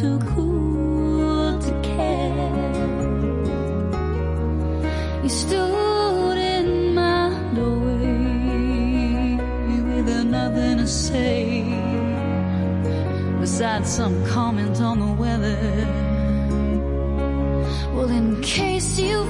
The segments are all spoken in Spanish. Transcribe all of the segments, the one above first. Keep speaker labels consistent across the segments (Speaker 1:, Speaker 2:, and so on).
Speaker 1: too cool to care. You stood in my doorway without nothing to say, besides some comment on the weather. Well, in case you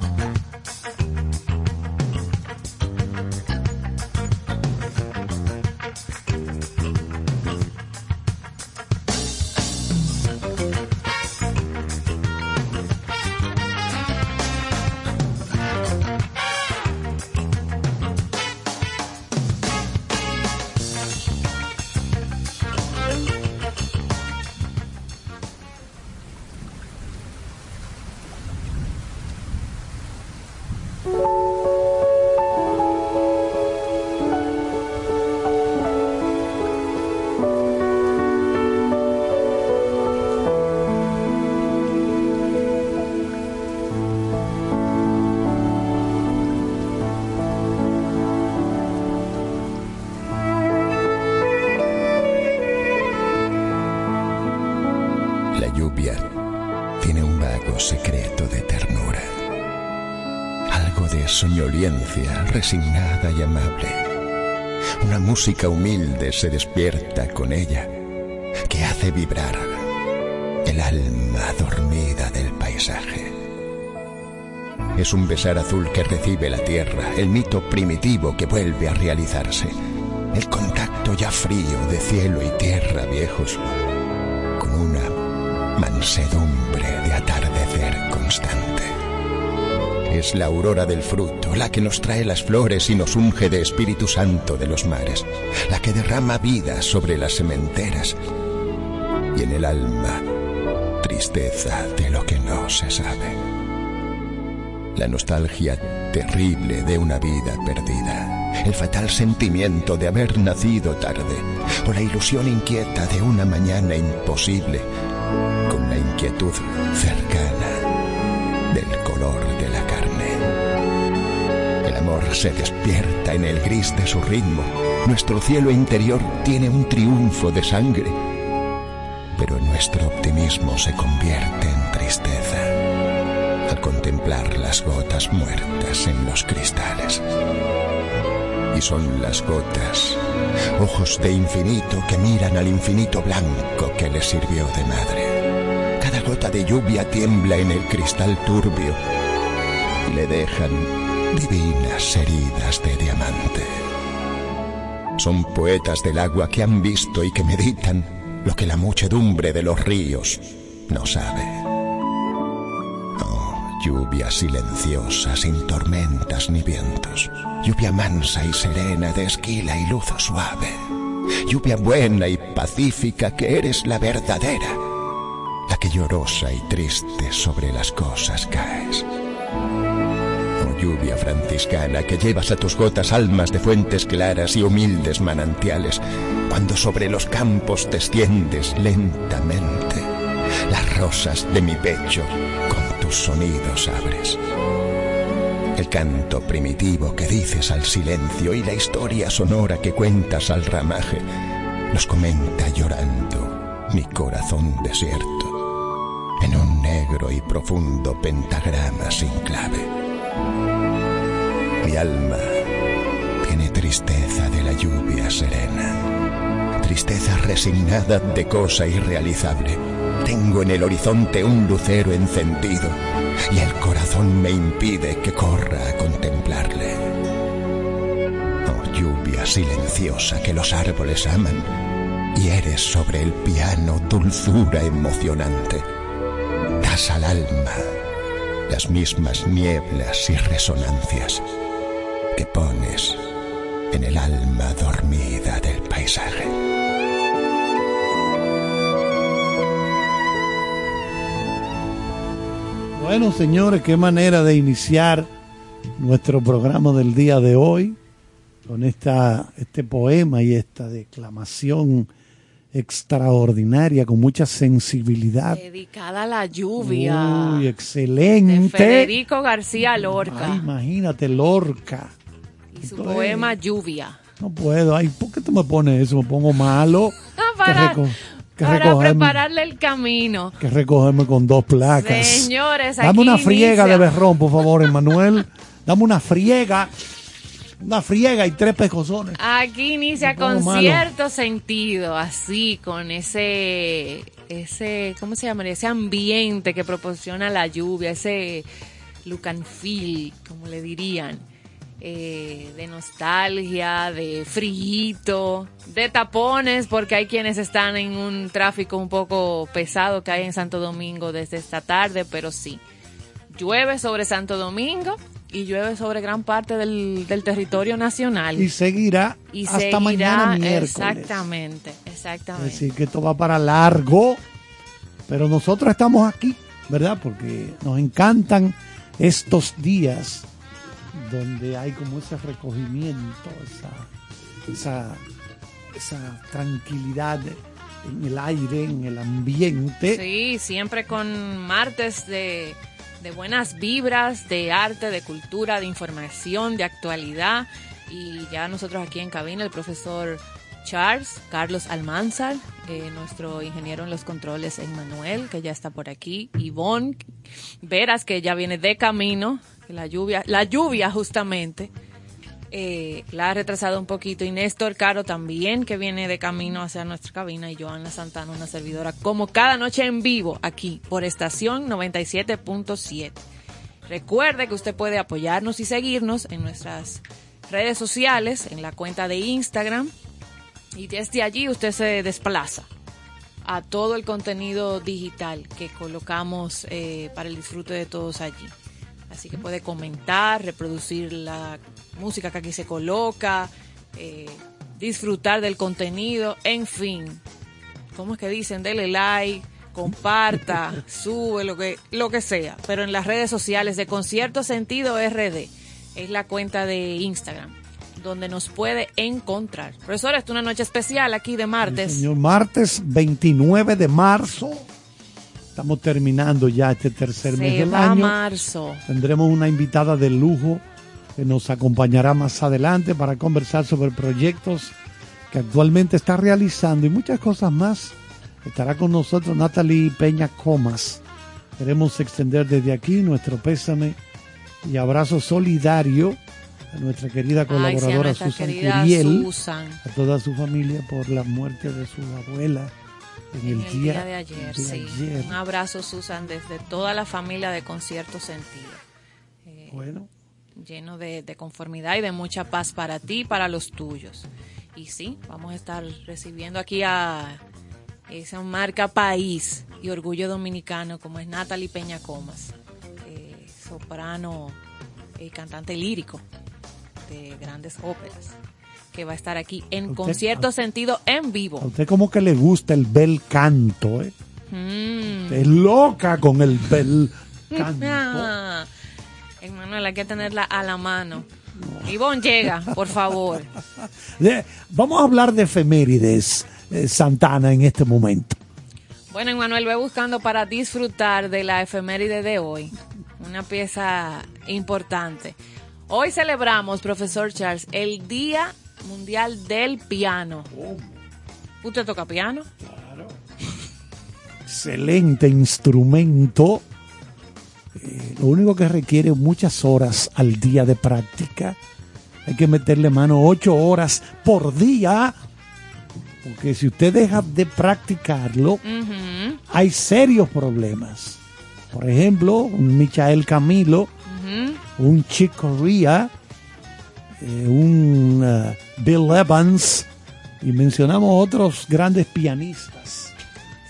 Speaker 2: resignada y amable. Una música humilde se despierta con ella, que hace vibrar el alma dormida del paisaje. Es un besar azul que recibe la tierra, el mito primitivo que vuelve a realizarse. el contacto ya frío de cielo y tierra viejos, con una mansedumbre de atardecer constante. Es la aurora del fruto, la que nos trae las flores y nos unge de Espíritu Santo de los mares, la que derrama vida sobre las sementeras y en el alma tristeza de lo que no se sabe. La nostalgia terrible de una vida perdida, el fatal sentimiento de haber nacido tarde, o la ilusión inquieta de una mañana imposible, con la inquietud cercana de la carne. El amor se despierta en el gris de su ritmo, nuestro cielo interior tiene un triunfo de sangre, pero nuestro optimismo se convierte en tristeza al contemplar las gotas muertas en los cristales. Y son las gotas, ojos de infinito que miran al infinito blanco que les sirvió de madre. Gota de lluvia tiembla en el cristal turbio y le dejan divinas heridas de diamante. Son poetas del agua que han visto y que meditan lo que la muchedumbre de los ríos no sabe. Lluvia silenciosa, sin tormentas ni vientos. Lluvia mansa y serena, de esquila y luz suave. Lluvia buena y pacífica, que eres la verdadera. Que llorosa y triste sobre las cosas caes. Oh lluvia franciscana, que llevas a tus gotas almas de fuentes claras y humildes manantiales, cuando sobre los campos te extiendes lentamente las rosas de mi pecho con tus sonidos abres. El canto primitivo que dices al silencio y la historia sonora que cuentas al ramaje nos comenta llorando mi corazón desierto y profundo pentagrama sin clave. Mi alma tiene tristeza de la lluvia serena, tristeza resignada de cosa irrealizable tengo en el horizonte un lucero encendido y el corazón me impide que corra a contemplarle. Oh lluvia silenciosa que los árboles aman y eres sobre el piano dulzura emocionante. Alma las mismas nieblas y resonancias que pones en el alma dormida del paisaje.
Speaker 3: Bueno, señores, qué manera de iniciar nuestro programa del día de hoy con esta, este poema y esta declamación extraordinaria, con mucha sensibilidad.
Speaker 4: Dedicada a la lluvia.
Speaker 3: Uy, excelente.
Speaker 4: De Federico García Lorca.
Speaker 3: Ay, imagínate, Lorca.
Speaker 4: Y su poema Lluvia.
Speaker 3: No puedo. Ay, ¿por qué tú me pones eso? Me pongo malo.
Speaker 4: para, para prepararle el camino.
Speaker 3: Que recogerme con dos placas.
Speaker 4: Señores, aquí
Speaker 3: Dame una friega
Speaker 4: inicia.
Speaker 3: de berrón, por favor, Emanuel. Dame una friega. Una friega y tres pecosones.
Speaker 4: Aquí inicia con
Speaker 3: malo.
Speaker 4: cierto sentido, así, con ese, ese, ¿cómo se llamaría? Ese ambiente que proporciona la lluvia, ese feel, como le dirían, eh, de nostalgia, de frío, de tapones, porque hay quienes están en un tráfico un poco pesado que hay en Santo Domingo desde esta tarde, pero sí, llueve sobre Santo Domingo y llueve sobre gran parte del, del territorio nacional.
Speaker 3: Y seguirá
Speaker 4: Y
Speaker 3: hasta
Speaker 4: seguirá,
Speaker 3: mañana miércoles.
Speaker 4: Exactamente,
Speaker 3: Es
Speaker 4: exactamente.
Speaker 3: decir, que esto va para largo. Pero nosotros estamos aquí, ¿verdad? Porque nos encantan estos días donde hay como ese recogimiento, esa, esa, esa tranquilidad en el aire, en el ambiente.
Speaker 4: Sí, siempre con martes de, de buenas vibras, de arte, de cultura, de información, de actualidad. Y ya nosotros aquí en cabina, el profesor Charles, Carlos Almanzar, eh, nuestro ingeniero en los controles, Emmanuel, que ya está por aquí, Ivonne Veras, que ya viene de camino, la lluvia, la lluvia justamente, eh, la ha retrasado un poquito, y Néstor Caro también, que viene de camino hacia nuestra cabina, y Joana Santana, una servidora, como cada noche en vivo, aquí, por estación 97.7. Recuerde que usted puede apoyarnos y seguirnos en nuestras redes sociales, en la cuenta de Instagram, y desde allí usted se desplaza a todo el contenido digital que colocamos eh, para el disfrute de todos allí. Así que puede comentar, reproducir la música que aquí se coloca, eh, disfrutar del contenido, en fin. ¿Cómo es que dicen? Dele like, comparta, sube, lo que, lo que sea. Pero en las redes sociales de Concierto Sentido RD es la cuenta de Instagram donde nos puede encontrar. Profesor, es una noche especial aquí de martes.
Speaker 3: Señor, martes 29 de marzo. Estamos terminando ya este tercer mes del
Speaker 4: va
Speaker 3: año.
Speaker 4: marzo.
Speaker 3: Tendremos una invitada de lujo que nos acompañará más adelante para conversar sobre proyectos que actualmente está realizando y muchas cosas más. Estará con nosotros Natalie Peña Comas. Queremos extender desde aquí nuestro pésame y abrazo solidario a nuestra querida
Speaker 4: Ay, sí,
Speaker 3: colaboradora Susan
Speaker 4: querida
Speaker 3: Curiel,
Speaker 4: Susan.
Speaker 3: a toda su familia por la muerte de su abuela en,
Speaker 4: En
Speaker 3: el, día,
Speaker 4: de ayer,
Speaker 3: de
Speaker 4: sí.
Speaker 3: ayer.
Speaker 4: Un abrazo, Susan, desde toda la familia de Concierto Sentido.
Speaker 3: Bueno,
Speaker 4: lleno de, de conformidad y de mucha paz para ti y para los tuyos. Y sí, vamos a estar recibiendo aquí a esa marca país y orgullo dominicano como es Natalie Peña Comas, eh, soprano y cantante lírico de grandes óperas, que va a estar aquí en
Speaker 3: Usted-
Speaker 4: concierto sentido en
Speaker 3: a
Speaker 4: vivo.
Speaker 3: usted como que le gusta el bel canto, ¿eh?
Speaker 4: Mm.
Speaker 3: Es loca con el bel canto.
Speaker 4: Emanuel, hay que tenerla a la mano. Ivonne llega, por favor.
Speaker 3: Vamos a hablar de efemérides, eh, Santana, en este momento.
Speaker 4: Bueno, Emanuel, ve buscando para disfrutar de la efeméride de hoy. Una pieza importante. Hoy celebramos, profesor Charles, el Día Mundial del Piano. ¿Usted toca piano?
Speaker 3: Excelente instrumento. Eh, lo único que requiere muchas horas al día de práctica. Hay que meterle mano ocho horas por día. Porque si usted deja de practicarlo, hay serios problemas. Por ejemplo, un Michael Camilo, un Chick Corea, eh, un eh, Bill Evans, y mencionamos otros grandes pianistas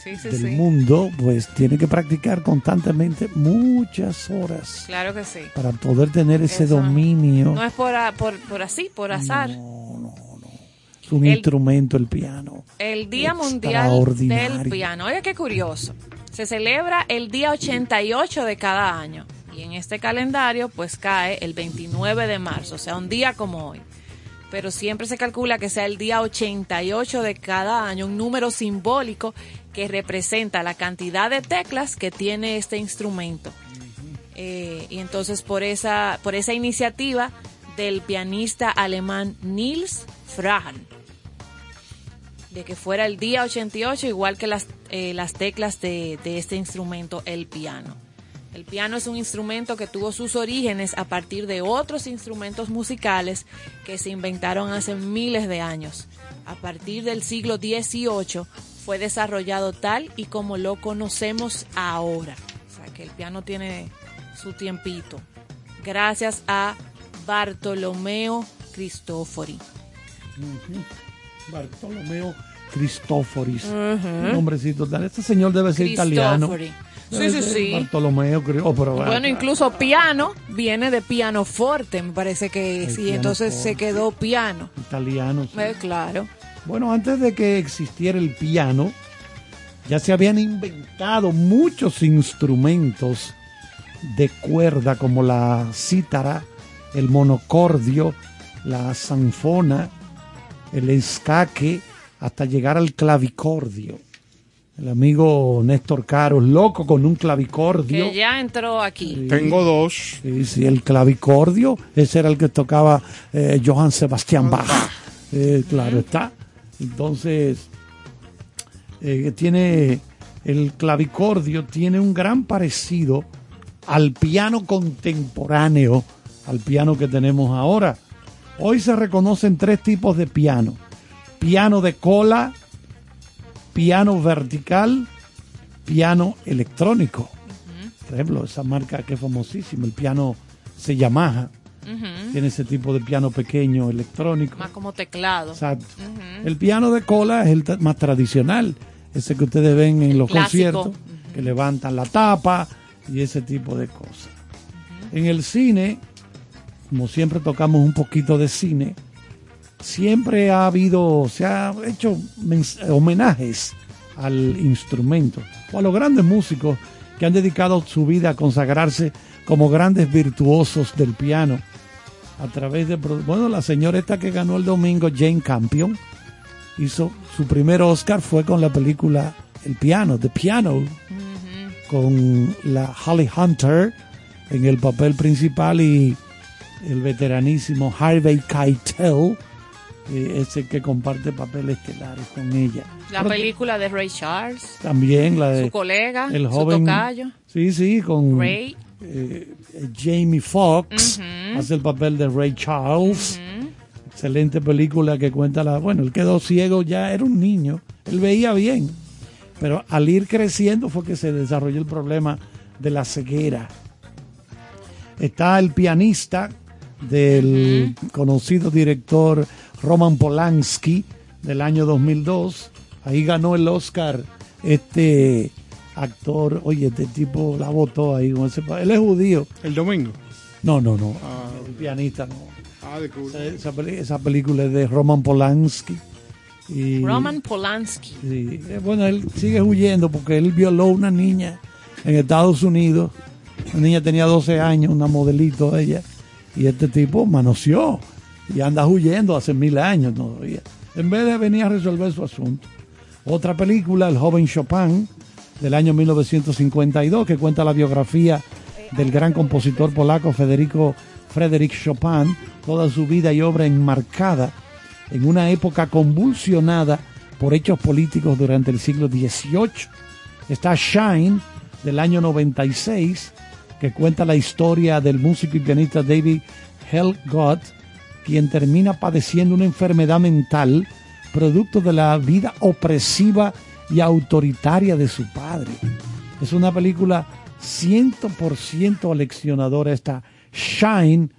Speaker 4: Sí, sí,
Speaker 3: del
Speaker 4: sí.
Speaker 3: mundo, pues tiene que practicar constantemente muchas horas
Speaker 4: Claro que sí.
Speaker 3: para poder tener ese
Speaker 4: Eso
Speaker 3: dominio.
Speaker 4: No es por, por, por así, por azar.
Speaker 3: es un
Speaker 4: el-
Speaker 3: instrumento el piano.
Speaker 4: El Día Mundial del Piano. Oiga, qué curioso. Se celebra el día 88 de cada año. Y en este calendario, pues cae el 29 de marzo, o sea, un día como hoy. Pero siempre se calcula que sea el día 88 de cada año, un número simbólico que representa la cantidad de teclas que tiene este instrumento. Eh, y entonces por esa, por esa iniciativa del pianista alemán Niels Frahan, de que fuera el día 88 igual que las, eh, las teclas de, de este instrumento, el piano. El piano es un instrumento que tuvo sus orígenes a partir de otros instrumentos musicales que se inventaron hace miles de años. A partir del siglo XVIII fue desarrollado tal y como lo conocemos ahora. O sea que el piano tiene su tiempito. Gracias a Bartolomeo Cristofori.
Speaker 3: Bartolomeo Cristoforis. Un nombrecito tal. Este señor debe ser italiano.
Speaker 4: Sí, sí, sí.
Speaker 3: Bartolomeo, oh, pero
Speaker 4: Bueno,
Speaker 3: acá.
Speaker 4: incluso piano viene de pianoforte, me parece que
Speaker 3: El
Speaker 4: sí, entonces se quedó piano.
Speaker 3: Italiano. sí.
Speaker 4: Eh, claro.
Speaker 3: Bueno, antes de que existiera el piano, ya se habían inventado muchos instrumentos de cuerda como la cítara, el monocordio, la zanfona, el escaque, hasta llegar al clavicordio. El amigo Néstor Caro, loco con un clavicordio.
Speaker 4: Que ya entró aquí.
Speaker 5: Tengo dos.
Speaker 3: Sí, sí, el clavicordio, ese era el que tocaba eh, Johann Sebastian Bach. Eh, claro está. Entonces, eh, tiene el clavicordio, tiene un gran parecido al piano contemporáneo, al piano que tenemos ahora. Hoy se reconocen tres tipos de piano. Piano de cola, piano vertical, piano electrónico. Por ejemplo, esa marca que es famosísima, el piano se Yamaha, Tiene ese tipo de piano pequeño, electrónico.
Speaker 4: Más como teclado.
Speaker 3: Exacto. El piano de cola es el más tradicional, ese que ustedes ven en los
Speaker 4: clásico.
Speaker 3: conciertos, que levantan la tapa y ese tipo de cosas. En el cine, como siempre tocamos un poquito de cine, siempre ha habido, se ha hecho homenajes al instrumento o a los grandes músicos que han dedicado su vida a consagrarse como grandes virtuosos del piano a través de bueno la señora esta que ganó el domingo Jane Campion hizo su primer Oscar fue con la película El piano The Piano con la Holly Hunter en el papel principal y el veteranísimo Harvey Keitel eh, es el que comparte papeles estelares con ella
Speaker 4: La
Speaker 3: Pero
Speaker 4: película de Ray Charles.
Speaker 3: también la de
Speaker 4: Su colega,
Speaker 3: el
Speaker 4: su
Speaker 3: joven
Speaker 4: tocayo.
Speaker 3: sí sí con
Speaker 4: Ray.
Speaker 3: Eh, eh, Jamie Foxx hace el papel de Ray Charles. Excelente película que cuenta la. Bueno, él quedó ciego ya, era un niño, él veía bien, pero al ir creciendo fue que se desarrolló el problema de la ceguera. Está el pianista del conocido director Roman Polanski del año 2002. Ahí ganó el Oscar este actor. Oye, este tipo la votó ahí con ese. pa- Él es judío.
Speaker 5: El domingo.
Speaker 3: No, no, no.
Speaker 5: Ah,
Speaker 3: el pianista no.
Speaker 5: Ah, de Cuba.
Speaker 3: Esa, esa peli- esa película es de Roman Polanski. Y,
Speaker 4: Roman Polanski.
Speaker 3: sí, eh, bueno, él sigue huyendo porque él violó a una niña en Estados Unidos. La niña tenía 12 años, una modelito ella. Y este tipo manoseó. Y anda huyendo hace mil años todavía. En vez de venir a resolver su asunto. Otra película, El joven Chopin, del año 1952, que cuenta la biografía del gran compositor polaco Federico Frédéric Chopin, toda su vida y obra enmarcada en una época convulsionada por hechos políticos durante el siglo XVIII. Está Shine, del año 96, que cuenta la historia del músico y pianista David Helgott, quien termina padeciendo una enfermedad mental producto de la vida opresiva y autoritaria de su padre. Es una película 100% aleccionadora, esta Shine,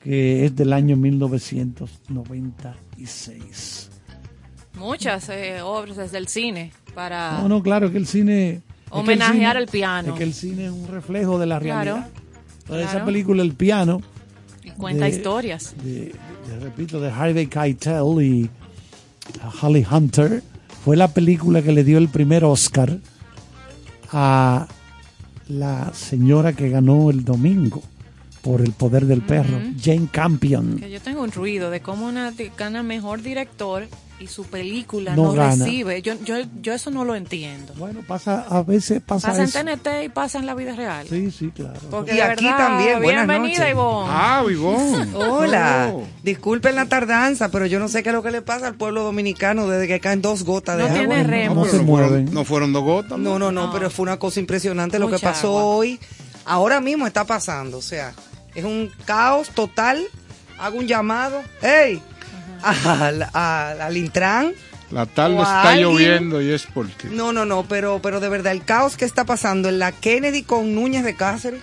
Speaker 3: que es del año 1996.
Speaker 4: Muchas eh, obras desde el cine para
Speaker 3: No, no, claro que el cine...
Speaker 4: homenajear el piano.
Speaker 3: Es que el cine es un reflejo de la
Speaker 4: Claro,
Speaker 3: realidad. Esa
Speaker 4: claro.
Speaker 3: película, El piano,
Speaker 4: y cuenta
Speaker 3: de-
Speaker 4: historias.
Speaker 3: de, de- repito, de Harvey Keitel y Holly Hunter, fue la película que le dio el primer Oscar a la señora que ganó el domingo por El Poder del Perro, Jane Campion.
Speaker 4: Que yo tengo un ruido de cómo una gana mejor director y su película
Speaker 3: No
Speaker 4: recibe. Yo, yo, yo eso no lo entiendo.
Speaker 3: Bueno, pasa, a veces pasa,
Speaker 4: Pasa
Speaker 3: eso.
Speaker 4: en TNT y pasa en la vida real.
Speaker 3: Sí, sí, claro.
Speaker 4: Porque
Speaker 6: Y aquí
Speaker 4: verdad,
Speaker 6: también, buenas
Speaker 4: bienvenida,
Speaker 6: noches.
Speaker 4: Ivonne.
Speaker 5: Ah, Vivón.
Speaker 6: Hola,
Speaker 5: Oh.
Speaker 6: disculpen la tardanza, pero yo no sé qué es lo que le pasa al pueblo dominicano desde que caen dos gotas de
Speaker 4: No
Speaker 6: agua.
Speaker 4: tiene
Speaker 3: bueno,
Speaker 4: remo.
Speaker 3: ¿Cómo
Speaker 5: Pero
Speaker 3: se
Speaker 5: no fueron-
Speaker 3: mueven?
Speaker 5: No fueron dos gotas.
Speaker 6: No, no, no,
Speaker 4: No.
Speaker 6: pero fue una cosa impresionante lo que pasó
Speaker 4: agua.
Speaker 6: hoy. Ahora mismo está pasando, o sea, es un caos total. Hago un llamado, hey, al, al, al Intran.
Speaker 5: La tarde está
Speaker 6: alguien-
Speaker 5: lloviendo y es porque.
Speaker 6: No, no, no, pero, pero de verdad, el caos que está pasando en la Kennedy con Núñez de Cáceres.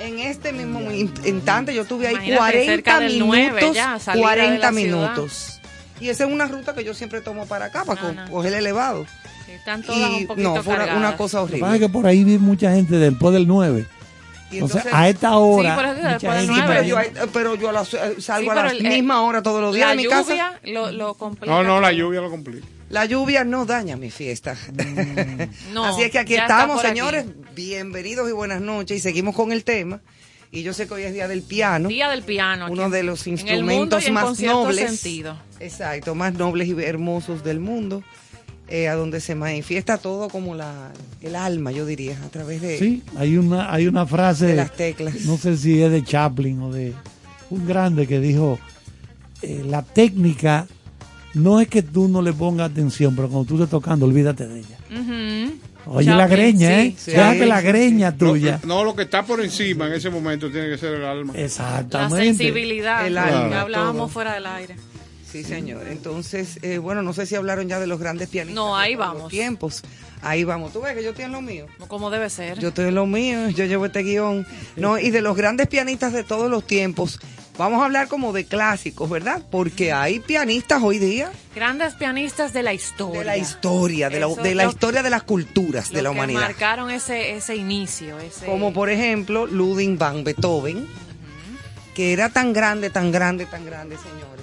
Speaker 6: En este mismo in- instante yo tuve ahí
Speaker 4: Imagínate,
Speaker 6: 40
Speaker 4: cerca del
Speaker 6: minutos.
Speaker 4: 9 ya, salida de
Speaker 6: 40
Speaker 4: la ciudad.
Speaker 6: minutos. Y esa es una ruta que yo siempre tomo para acá, para
Speaker 4: No, no.
Speaker 6: coger el elevado.
Speaker 4: Sí, están todas
Speaker 6: Y
Speaker 4: un poquito
Speaker 6: no, fue una, una cosa
Speaker 3: Lo que pasa es
Speaker 6: horrible.
Speaker 3: que por ahí vi mucha gente después del 9.
Speaker 6: Y
Speaker 3: o sea,
Speaker 6: entonces-
Speaker 3: a esta hora.
Speaker 6: Sí, pero yo, pero yo a las- eh, salgo
Speaker 4: Sí,
Speaker 6: a la
Speaker 4: el- eh,
Speaker 6: misma hora todos los días
Speaker 4: La
Speaker 6: de mi casa.
Speaker 4: lo, lo complica.
Speaker 5: No, no, la lluvia lo complica.
Speaker 6: La lluvia no daña mi fiesta.
Speaker 4: No,
Speaker 6: Así es que aquí estamos,
Speaker 4: aquí.
Speaker 6: señores. Bienvenidos y buenas noches. Y seguimos con el tema. Y yo sé que hoy es día del piano.
Speaker 4: Día del piano. aquí
Speaker 6: uno de los
Speaker 4: en el mundo
Speaker 6: instrumentos
Speaker 4: y en
Speaker 6: más nobles.
Speaker 4: sentido.
Speaker 6: Exacto, más nobles y hermosos del mundo. Eh, a donde se manifiesta todo como la, el alma, yo diría, a través de...
Speaker 3: Sí, hay una, hay una frase,
Speaker 6: De las teclas.
Speaker 3: no sé si es de Chaplin o de un grande que dijo, eh, la técnica no es que tú no le pongas atención, pero cuando tú estés tocando, olvídate de ella. Oye la greña,
Speaker 4: sí,
Speaker 3: ¿eh?
Speaker 6: sí.
Speaker 3: Que la greña
Speaker 5: No,
Speaker 3: tuya.
Speaker 5: no, lo que está por encima en ese momento tiene que ser el alma.
Speaker 4: La
Speaker 3: Exactamente.
Speaker 4: sensibilidad.
Speaker 6: El
Speaker 5: alma,
Speaker 4: hablábamos
Speaker 6: todo.
Speaker 4: fuera del aire.
Speaker 6: Sí, señor. Entonces, eh, bueno, no sé si hablaron ya de los grandes pianistas.
Speaker 4: No, ahí
Speaker 6: todos los
Speaker 4: vamos.
Speaker 6: Tiempos. Ahí vamos. Tú ves que yo estoy en lo mío.
Speaker 4: Como debe ser.
Speaker 6: Yo estoy en lo mío, yo llevo este guion. No, y de los grandes pianistas de todos los tiempos, vamos a hablar como de clásicos, ¿verdad? Porque hay pianistas hoy día
Speaker 4: Grandes pianistas de la historia.
Speaker 6: de la historia, de la, de la historia de las culturas de la
Speaker 4: que
Speaker 6: humanidad.
Speaker 4: marcaron ese, ese inicio. Ese...
Speaker 6: Como por ejemplo Ludwig van Beethoven, que era tan grande, tan grande, tan grande, señores,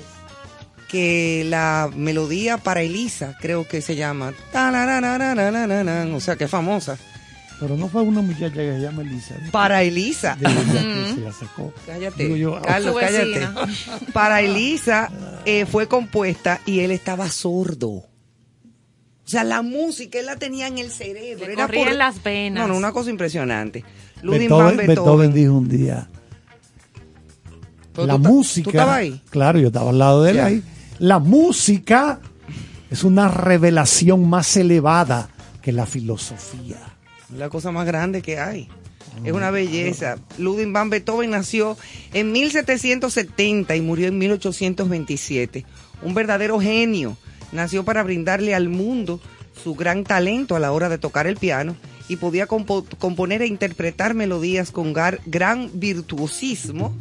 Speaker 6: que la melodía para Elisa, creo que se llama, o sea, que es famosa,
Speaker 3: Pero no fue una muchacha que se llama Elisa.
Speaker 6: para Elisa.
Speaker 3: De ella que se la sacó.
Speaker 6: Cállate,
Speaker 3: Digo yo,
Speaker 6: Carlos, cállate. Para Elisa eh, fue compuesta y él estaba sordo. O sea, la música él la tenía en el cerebro.
Speaker 4: Le
Speaker 6: era
Speaker 4: corría en las venas.
Speaker 6: No, no, una cosa impresionante. Ludwig van
Speaker 3: Beethoven,
Speaker 6: Beethoven.
Speaker 3: Beethoven dijo un día, la música...
Speaker 6: ¿Tú estabas ahí?
Speaker 3: Claro, yo estaba al lado de él ahí. La música es una revelación más elevada que la filosofía.
Speaker 6: La cosa más grande que hay. Es una belleza. Ludwig van Beethoven nació en 1770 y murió en 1827. Un verdadero genio. Nació para brindarle al mundo su gran talento a la hora de tocar el piano y podía compo- componer e interpretar melodías con gran virtuosismo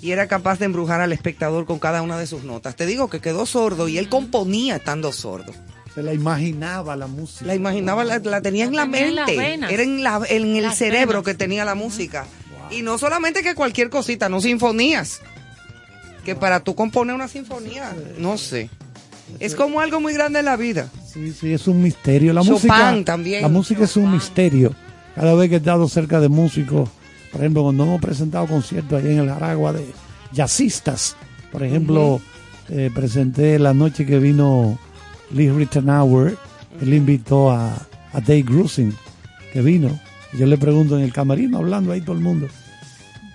Speaker 6: y era capaz de embrujar al espectador con cada una de sus notas. Te digo que quedó sordo y él componía estando sordo.
Speaker 3: Se la imaginaba la música.
Speaker 6: La imaginaba, la, la tenía en la
Speaker 4: tenía
Speaker 6: mente. Era en, la, en el
Speaker 4: Las
Speaker 6: cerebro
Speaker 4: venas.
Speaker 6: que tenía la música. Y no solamente que cualquier cosita, no sinfonías. Que para tú componer una sinfonía, no sé. Es como algo muy grande en la vida.
Speaker 3: Sí, sí, es un misterio. La
Speaker 6: Chopin
Speaker 3: música
Speaker 6: también.
Speaker 3: La música es un misterio. Cada vez que he estado cerca de músicos, por ejemplo, cuando hemos presentado conciertos allá en el Aragua de jazzistas, por ejemplo, eh, presenté la noche que vino Lee Rittenauer, él invitó a, a Dave Grusin, que vino. Y yo le pregunto en el camarino, hablando ahí todo el mundo,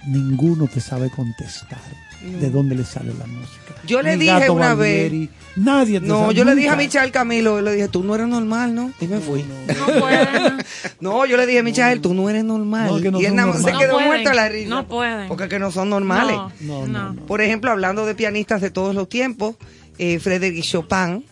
Speaker 3: ninguno te sabe contestar de dónde le sale la música.
Speaker 6: Yo le
Speaker 3: Ni
Speaker 6: dije
Speaker 3: Gato
Speaker 6: una
Speaker 3: Barbieri, nadie te
Speaker 6: No,
Speaker 3: sabe
Speaker 6: yo le dije a
Speaker 3: nunca.
Speaker 6: Michael Camilo, le dije, tú no eres normal, ¿no? Y me fui.
Speaker 4: No pueden.
Speaker 6: No, yo le dije a Michael, tú no eres normal.
Speaker 3: No, que no
Speaker 6: y él
Speaker 3: son
Speaker 6: nada más se
Speaker 3: normales.
Speaker 6: quedó
Speaker 4: No pueden,
Speaker 6: muerto de la risa.
Speaker 4: no pueden.
Speaker 6: Porque que no son normales.
Speaker 4: No,
Speaker 3: No, no, no.
Speaker 6: Por ejemplo, hablando de pianistas de todos los tiempos, eh, Frédéric Chopin,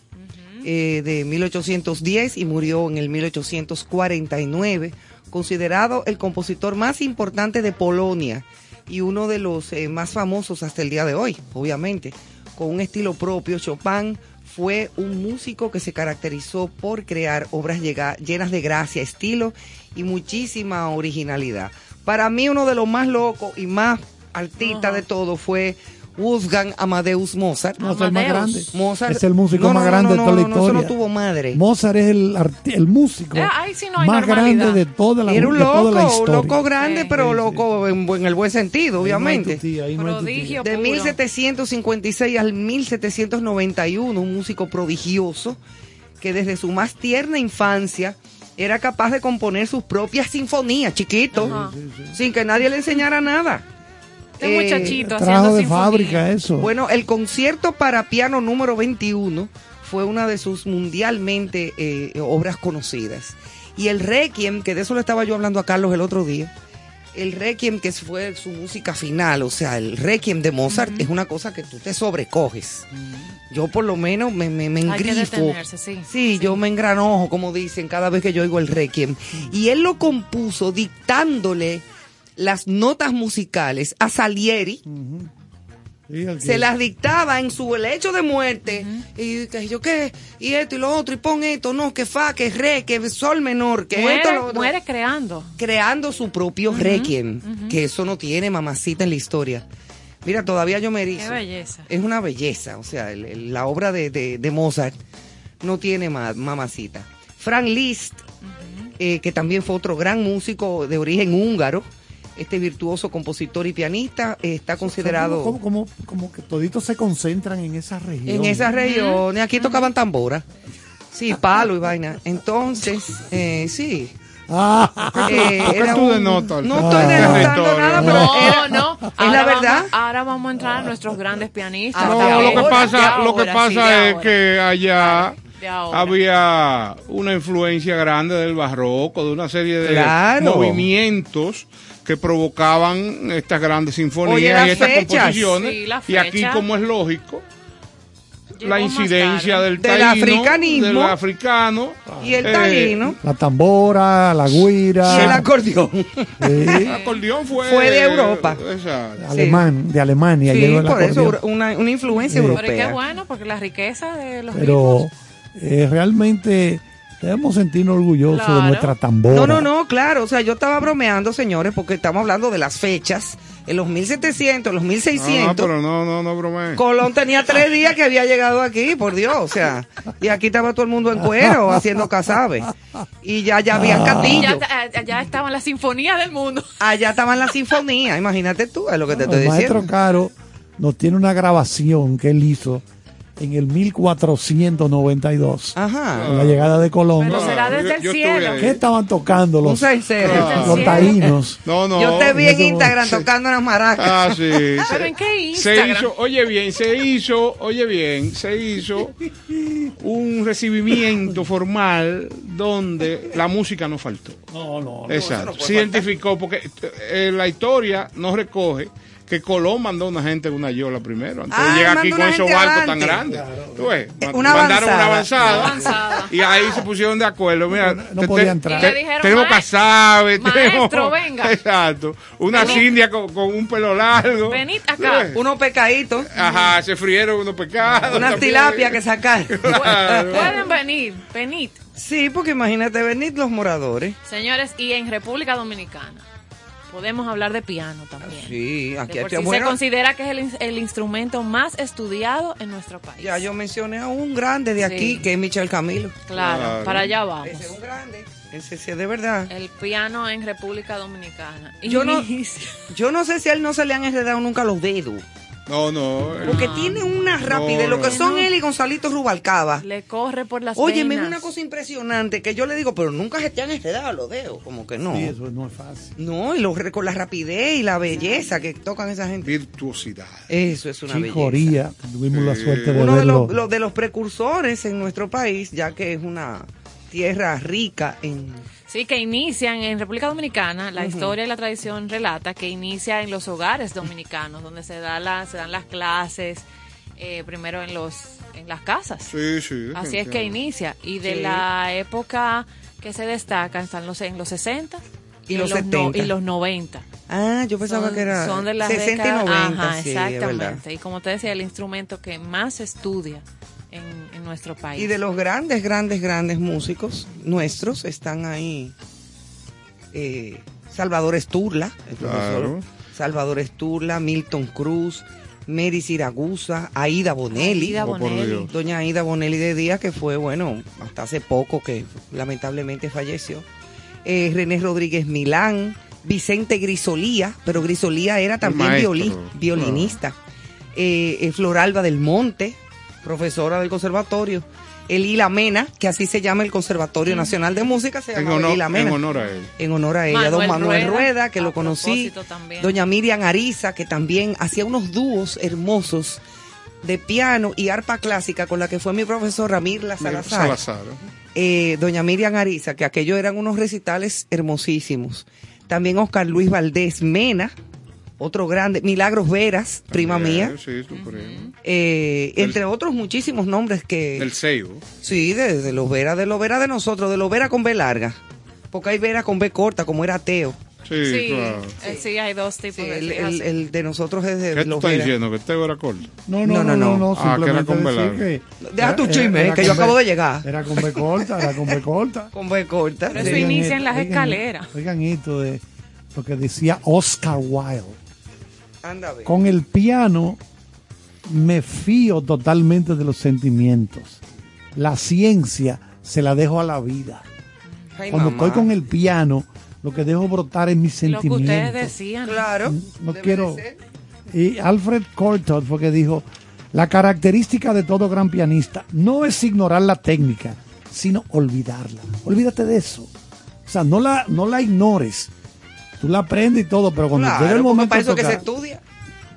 Speaker 6: eh, de 1810 y murió en el 1849, considerado el compositor más importante de Polonia y uno de los eh, más famosos hasta el día de hoy, obviamente. Con un estilo propio, Chopin fue un músico que se caracterizó por crear obras llenas de gracia, estilo y muchísima originalidad. Para mí uno de los más locos y más artistas de todo fue Wolfgang Amadeus Mozart.
Speaker 3: No, es el más grande.
Speaker 6: Mozart.
Speaker 3: es el músico
Speaker 6: No,
Speaker 3: más
Speaker 6: no,
Speaker 3: grande
Speaker 6: no,
Speaker 3: de toda
Speaker 6: no,
Speaker 3: la
Speaker 6: no, no,
Speaker 3: historia.
Speaker 6: eso no tuvo madre.
Speaker 3: Mozart es el, el músico
Speaker 4: Eh, ahí sí no hay
Speaker 3: más
Speaker 4: normalidad.
Speaker 3: grande de toda la,
Speaker 6: Era un
Speaker 3: de toda la
Speaker 6: loco, un
Speaker 3: historia.
Speaker 6: loco grande,
Speaker 4: Sí.
Speaker 6: pero
Speaker 3: Sí, sí.
Speaker 6: loco en, buen- en el buen sentido,
Speaker 3: Ahí no
Speaker 6: obviamente.
Speaker 3: tía, no.
Speaker 4: Prodigio
Speaker 6: De
Speaker 4: puro.
Speaker 6: 1756 al 1791, un músico prodigioso que desde su más tierna infancia era capaz de componer sus propias sinfonías, chiquito, sin que nadie le enseñara nada.
Speaker 4: Este
Speaker 6: Eh,
Speaker 4: muchachito
Speaker 3: Trajo
Speaker 4: haciendo
Speaker 3: de
Speaker 4: sinfonía.
Speaker 3: fábrica eso.
Speaker 6: Bueno, el concierto para piano número 21 fue una de sus mundialmente eh, obras conocidas. Y el Requiem, que de eso le estaba yo hablando a Carlos el otro día, el Requiem que fue su música final, o sea, el Requiem de Mozart es una cosa que tú te sobrecoges. Yo por lo menos me, me, me
Speaker 4: Hay que
Speaker 6: engrifo.
Speaker 4: Sí,
Speaker 6: yo me engranojo, como dicen, cada vez que yo oigo el Requiem. Y él lo compuso dictándole las notas musicales a Salieri,
Speaker 3: Sí,
Speaker 6: se las dictaba en su lecho de muerte. Y que yo qué y esto y lo otro y pon esto no que fa que re que sol menor que
Speaker 4: Muere,
Speaker 6: esto lo otro.
Speaker 4: muere creando.
Speaker 6: creando su propio requiem que eso no tiene mamacita en la historia. Mira todavía yo me erizo.
Speaker 4: Qué belleza.
Speaker 6: es una belleza o sea el- el- la obra de, de- de Mozart no tiene ma- mamacita. Frank Liszt eh, que también fue otro gran músico de origen húngaro este virtuoso compositor y pianista eh, está considerado
Speaker 3: Como, como, como que toditos se concentran en esa región.
Speaker 6: en esas regiones, aquí tocaban tambora. Sí, palo y vaina. Entonces, eh, sí.
Speaker 3: Ah,
Speaker 6: eh,
Speaker 5: ¿Por qué
Speaker 6: era
Speaker 5: tú
Speaker 6: un-
Speaker 5: denotas?
Speaker 6: No estoy denotando nada, pero
Speaker 4: No,
Speaker 6: era-
Speaker 4: no.
Speaker 6: Es
Speaker 4: Ahora
Speaker 6: la
Speaker 4: vamos-
Speaker 6: verdad.
Speaker 4: ahora vamos a entrar a nuestros grandes pianistas.
Speaker 5: No, lo que pasa, lo que
Speaker 4: sí,
Speaker 5: pasa es
Speaker 4: ahora.
Speaker 5: que allá había una influencia grande del barroco, de una serie de
Speaker 6: Claro.
Speaker 5: movimientos que provocaban estas grandes sinfonías
Speaker 6: Oye,
Speaker 5: y estas
Speaker 6: fechas.
Speaker 5: composiciones.
Speaker 4: Sí,
Speaker 5: y aquí, como es lógico,
Speaker 4: Llegó
Speaker 5: la incidencia del
Speaker 6: Del
Speaker 5: taíno,
Speaker 6: africanismo.
Speaker 5: del africano.
Speaker 6: Y el
Speaker 5: eh,
Speaker 6: taíno
Speaker 3: La tambora, la guira.
Speaker 6: y el acordeón.
Speaker 5: El acordeón fue,
Speaker 6: Fue de Europa.
Speaker 5: Exacto.
Speaker 3: alemán, de Alemania
Speaker 6: Sí,
Speaker 3: llegó el
Speaker 6: por eso una, una influencia
Speaker 3: Sí.
Speaker 4: Pero qué
Speaker 6: europea.
Speaker 4: bueno, porque la riqueza de los
Speaker 3: Pero eh, realmente debemos sentirnos orgullosos de
Speaker 4: Claro.
Speaker 3: nuestra tambora.
Speaker 6: No, no, no, claro. O sea, yo estaba bromeando, señores, porque estamos hablando de las fechas. En los 1700, en los
Speaker 5: No,
Speaker 6: 1600.
Speaker 5: pero no, no, no bromees.
Speaker 6: Colón tenía tres días que había llegado aquí, por Dios, o sea, y aquí estaba todo el mundo en cuero haciendo casabe. Y ya, ya había
Speaker 4: Y
Speaker 6: castillo.
Speaker 4: ya, ya estaban las sinfonías del mundo.
Speaker 6: Allá estaban las sinfonías, imagínate tú, es lo que te estoy
Speaker 3: el maestro
Speaker 6: diciendo.
Speaker 3: Caro nos tiene una grabación que él hizo en el 1492,
Speaker 6: Ajá.
Speaker 3: con la llegada de Colón.
Speaker 4: Pero será desde el cielo.
Speaker 3: ¿Qué estaban tocando los, los taínos?
Speaker 5: No, no.
Speaker 6: Yo te vi en Instagram tocando las maracas.
Speaker 5: Ah, sí.
Speaker 4: ¿Pero en qué
Speaker 5: Se
Speaker 4: Instagram?
Speaker 5: hizo, oye bien, se hizo, oye bien, se hizo un recibimiento formal donde la música no faltó.
Speaker 3: No, no,
Speaker 5: Exacto. Se identificó porque eh, la historia no recoge que Colón mandó una gente en una yola primero. Antes
Speaker 6: Ah,
Speaker 5: de llegar aquí con
Speaker 6: una
Speaker 5: esos barcos tan grandes. Tú ves, ma-
Speaker 6: Una
Speaker 5: mandaron una
Speaker 6: avanzada.
Speaker 5: avanzada.
Speaker 4: Una avanzada.
Speaker 5: Y ahí se pusieron de acuerdo. Mira,
Speaker 3: No
Speaker 5: te-
Speaker 3: podía entrar.
Speaker 5: te-
Speaker 4: Y le dijeron,
Speaker 5: tenemos
Speaker 4: "Maes-
Speaker 5: casabe, tenemos-
Speaker 4: venga.
Speaker 5: Exacto. Unas
Speaker 4: Venid.
Speaker 5: indias con, con un pelo largo.
Speaker 4: Venid acá.
Speaker 6: Unos pecaditos,
Speaker 5: Ajá, se frieron unos pecados.
Speaker 6: unas tilapias que sacar.
Speaker 5: Claro.
Speaker 4: Pueden venir, venid.
Speaker 6: Sí, porque imagínate venir los moradores.
Speaker 4: Señores, y en República Dominicana podemos hablar de piano también.
Speaker 6: Sí, aquí
Speaker 4: De por
Speaker 6: está
Speaker 4: sí
Speaker 6: bueno.
Speaker 4: se considera que es el, el instrumento más estudiado en nuestro país.
Speaker 6: Ya yo mencioné a un grande de aquí,
Speaker 4: Sí.
Speaker 6: que es Michel Camilo.
Speaker 4: Claro,
Speaker 5: Claro.
Speaker 4: para allá vamos.
Speaker 6: Ese es un grande. Ese sí es de verdad.
Speaker 4: El piano en República Dominicana.
Speaker 6: Yo no- Yo no sé si a él no se le han enredado nunca los dedos.
Speaker 5: No, no. el-
Speaker 6: Porque tiene una rapidez.
Speaker 5: No,
Speaker 6: lo que
Speaker 5: no.
Speaker 6: son él y Gonzalito Rubalcaba.
Speaker 4: Le corre por las
Speaker 6: Oye, me es una cosa impresionante que yo le digo, pero nunca se te han enredado los dedos. Como que no.
Speaker 3: Sí, eso no es fácil.
Speaker 6: No, y lo- con la rapidez y la belleza que tocan esa gente.
Speaker 5: Virtuosidad.
Speaker 6: Eso es una belleza.
Speaker 3: Chicoría, tuvimos la suerte de
Speaker 6: Uno de
Speaker 3: verlo.
Speaker 6: los, lo- de los precursores en nuestro país, ya que es una tierra rica en...
Speaker 4: Sí, que inician en República Dominicana, la historia y la tradición relata que inicia en los hogares dominicanos, donde se, da la, se dan las clases, eh, primero en, los, en las casas.
Speaker 5: Sí, sí.
Speaker 4: Así es que inicia. Y de
Speaker 6: Sí.
Speaker 4: la época que se destaca están los, en los 60
Speaker 6: Y los
Speaker 4: no-
Speaker 6: 70.
Speaker 4: y los 90.
Speaker 6: Ah, yo pensaba
Speaker 4: son,
Speaker 6: que era
Speaker 4: son de las
Speaker 6: 60 y
Speaker 4: décadas-
Speaker 6: 90.
Speaker 4: Ajá,
Speaker 6: sí,
Speaker 4: exactamente. Y como te decía, el instrumento que más se estudia en, nuestro país.
Speaker 6: Y de los grandes, grandes, grandes músicos nuestros están ahí eh, Salvador Esturla, el profesor
Speaker 5: Claro.
Speaker 6: Salvador Esturla, Milton Cruz, Mary Siragusa, Aida Bonelli,
Speaker 4: Aida
Speaker 5: Oh,
Speaker 4: Bonelli.
Speaker 6: Doña Aida Bonelli de Díaz, que fue, bueno, hasta hace poco que lamentablemente falleció. Eh, René Rodríguez Milán, Vicente Grisolía, pero Grisolía era también
Speaker 5: maestro,
Speaker 6: violin-
Speaker 5: claro.
Speaker 6: violinista. Eh, eh, Floralba del Monte, profesora del conservatorio. Elila Mena, que así se llama el Conservatorio Nacional de Música, se
Speaker 5: En
Speaker 6: llama
Speaker 5: honor,
Speaker 6: Elila Mena.
Speaker 5: en honor a él.
Speaker 6: En honor a ella, don Manuel
Speaker 4: Rueda,
Speaker 6: Rueda, que lo conocí.
Speaker 4: también.
Speaker 6: Doña Miriam Ariza, que también hacía unos dúos hermosos de piano y arpa clásica con la que fue mi profesora Mirla Salazar.
Speaker 5: Salazar.
Speaker 6: Eh, Doña Miriam Ariza, que aquellos eran unos recitales hermosísimos. También Oscar Luis Valdés Mena, otro grande. Milagros Veras, prima
Speaker 5: También,
Speaker 6: mía.
Speaker 5: Sí, su primo.
Speaker 6: Eh, entre otros muchísimos nombres que...
Speaker 5: Del Seibo.
Speaker 6: Sí, de, de los Vera, de los Vera de nosotros, de los Vera con B larga. Porque hay Vera con B corta, como era Teo.
Speaker 5: Sí,
Speaker 4: Sí,
Speaker 5: claro.
Speaker 4: eh, sí, hay dos tipos
Speaker 6: Sí,
Speaker 4: de
Speaker 6: el, el- de nosotros es de
Speaker 5: ¿Qué tú
Speaker 6: los
Speaker 5: estás
Speaker 6: Vera.
Speaker 5: diciendo? ¿Que Teo era corto?
Speaker 3: No,
Speaker 6: No,
Speaker 3: no,
Speaker 6: no,
Speaker 3: no,
Speaker 6: no.
Speaker 3: no,
Speaker 5: Ah, que era
Speaker 3: simplemente
Speaker 5: con velar.
Speaker 3: que...
Speaker 6: Deja tu chisme,
Speaker 3: era
Speaker 6: que yo acabo
Speaker 3: B-
Speaker 6: de llegar.
Speaker 3: Era con B corta, era con B corta.
Speaker 6: Con B corta.
Speaker 4: Pero eso inicia en las
Speaker 3: oigan-
Speaker 4: escaleras.
Speaker 3: Oigan esto de lo que decía Oscar Wilde.
Speaker 6: Anda a ver.
Speaker 3: Con el piano me fío totalmente de los sentimientos. La ciencia se la dejo a la vida.
Speaker 6: Ay,
Speaker 3: Cuando
Speaker 6: mamá.
Speaker 3: estoy con el piano, lo que dejo brotar es mis
Speaker 4: Lo que ustedes
Speaker 3: sentimientos.
Speaker 4: decían.
Speaker 6: Claro.
Speaker 3: No
Speaker 6: debe
Speaker 3: quiero.
Speaker 6: de ser.
Speaker 3: Y Alfred Cortot fue que dijo: La característica de todo gran pianista no es ignorar la técnica, sino olvidarla. Olvídate de eso. O sea, no la, no la ignores. Tú la aprendes y todo, pero cuando
Speaker 6: Claro,
Speaker 3: llega el momento
Speaker 6: para eso que se estudia.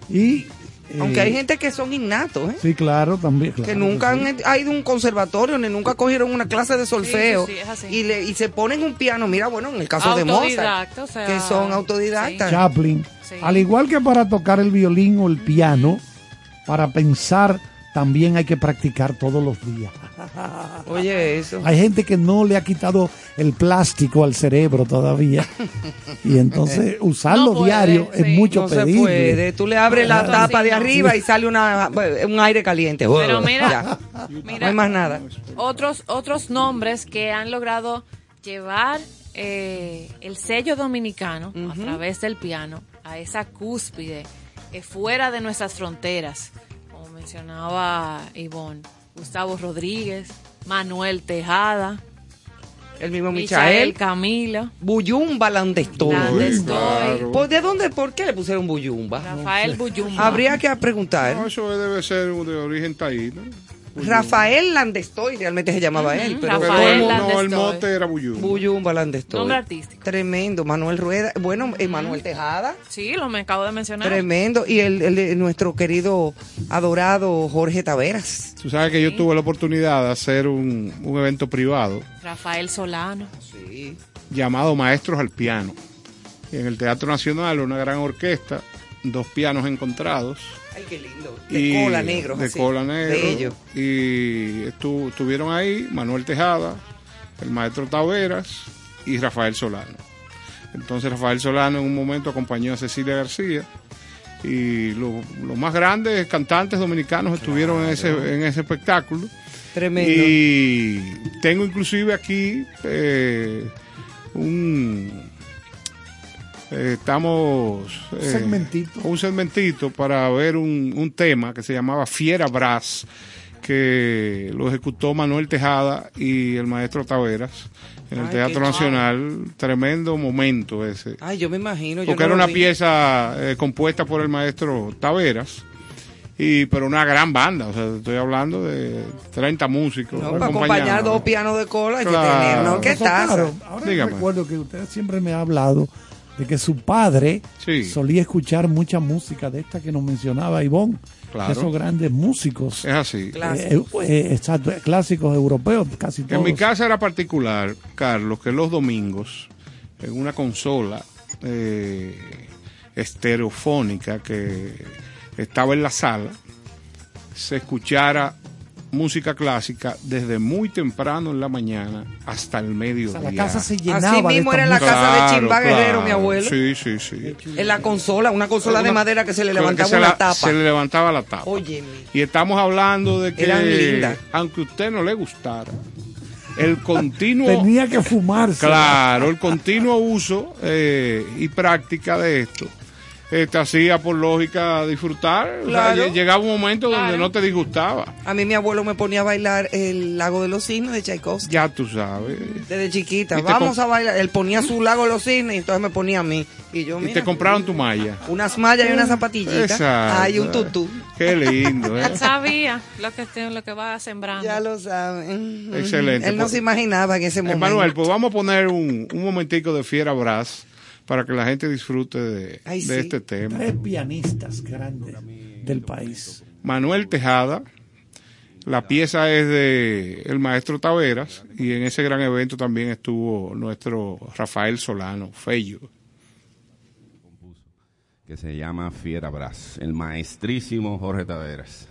Speaker 3: y eh,
Speaker 6: Aunque hay gente que son innatos, ¿eh?
Speaker 3: Sí, claro, también.
Speaker 6: que nunca
Speaker 3: sí.
Speaker 6: han ha ido a un conservatorio ni nunca cogieron una clase de solfeo
Speaker 4: Sí, sí, sí, es así.
Speaker 6: y, le, y se ponen un piano. Mira, bueno, en el caso de Mozart,
Speaker 4: o sea,
Speaker 6: que son autodidactas.
Speaker 3: Chaplin.
Speaker 4: Sí.
Speaker 3: Al igual que para tocar el violín o el piano, para pensar también hay que practicar todos los días.
Speaker 6: Oye, eso.
Speaker 3: Hay gente que no le ha quitado el plástico al cerebro todavía. Y entonces usarlo
Speaker 4: No puede,
Speaker 3: diario es mucho
Speaker 6: no se
Speaker 3: pedir.
Speaker 6: puede. Tú le abres la tapa de
Speaker 4: no.
Speaker 6: arriba y sale una, un aire caliente.
Speaker 4: Pero mira,
Speaker 6: no hay más nada.
Speaker 4: otros otros nombres que han logrado llevar eh, el sello dominicano a través del piano a esa cúspide eh, fuera de nuestras fronteras, mencionaba Ivonne, Gustavo Rodríguez, Manuel Tejada,
Speaker 6: El mismo
Speaker 4: Michael. Camilo,
Speaker 6: Buyumba Landestoy. ¿Por de dónde? ¿Por qué le pusieron Buyumba?
Speaker 4: Rafael Buyumba.
Speaker 6: Habría que preguntar.
Speaker 5: No, eso debe ser de origen taíno.
Speaker 6: Rafael Landestoy realmente se llamaba él, pero
Speaker 4: Rafael
Speaker 5: no, el mote era Buyum.
Speaker 6: Buyumba Landestoy.
Speaker 4: Nombre artístico.
Speaker 6: Tremendo. Manuel Rueda. Bueno, eh, Manuel Tejada.
Speaker 4: Sí, lo me acabo de mencionar.
Speaker 6: Tremendo. Y el, nuestro querido, adorado Jorge Taveras.
Speaker 5: Tú sabes que yo tuve la oportunidad de hacer un, un evento privado
Speaker 4: Rafael Solano.
Speaker 6: Sí.
Speaker 5: llamado Maestros al Piano. Y en el Teatro Nacional, una gran orquesta, dos pianos encontrados.
Speaker 6: Ay, qué lindo. De
Speaker 5: y-
Speaker 6: cola negro.
Speaker 5: De
Speaker 6: así.
Speaker 5: cola negro.
Speaker 6: Bello.
Speaker 5: Y estu- estuvieron ahí Manuel Tejada, el maestro Taveras y Rafael Solano. Entonces Rafael Solano en un momento acompañó a Cecilia García y lo- los más grandes cantantes dominicanos estuvieron en ese, en ese espectáculo.
Speaker 6: Tremendo.
Speaker 5: Y tengo inclusive aquí eh, un... eh, estamos... eh,
Speaker 3: segmentito.
Speaker 5: Un segmentito para ver un, un tema que se llamaba Fiera Brass, que lo ejecutó Manuel Tejada y el maestro Taveras en el
Speaker 6: Ay,
Speaker 5: Teatro Nacional. Tremendo momento ese.
Speaker 6: Ay, yo me imagino. yo
Speaker 5: Porque
Speaker 6: no
Speaker 5: era una
Speaker 6: vi.
Speaker 5: pieza eh, compuesta por el maestro Taveras. Y, pero una gran banda, o sea, estoy hablando de 30 músicos.
Speaker 6: No, para acompañar dos pianos de cola que tener, ¿no? ¿Qué tal?
Speaker 3: Ahora
Speaker 5: Dígame.
Speaker 3: recuerdo que usted siempre me ha hablado de que su padre
Speaker 5: Sí.
Speaker 3: solía escuchar mucha música de esta que nos mencionaba Ivonne,
Speaker 5: Claro.
Speaker 3: esos grandes músicos,
Speaker 5: Es así.
Speaker 6: Clásicos.
Speaker 3: eh, eh, exacto, clásicos europeos, casi todos.
Speaker 5: En mi casa era particular, Carlos, que los domingos, en una consola eh, estereofónica que estaba en la sala, se escuchara música clásica desde muy temprano en la mañana hasta el
Speaker 3: O
Speaker 5: mediodía.
Speaker 3: sea, la casa se llenaba
Speaker 6: Así
Speaker 3: de
Speaker 6: mismo
Speaker 3: esta
Speaker 6: era en la casa de
Speaker 5: Claro,
Speaker 6: Chimba Guerrero,
Speaker 5: claro.
Speaker 6: mi abuelo.
Speaker 5: Sí, sí, sí.
Speaker 6: En la consola, una consola de
Speaker 5: Una-
Speaker 6: madera que se le levantaba
Speaker 5: se
Speaker 6: una
Speaker 5: la-
Speaker 6: tapa.
Speaker 5: Se le levantaba la tapa.
Speaker 6: Óyeme.
Speaker 5: Y estamos hablando de que,
Speaker 6: Eran lindas.
Speaker 5: aunque a usted no le gustara, el continuo...
Speaker 3: Tenía que fumarse.
Speaker 5: Claro, el continuo uso eh, y práctica de esto te hacía por lógica disfrutar. O sea, llegaba un momento donde no te disgustaba.
Speaker 6: A mí mi abuelo me ponía a bailar el Lago de los Cisnes de Tchaikovsky.
Speaker 5: Ya tú sabes.
Speaker 6: Desde chiquita.
Speaker 5: Y
Speaker 6: Vamos a bailar. Él ponía su Lago de los Cisnes y entonces me ponía a mí. Y yo,
Speaker 5: Y
Speaker 6: mira,
Speaker 5: te compraron tu malla.
Speaker 6: unas mallas y una zapatillita.
Speaker 5: Exacto.
Speaker 6: Ay, un tutú.
Speaker 5: Qué lindo, ¿eh?
Speaker 4: Él sabía lo que, lo que va sembrando.
Speaker 6: Ya lo saben.
Speaker 5: Excelente.
Speaker 6: Él no
Speaker 5: Pues-
Speaker 6: se imaginaba en ese momento.
Speaker 5: Emanuel, pues vamos a poner un, un momentico de Fiera Brass para que la gente disfrute de,
Speaker 6: Ay,
Speaker 5: de
Speaker 6: sí.
Speaker 5: este tema.
Speaker 3: Tres pianistas grandes del país.
Speaker 5: Manuel Tejada. La pieza es de el maestro Taveras y en ese gran evento también estuvo nuestro Rafael Solano, Fello.
Speaker 7: que se llama Fiera Brass, el maestrísimo Jorge Taveras.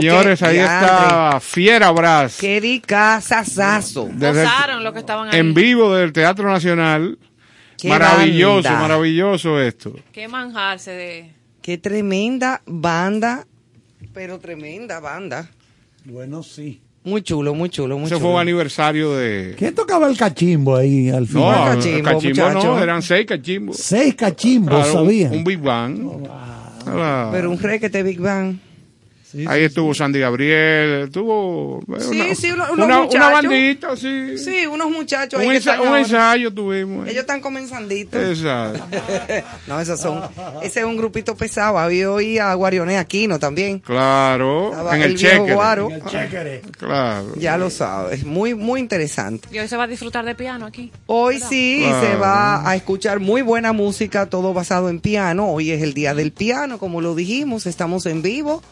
Speaker 5: Señores, ahí está Fiera Brás.
Speaker 6: Qué dicazazazo.
Speaker 5: Desde el-
Speaker 4: Gozaron los que estaban ahí.
Speaker 5: en vivo del Teatro Nacional.
Speaker 6: Qué
Speaker 5: maravilloso,
Speaker 6: banda.
Speaker 5: maravilloso esto.
Speaker 4: Qué manjarse de...
Speaker 6: Qué tremenda banda, pero tremenda banda.
Speaker 3: Bueno, sí.
Speaker 6: Muy chulo, muy chulo, muy
Speaker 5: Ese
Speaker 6: chulo.
Speaker 5: fue un aniversario de...
Speaker 3: ¿Quién tocaba el cachimbo ahí al
Speaker 5: No,
Speaker 3: final?
Speaker 6: cachimbo,
Speaker 5: cachimbo, no, eran seis cachimbos.
Speaker 3: Seis cachimbos,
Speaker 5: Claro, un-
Speaker 3: sabía.
Speaker 5: Un Big Bang. Ah,
Speaker 6: Pero un requete Big Bang.
Speaker 3: Sí,
Speaker 5: Ahí estuvo Sandy Gabriel, estuvo
Speaker 6: Sí,
Speaker 5: una,
Speaker 6: sí, uno- unos
Speaker 5: una, una
Speaker 6: muchachos.
Speaker 5: bandita, sí.
Speaker 6: Sí, unos muchachos
Speaker 5: un, ensa- ensayo tuvimos.
Speaker 6: Ellos están comenzanditos.
Speaker 5: Exacto.
Speaker 6: No, esos son. Ese es un grupito pesado. Había hoy a Guarioné Aquino también.
Speaker 5: Claro,
Speaker 6: Estaba
Speaker 5: en el,
Speaker 6: el viejo
Speaker 5: cheque.
Speaker 6: Guaro.
Speaker 5: Claro.
Speaker 6: Ya lo sabes. Muy, muy interesante.
Speaker 4: Y hoy se va a disfrutar de piano aquí.
Speaker 6: Hoy sí
Speaker 5: Claro.
Speaker 6: se va a escuchar muy buena música, todo basado en piano. Hoy es el día del piano, como lo dijimos. Estamos en vivo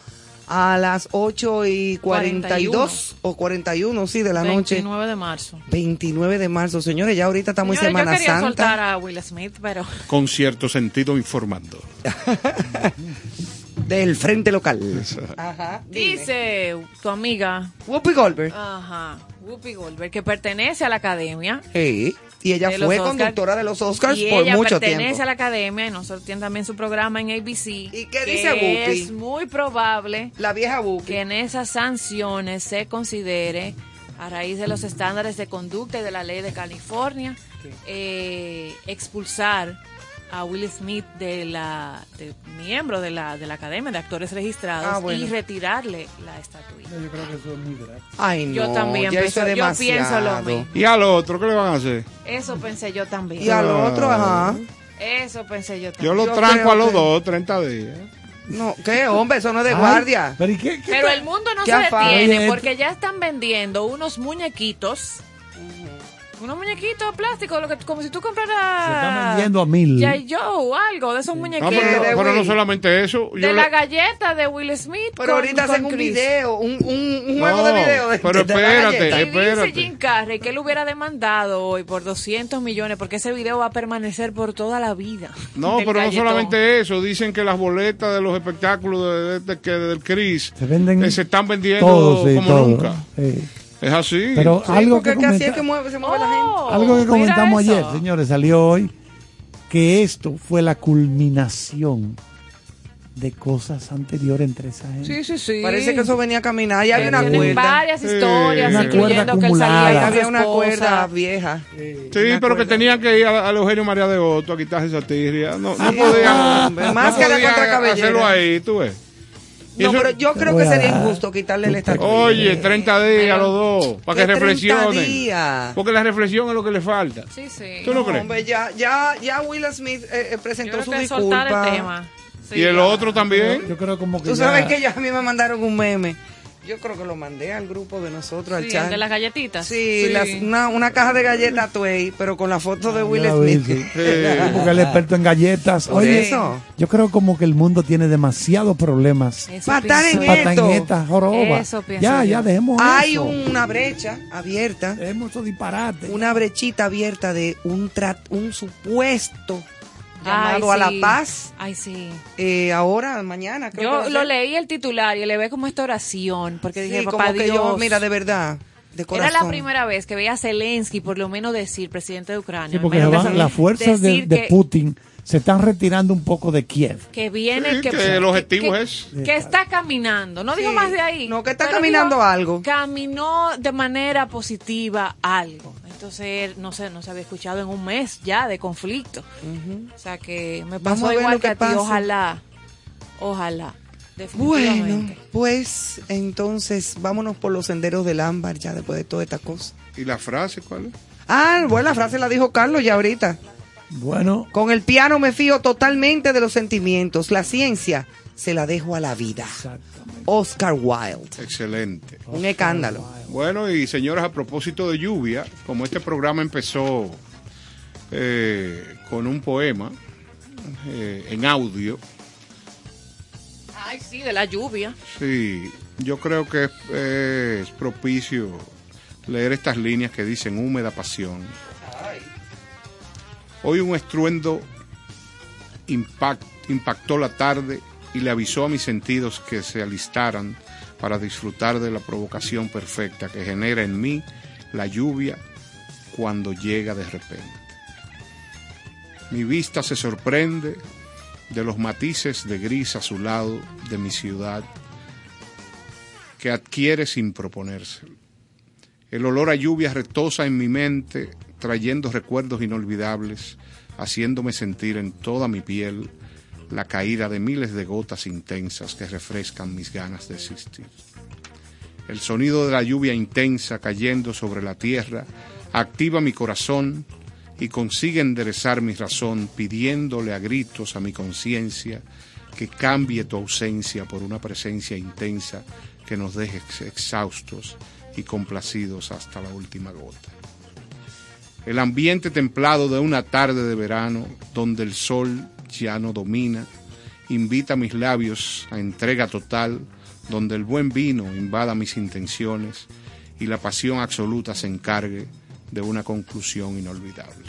Speaker 6: a las 8 y 42 o 41, sí, de la noche.
Speaker 4: 29 de marzo.
Speaker 6: 29 de marzo, señores. Ya ahorita estamos en Semana
Speaker 4: yo quería
Speaker 6: Santa.
Speaker 4: soltar a Will Smith, pero
Speaker 5: Con cierto sentido informando.
Speaker 6: Del frente local. Ajá.
Speaker 4: dice tu amiga,
Speaker 6: Whoopi Goldberg.
Speaker 4: ajá, Whoopi Goldberg, que pertenece a la academia.
Speaker 6: Sí. Y ella fue conductora de los Oscars
Speaker 4: y
Speaker 6: por
Speaker 4: ella
Speaker 6: mucho
Speaker 4: pertenece
Speaker 6: tiempo.
Speaker 4: a la academia y nosotros tiene también su programa en ABC.
Speaker 6: ¿Y qué dice Whoopi?
Speaker 4: Es muy probable
Speaker 6: La vieja Whoopi.
Speaker 4: que en esas sanciones se considere, a raíz de los estándares de conducta y de la ley de California, eh, expulsar a Will Smith de la de miembro de la de la Academia de Actores Registrados
Speaker 6: Ah, bueno.
Speaker 4: y retirarle la estatuilla.
Speaker 3: Yo creo que eso es muy grave.
Speaker 6: Ay, no.
Speaker 4: Yo también
Speaker 6: ya
Speaker 4: pienso-
Speaker 6: eso es
Speaker 4: yo pienso lo mismo.
Speaker 5: ¿Y al otro qué le van a hacer?
Speaker 4: Eso pensé yo también.
Speaker 6: Y al otro, ajá.
Speaker 4: Eso pensé yo
Speaker 5: Yo
Speaker 4: también.
Speaker 5: lo
Speaker 6: Yo
Speaker 5: tranco
Speaker 6: creo
Speaker 5: a los
Speaker 6: que-
Speaker 5: dos, 30 días.
Speaker 6: No, ¿qué, hombre? Eso no es de
Speaker 3: Ay,
Speaker 6: guardia.
Speaker 3: Pero, ¿y qué, qué
Speaker 4: Pero el mundo no se detiene porque ya están vendiendo unos muñequitos. Unos muñequitos plásticos, lo que, como si tú compraras.
Speaker 3: Se están vendiendo a mil.
Speaker 4: Ya yo, algo de esos
Speaker 5: No,
Speaker 4: muñequitos.
Speaker 5: pero,
Speaker 6: de
Speaker 5: pero no solamente eso.
Speaker 4: de
Speaker 5: yo
Speaker 4: la
Speaker 5: le-
Speaker 4: galleta de Will Smith.
Speaker 6: Pero
Speaker 4: con-
Speaker 6: ahorita
Speaker 4: con
Speaker 6: hacen un
Speaker 4: Chris.
Speaker 6: video, un, un, un
Speaker 5: No,
Speaker 6: juego de video. De,
Speaker 5: pero
Speaker 6: de la
Speaker 5: espérate,
Speaker 6: galleta.
Speaker 4: Y
Speaker 5: Espérate.
Speaker 4: dice Jim Carrey que él hubiera demandado hoy por 200 millones porque ese video va a permanecer por toda la vida.
Speaker 5: No, pero no solamente eso. Dicen que las boletas de los espectáculos de, de- del Cris
Speaker 3: Se venden
Speaker 5: eh, se están vendiendo
Speaker 3: todo, sí,
Speaker 5: como
Speaker 3: todo.
Speaker 5: nunca.
Speaker 3: Sí.
Speaker 5: Es así.
Speaker 3: Pero
Speaker 6: Sí,
Speaker 3: algo que,
Speaker 6: que así es
Speaker 3: comenta-
Speaker 6: que mueve, se mueve la gente.
Speaker 4: Oh,
Speaker 3: algo que
Speaker 4: mira
Speaker 3: comentamos ayer, señores, salió hoy que esto fue la culminación de cosas anteriores entre esa gente.
Speaker 4: Sí, sí, sí.
Speaker 6: Parece que eso venía a caminar. Y hay una
Speaker 4: Tienen
Speaker 6: cuerda.
Speaker 4: varias historias,
Speaker 3: Una
Speaker 4: incluyendo
Speaker 3: cuerda
Speaker 4: que él
Speaker 3: acumulada.
Speaker 4: salía
Speaker 6: Había una
Speaker 4: esposa.
Speaker 6: cuerda vieja.
Speaker 5: Sí, pero que tenían que ir a- al Eugenio María de Otto a quitarse esa tirria. No, no
Speaker 6: Sí,
Speaker 5: podían,
Speaker 6: hombre,
Speaker 5: no
Speaker 6: máscara
Speaker 5: podían
Speaker 6: contra cabellera.
Speaker 5: hacerlo ahí, tú ves.
Speaker 6: No,
Speaker 5: eso-
Speaker 6: pero yo creo que
Speaker 3: a
Speaker 6: sería injusto quitarle el estatus.
Speaker 5: Oye, 30 días los dos, para que
Speaker 6: ¿Qué 30
Speaker 5: reflexionen.
Speaker 6: días?
Speaker 5: Porque la reflexión es lo que le falta.
Speaker 4: Sí, sí.
Speaker 5: ¿Tú no crees?
Speaker 6: Hombre, ya, ya, ya Will Smith eh, eh,
Speaker 4: Yo
Speaker 6: presentó
Speaker 4: creo
Speaker 6: su
Speaker 4: que soltar
Speaker 6: disculpa.
Speaker 4: el tema. Sí,
Speaker 5: y el
Speaker 4: ya.
Speaker 5: otro también.
Speaker 3: Yo creo como que
Speaker 6: Tú
Speaker 3: ya-
Speaker 6: sabes que ya a mí me mandaron un meme. Yo creo que lo mandé al grupo de nosotros, al
Speaker 4: Sí,
Speaker 6: chat.
Speaker 4: el de las galletitas.
Speaker 6: Sí, las- una, una caja de galletas Tway, pero con la foto de Will Smith.
Speaker 3: sí. Porque él es experto en galletas. Oye,
Speaker 6: eso.
Speaker 3: yo creo como que el mundo tiene demasiados problemas.
Speaker 4: Eso
Speaker 6: Pa' estar en esto.
Speaker 4: Eso
Speaker 3: ya,
Speaker 4: yo.
Speaker 3: ya, dejemos
Speaker 6: Hay
Speaker 3: eso.
Speaker 6: una brecha abierta,
Speaker 3: Dejemos esos disparates.
Speaker 6: una brechita abierta de un, tra- un supuesto
Speaker 4: Ay,
Speaker 6: llamado a la paz.
Speaker 4: Ay, sí.
Speaker 6: eh, ahora, mañana, creo que va
Speaker 4: Yo
Speaker 6: a
Speaker 4: lo
Speaker 6: ser.
Speaker 4: leí el titular y le ve como esta oración, porque
Speaker 6: Sí,
Speaker 4: dije,
Speaker 6: como
Speaker 4: papá
Speaker 6: que
Speaker 4: Dios.
Speaker 6: yo, mira, de verdad, de corazón.
Speaker 4: Era la primera vez que veía a Zelensky, por lo menos decir, presidente de Ucrania.
Speaker 3: Sí, porque van- las fuerzas de,
Speaker 4: que-
Speaker 3: Putin se están retirando un poco de Kiev.
Speaker 4: que viene
Speaker 5: Sí,
Speaker 4: que,
Speaker 5: que el objetivo
Speaker 4: que-
Speaker 5: es-
Speaker 4: que está caminando no digo
Speaker 6: Sí.
Speaker 4: más de ahí
Speaker 6: No, que está caminando
Speaker 4: digo,
Speaker 6: algo.
Speaker 4: caminó de manera positiva algo entonces no sé no se había escuchado en un mes ya de conflicto o sea que me pasó igual que,
Speaker 6: que
Speaker 4: a ti ojalá ojalá
Speaker 6: Bueno, pues entonces vámonos por los senderos del ámbar ya después de toda esta cosa.
Speaker 5: ¿Y la frase cuál es?
Speaker 6: Ah, bueno, la frase la dijo Carlos ya ahorita.
Speaker 3: Bueno,
Speaker 6: Con el piano me fío totalmente de los sentimientos. La ciencia se la dejo a la vida.
Speaker 3: exactamente.
Speaker 6: Oscar Wilde.
Speaker 5: Excelente.
Speaker 6: Un escándalo.
Speaker 5: Bueno, y señoras, a propósito de lluvia, como este programa empezó eh, con un poema eh, en audio,
Speaker 4: ay sí de la lluvia
Speaker 5: sí, yo creo que es, es propicio leer estas líneas que dicen húmeda pasión. Hoy un estruendo impact- impactó la tarde y le avisó a mis sentidos que se alistaran para disfrutar de la provocación perfecta que genera en mí la lluvia cuando llega de repente. Mi vista se sorprende de los matices de gris azulado de mi ciudad que adquiere sin proponerse. El olor a lluvia retosa en mi mente, trayendo recuerdos inolvidables, haciéndome sentir en toda mi piel la caída de miles de gotas intensas que refrescan mis ganas de existir. El sonido de la lluvia intensa cayendo sobre la tierra activa mi corazón y consigue enderezar mi razón pidiéndole a gritos a mi conciencia que cambie tu ausencia por una presencia intensa que nos deje ex- exhaustos y complacidos hasta la última gota. El ambiente templado de una tarde de verano donde el sol ya no domina, invita mis labios a entrega total, donde el buen vino invada mis intenciones y la pasión absoluta se encargue de una conclusión inolvidable.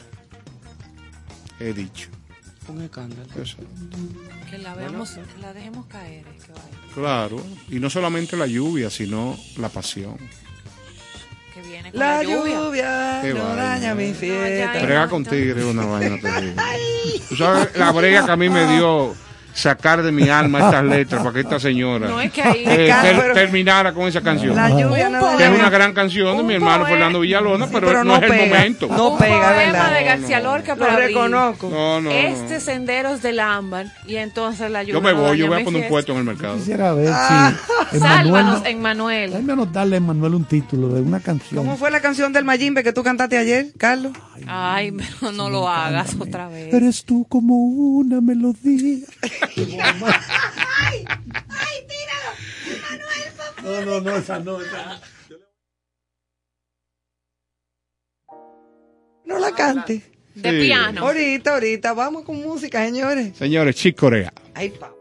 Speaker 5: He dicho.
Speaker 6: Un escándalo.
Speaker 4: Que la veamos, que la dejemos caer. es que vaya.
Speaker 5: Claro, y no solamente la lluvia, sino la pasión.
Speaker 4: Que viene con
Speaker 6: La
Speaker 4: la, lluvia.
Speaker 6: lluvia
Speaker 5: Qué
Speaker 6: no
Speaker 5: vaina.
Speaker 6: daña mi fiesta.
Speaker 5: Brega con tigre una vaina. Tú sabes la brega que a mí me dio sacar de mi alma estas letras para que esta señora
Speaker 4: No es que ahí.
Speaker 5: eh,
Speaker 6: Claro,
Speaker 5: ter- terminara con esa canción.
Speaker 6: La lluvia
Speaker 4: Un
Speaker 6: no
Speaker 4: poema.
Speaker 5: que es una gran canción de mi hermano
Speaker 4: poema.
Speaker 5: Fernando Villalona, pero,
Speaker 6: pero
Speaker 5: no,
Speaker 6: no
Speaker 5: es el
Speaker 6: pega.
Speaker 5: momento.
Speaker 6: No
Speaker 4: un
Speaker 6: pega,
Speaker 4: poema
Speaker 6: ¿verdad?
Speaker 4: de
Speaker 5: No,
Speaker 4: García
Speaker 5: no.
Speaker 4: Lorca
Speaker 6: Lo
Speaker 4: para abrir.
Speaker 6: reconozco.
Speaker 5: No, no, no.
Speaker 4: Este senderos del ámbar y entonces la lluvia.
Speaker 5: Yo me
Speaker 4: no
Speaker 5: voy, yo voy a poner un puesto en el mercado.
Speaker 3: Quisiera ver
Speaker 6: Ah.
Speaker 3: si Emmanuel,
Speaker 4: Sálvanos,
Speaker 3: no-
Speaker 4: Emmanuel.
Speaker 3: déjame anotarle a Emmanuel un título de una canción.
Speaker 6: ¿Cómo fue la canción del Mayimbe que tú cantaste ayer, Carlos?
Speaker 4: Ay, pero no lo hagas otra vez.
Speaker 3: Eres tú como una melodía. No, no, no, esa no, esa no.
Speaker 6: No la cante.
Speaker 4: De
Speaker 5: Sí.
Speaker 4: piano.
Speaker 6: Ahorita, ahorita, vamos con música, señores.
Speaker 5: Señores, Chick Corea.
Speaker 6: Ay, pa.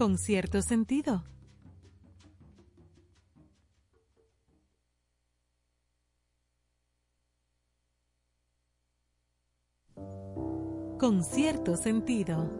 Speaker 8: Con cierto sentido. Con cierto sentido.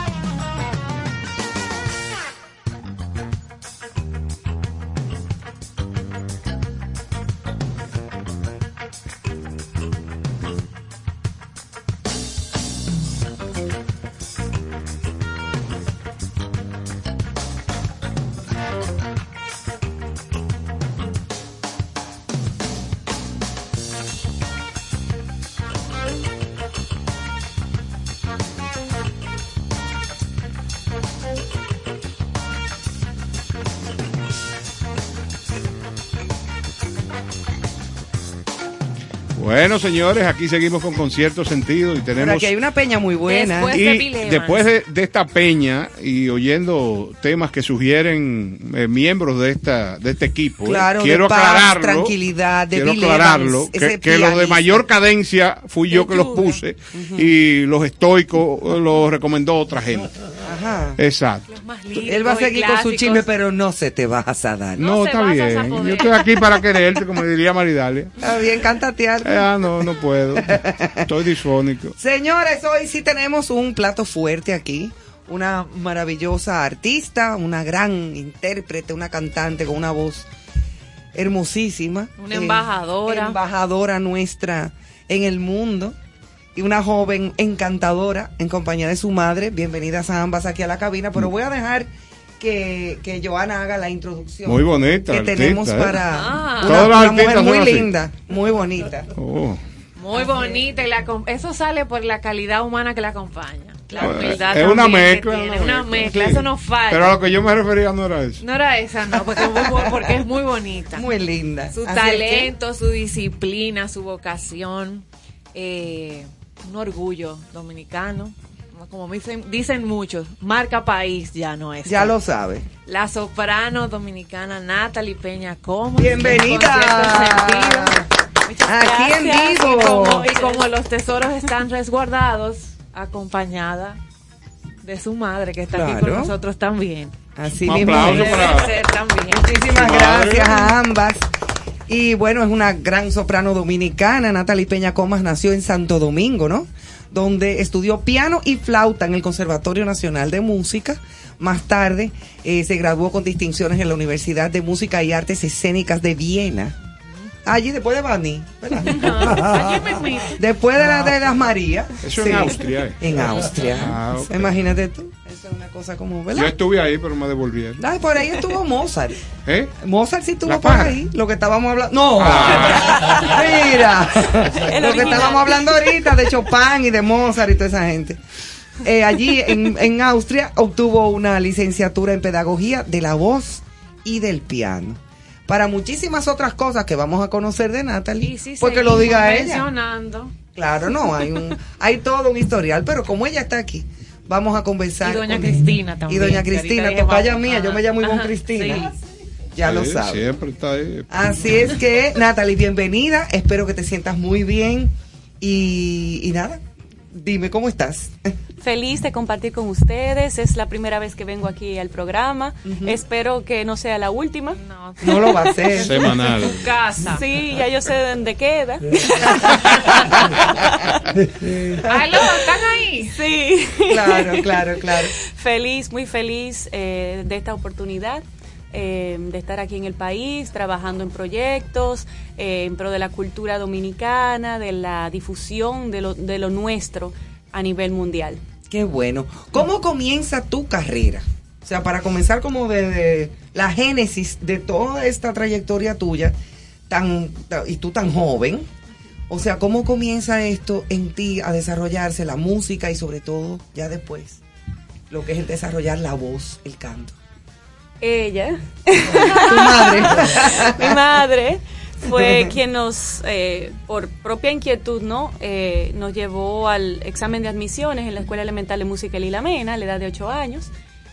Speaker 5: Bueno, señores, aquí seguimos con Concierto Sentido y tenemos...
Speaker 6: aquí hay una peña muy buena.
Speaker 4: Después-
Speaker 5: y
Speaker 4: de
Speaker 5: después de, de esta peña y oyendo temas que sugieren eh, miembros de esta de este equipo, eh,
Speaker 6: Claro,
Speaker 5: quiero
Speaker 6: de paz,
Speaker 5: aclararlo,
Speaker 6: tranquilidad, de
Speaker 5: quiero aclararlo, que, que los de mayor cadencia fui yo que los puse y los estoicos eh, los recomendó otra gente.
Speaker 6: Ajá.
Speaker 5: Exacto.
Speaker 4: Los más
Speaker 6: Él va a seguir con su chisme, pero no se te vas a dar.
Speaker 5: No, está bien. Yo estoy aquí para quererte, como diría Maridalia.
Speaker 6: Está bien, cántatear.
Speaker 5: Eh, ah, no, no puedo. Estoy disfónico.
Speaker 6: Señores, hoy sí tenemos un plato fuerte aquí. Una maravillosa artista, una gran intérprete, una cantante con una voz hermosísima.
Speaker 4: Una embajadora.
Speaker 6: embajadora nuestra en el mundo. Y una joven encantadora en compañía de su madre. Bienvenidas a ambas aquí a la cabina. Pero voy a dejar que, que Joana haga la introducción.
Speaker 5: Muy bonita
Speaker 6: Que
Speaker 5: artista,
Speaker 6: tenemos
Speaker 5: ¿eh?
Speaker 6: para
Speaker 4: Ah.
Speaker 6: una,
Speaker 5: Todas las
Speaker 6: una mujer muy
Speaker 5: así.
Speaker 6: linda, muy bonita.
Speaker 5: Oh.
Speaker 4: Muy bonita y la, eso sale por la calidad humana que la acompaña. La humildad
Speaker 5: es una mezcla,
Speaker 4: tiene, una mezcla,
Speaker 5: sí.
Speaker 4: eso no falta.
Speaker 5: Pero a lo que yo me refería no era eso.
Speaker 4: No era esa, no, porque es muy, porque es muy bonita.
Speaker 6: Muy linda.
Speaker 4: su
Speaker 6: Así es que-
Speaker 4: talento, su disciplina, su vocación, eh, un orgullo dominicano. Como dicen, dicen muchos, marca país ya no es.
Speaker 6: Ya lo sabe.
Speaker 4: La soprano dominicana Natalie Peña Como.
Speaker 6: Bienvenida. Aquí en
Speaker 4: Y
Speaker 6: vivo.
Speaker 4: como, y como los tesoros están resguardados, acompañada de su madre que está aquí con nosotros también.
Speaker 6: Así mismo.
Speaker 5: para-
Speaker 4: también.
Speaker 6: Muchísimas
Speaker 5: Madre.
Speaker 6: gracias a ambas. Y bueno, es una gran soprano dominicana. Natalie Peña Comas nació en Santo Domingo, ¿no? Donde estudió piano y flauta en el Conservatorio Nacional de Música. Más tarde eh, se graduó con distinciones en la Universidad de Música y Artes Escénicas de Viena. Allí después de Bani, ¿verdad? Después de la de las Marías.
Speaker 5: Eso en Austria, eh.
Speaker 6: En Austria.
Speaker 5: Ah.
Speaker 6: Imagínate tú. Eso es una cosa como,
Speaker 5: Yo estuve ahí, pero me devolvieron.
Speaker 6: Ay, por ahí estuvo Mozart.
Speaker 5: ¿Eh?
Speaker 6: Mozart sí estuvo por ahí, lo que estábamos hablando. No,
Speaker 5: Ah.
Speaker 6: mira, lo que estábamos hablando ahorita de Chopin y de Mozart y toda esa gente. Eh, allí en, en Austria obtuvo una licenciatura en pedagogía de la voz y del piano. Para muchísimas otras cosas que vamos a conocer de Natalie, porque lo
Speaker 4: seguimos
Speaker 6: diga ella. Claro, no, hay un, hay todo un historial, pero como ella está aquí, vamos a conversar.
Speaker 4: Y doña
Speaker 6: con
Speaker 4: Cristina también,
Speaker 6: Y doña Cristina, tocaya mía, yo me llamo Ivonne
Speaker 4: ajá,
Speaker 6: Cristina.
Speaker 4: sí.
Speaker 6: Ya lo sabes.
Speaker 5: Siempre está ahí.
Speaker 6: Así es que, Natalie, bienvenida. Espero que te sientas muy bien. Y, y nada, dime cómo estás.
Speaker 9: Feliz de compartir con ustedes. Es la primera vez que vengo aquí al programa. Espero que no sea la última.
Speaker 4: No,
Speaker 6: No lo va a hacer.
Speaker 5: Semanal.
Speaker 4: tu casa.
Speaker 9: Sí, ya yo sé dónde queda.
Speaker 4: Aló, ¿están ahí?
Speaker 9: Sí.
Speaker 6: Claro, claro, claro.
Speaker 9: Feliz, muy feliz eh, de esta oportunidad. Eh, de estar aquí en el país, trabajando en proyectos, eh, en pro de la cultura dominicana, de la difusión de lo, de lo nuestro a nivel mundial.
Speaker 6: Qué bueno. ¿Cómo comienza tu carrera? O sea, para comenzar como desde la génesis de toda esta trayectoria tuya, tan, ta- y tú tan joven. O sea, ¿cómo comienza esto en ti a desarrollarse la música y sobre todo ya después? lo que es el desarrollar la voz, el canto?
Speaker 9: Ella,
Speaker 6: Tu madre.
Speaker 9: mi madre, fue quien nos, eh, por propia inquietud, ¿no? Eh, nos llevó al examen de admisiones en la Escuela Elemental de Música Lila Mena, a la edad de 8 años,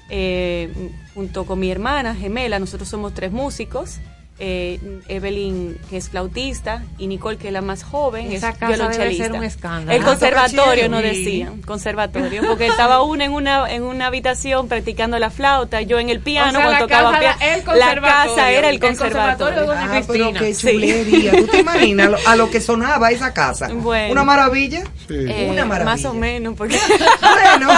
Speaker 9: eh, junto con mi hermana gemela, nosotros somos tres músicos. Eh, Evelyn, que es flautista, y Nicole, que es la más joven,
Speaker 4: Esa
Speaker 9: es
Speaker 4: casa debe ser un escándalo.
Speaker 9: El
Speaker 4: Ah,
Speaker 9: conservatorio,
Speaker 4: chelo.
Speaker 9: decían, conservatorio, porque estaba una en una en una habitación practicando la flauta, yo en el piano
Speaker 4: O sea,
Speaker 9: cuando
Speaker 4: la
Speaker 9: tocaba
Speaker 4: casa
Speaker 9: piano.
Speaker 4: el
Speaker 9: La
Speaker 4: conservatorio,
Speaker 9: casa era el
Speaker 4: el conservatorio
Speaker 9: conservatorio.
Speaker 4: de Doña
Speaker 6: Ah, pero qué
Speaker 9: Sí.
Speaker 6: chulería. ¿Tú te imaginas lo- a lo que sonaba esa casa?
Speaker 9: Bueno.
Speaker 6: Una maravilla.
Speaker 9: Eh,
Speaker 6: Una maravilla.
Speaker 9: Más o menos, porque
Speaker 6: Bueno.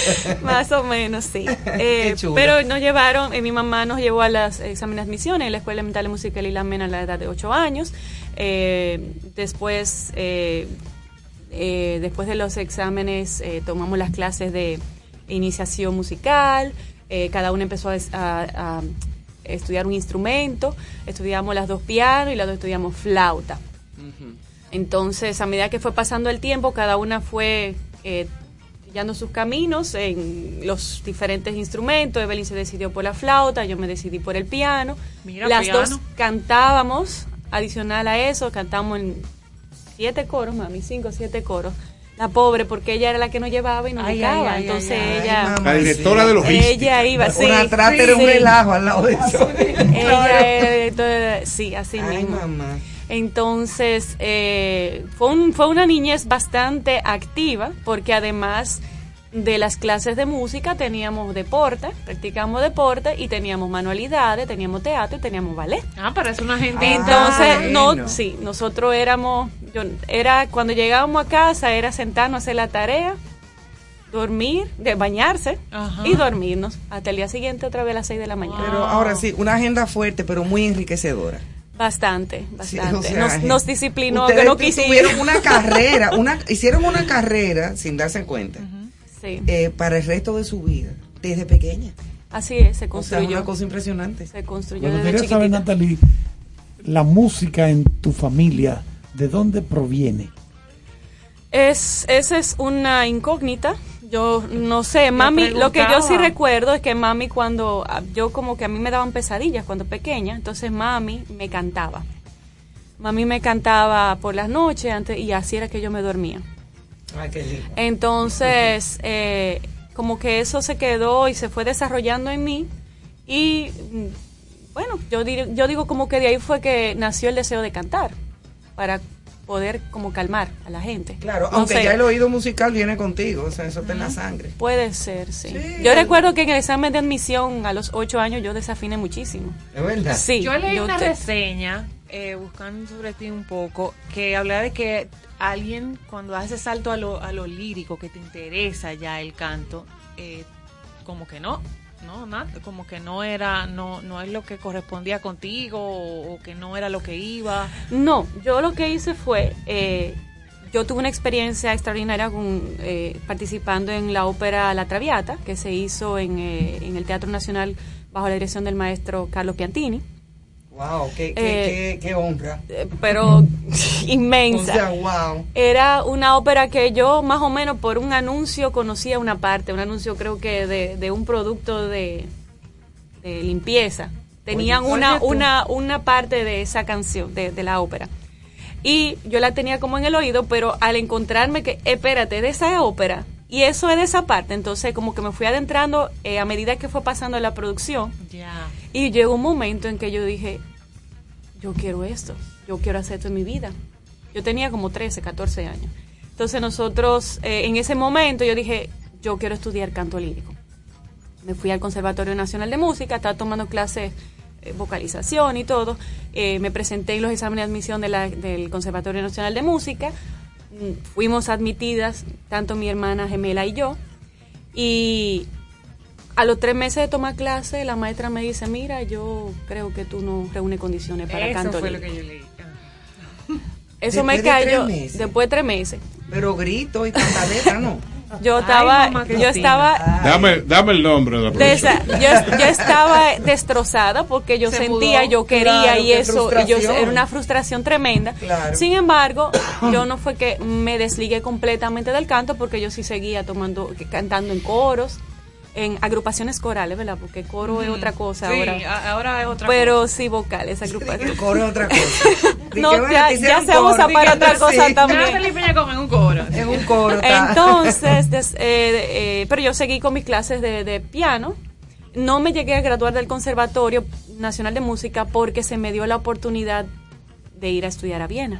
Speaker 9: más o menos, sí. Eh,
Speaker 6: Qué chulo.
Speaker 9: pero nos llevaron, eh, mi mamá nos llevó a las exámenes de admisiones en la Escuela Elemental de Música Lila Mena a la edad de 8 años. Eh, después, eh, eh, después de los exámenes, tomamos las clases de iniciación musical. cada uno empezó a, des- a- a estudiar un instrumento. Estudiamos las dos piano y las dos estudiamos flauta. Entonces, a medida que fue pasando el tiempo, cada una fue trillando sus caminos en los diferentes instrumentos. Evelyn se decidió por la flauta, yo me decidí por el piano.
Speaker 4: Mira,
Speaker 9: Las
Speaker 4: piano.
Speaker 9: dos cantábamos, adicional a eso, cantamos en siete coros, mami, cinco o siete coros. La pobre, porque ella era la que nos llevaba y nos
Speaker 4: Ay, ay,
Speaker 9: Entonces
Speaker 4: ay,
Speaker 9: ella...
Speaker 5: La directora de logística.
Speaker 9: Ella iba, sí.
Speaker 6: Una trátera era un
Speaker 9: sí.
Speaker 6: relajo al lado de eso.
Speaker 9: Ella era sí, así
Speaker 6: Ay,
Speaker 9: mismo.
Speaker 6: mamá.
Speaker 9: Entonces, eh, fue, un- fue una niñez bastante activa, porque además de las clases de música teníamos deporte, practicamos deporte y teníamos manualidades, teníamos teatro y teníamos ballet.
Speaker 4: Ah, pero es una gente.
Speaker 9: Entonces, no, sí, nosotros éramos, yo, era cuando llegábamos a casa era sentarnos a hacer la tarea, dormir, de bañarse
Speaker 4: Ajá.
Speaker 9: y dormirnos hasta el día siguiente otra vez a las 6 de la mañana.
Speaker 6: Pero ahora sí, una agenda fuerte, pero muy enriquecedora.
Speaker 9: Bastante,
Speaker 6: Sí,
Speaker 9: bastante.
Speaker 6: o sea,
Speaker 9: nos, nos disciplinó que no quisieron.
Speaker 6: una carrera, una, hicieron una carrera sin darse cuenta
Speaker 9: Sí,
Speaker 6: eh, para el resto de su vida, desde pequeña.
Speaker 9: así es, se
Speaker 6: O sea,
Speaker 9: construyó.
Speaker 6: una cosa impresionante.
Speaker 9: se construyó
Speaker 3: Me
Speaker 9: desde
Speaker 3: gustaría saber. Natalie, la música en tu familia, ¿de dónde proviene?
Speaker 9: Es, esa es una incógnita. Yo no sé, mami, lo que yo sí recuerdo es que mami cuando, ah, yo como que a mí me daban pesadillas cuando pequeña, entonces mami me cantaba. Mami me cantaba por las noches antes y así era que yo me dormía.
Speaker 6: Ay, qué lindo.
Speaker 9: Entonces, eh, como que eso se quedó y se fue desarrollando en mí. Y mm, bueno, yo, dir- yo digo como que de ahí fue que nació el deseo de cantar, para poder como calmar a la gente.
Speaker 6: Claro,
Speaker 9: No
Speaker 6: aunque
Speaker 9: sé,
Speaker 6: ya el oído musical viene contigo, o sea, eso está en la sangre.
Speaker 9: Puede ser, sí.
Speaker 6: Sí.
Speaker 9: Yo recuerdo que en el examen de admisión a los ocho años yo desafiné muchísimo.
Speaker 6: ¿Es verdad?
Speaker 9: Sí.
Speaker 4: Yo leí una
Speaker 9: te-
Speaker 4: reseña, eh, buscando sobre ti un poco, que hablaba de que alguien cuando hace salto a lo, a lo lírico, que te interesa ya el canto, eh, como que no, no, nada, como que no era, no, no es lo que correspondía contigo o, que no era lo que iba.
Speaker 9: No, yo lo que hice fue, eh, yo tuve una experiencia extraordinaria con, eh, participando en la ópera La Traviata, que se hizo en, eh, en el Teatro Nacional bajo la dirección del maestro Carlos Piantini,
Speaker 6: Wow, qué, qué,
Speaker 9: Eh,
Speaker 6: qué, qué honra.
Speaker 9: eh, pero
Speaker 6: O
Speaker 9: inmensa.
Speaker 6: sea, wow.
Speaker 9: Era una ópera que yo más o menos por un anuncio conocía una parte, un anuncio creo que de, de un producto de, de limpieza. Tenían
Speaker 6: Oye,
Speaker 9: una, una, una parte de esa canción, de, de la ópera. Y yo la tenía como en el oído, pero al encontrarme que, espérate, de esa ópera, y eso es de esa parte, entonces como que me fui adentrando eh, a medida que fue pasando la producción,
Speaker 4: Ya.
Speaker 9: y llegó un momento en que yo dije, yo quiero esto, yo quiero hacer esto en mi vida. Yo tenía como 13, 14 años. Entonces nosotros, eh, en ese momento yo dije, yo quiero estudiar canto lírico. Me fui al Conservatorio Nacional de Música, estaba tomando clases eh, vocalización y todo. Eh, me presenté en los exámenes de admisión del Conservatorio Nacional de Música. Mm, Fuimos admitidas, tanto mi hermana gemela y yo. Y a los tres meses de tomar clase, la maestra me dice, mira, yo creo que tú no reúnes condiciones para
Speaker 4: Eso
Speaker 9: canto
Speaker 4: fue lo
Speaker 9: lírico".
Speaker 4: que yo leí.
Speaker 9: Eso
Speaker 6: Después
Speaker 9: me cayó después de tres meses.
Speaker 6: Pero grito y cantaleta, ¿no?
Speaker 9: Yo
Speaker 4: Ay,
Speaker 9: estaba,
Speaker 4: mamá
Speaker 9: yo estaba,
Speaker 5: Dame, dame el nombre de la
Speaker 9: de esa-
Speaker 5: profesora.
Speaker 9: yo, yo estaba destrozada porque yo
Speaker 4: Se
Speaker 9: sentía,
Speaker 4: mudó.
Speaker 9: yo quería
Speaker 6: Claro,
Speaker 9: y eso, y yo, era una frustración tremenda.
Speaker 6: Claro.
Speaker 9: Sin embargo, yo no fue que me desligué completamente del canto porque yo sí seguía tomando, cantando en coros. En agrupaciones corales, ¿verdad? Porque coro es otra cosa
Speaker 4: Sí,
Speaker 9: ahora.
Speaker 4: es otra
Speaker 9: Pero sí vocales, agrupaciones.
Speaker 6: coro es otra cosa.
Speaker 9: no,
Speaker 6: bueno,
Speaker 9: ya, ya se
Speaker 6: coro.
Speaker 9: usa para otra cosa
Speaker 6: Sí.
Speaker 9: también.
Speaker 4: En un coro.
Speaker 6: En un coro.
Speaker 9: Entonces, des- eh, eh, pero yo seguí con mis clases de, de piano. No me llegué a graduar del Conservatorio Nacional de Música porque se me dio la oportunidad de ir a estudiar a Viena.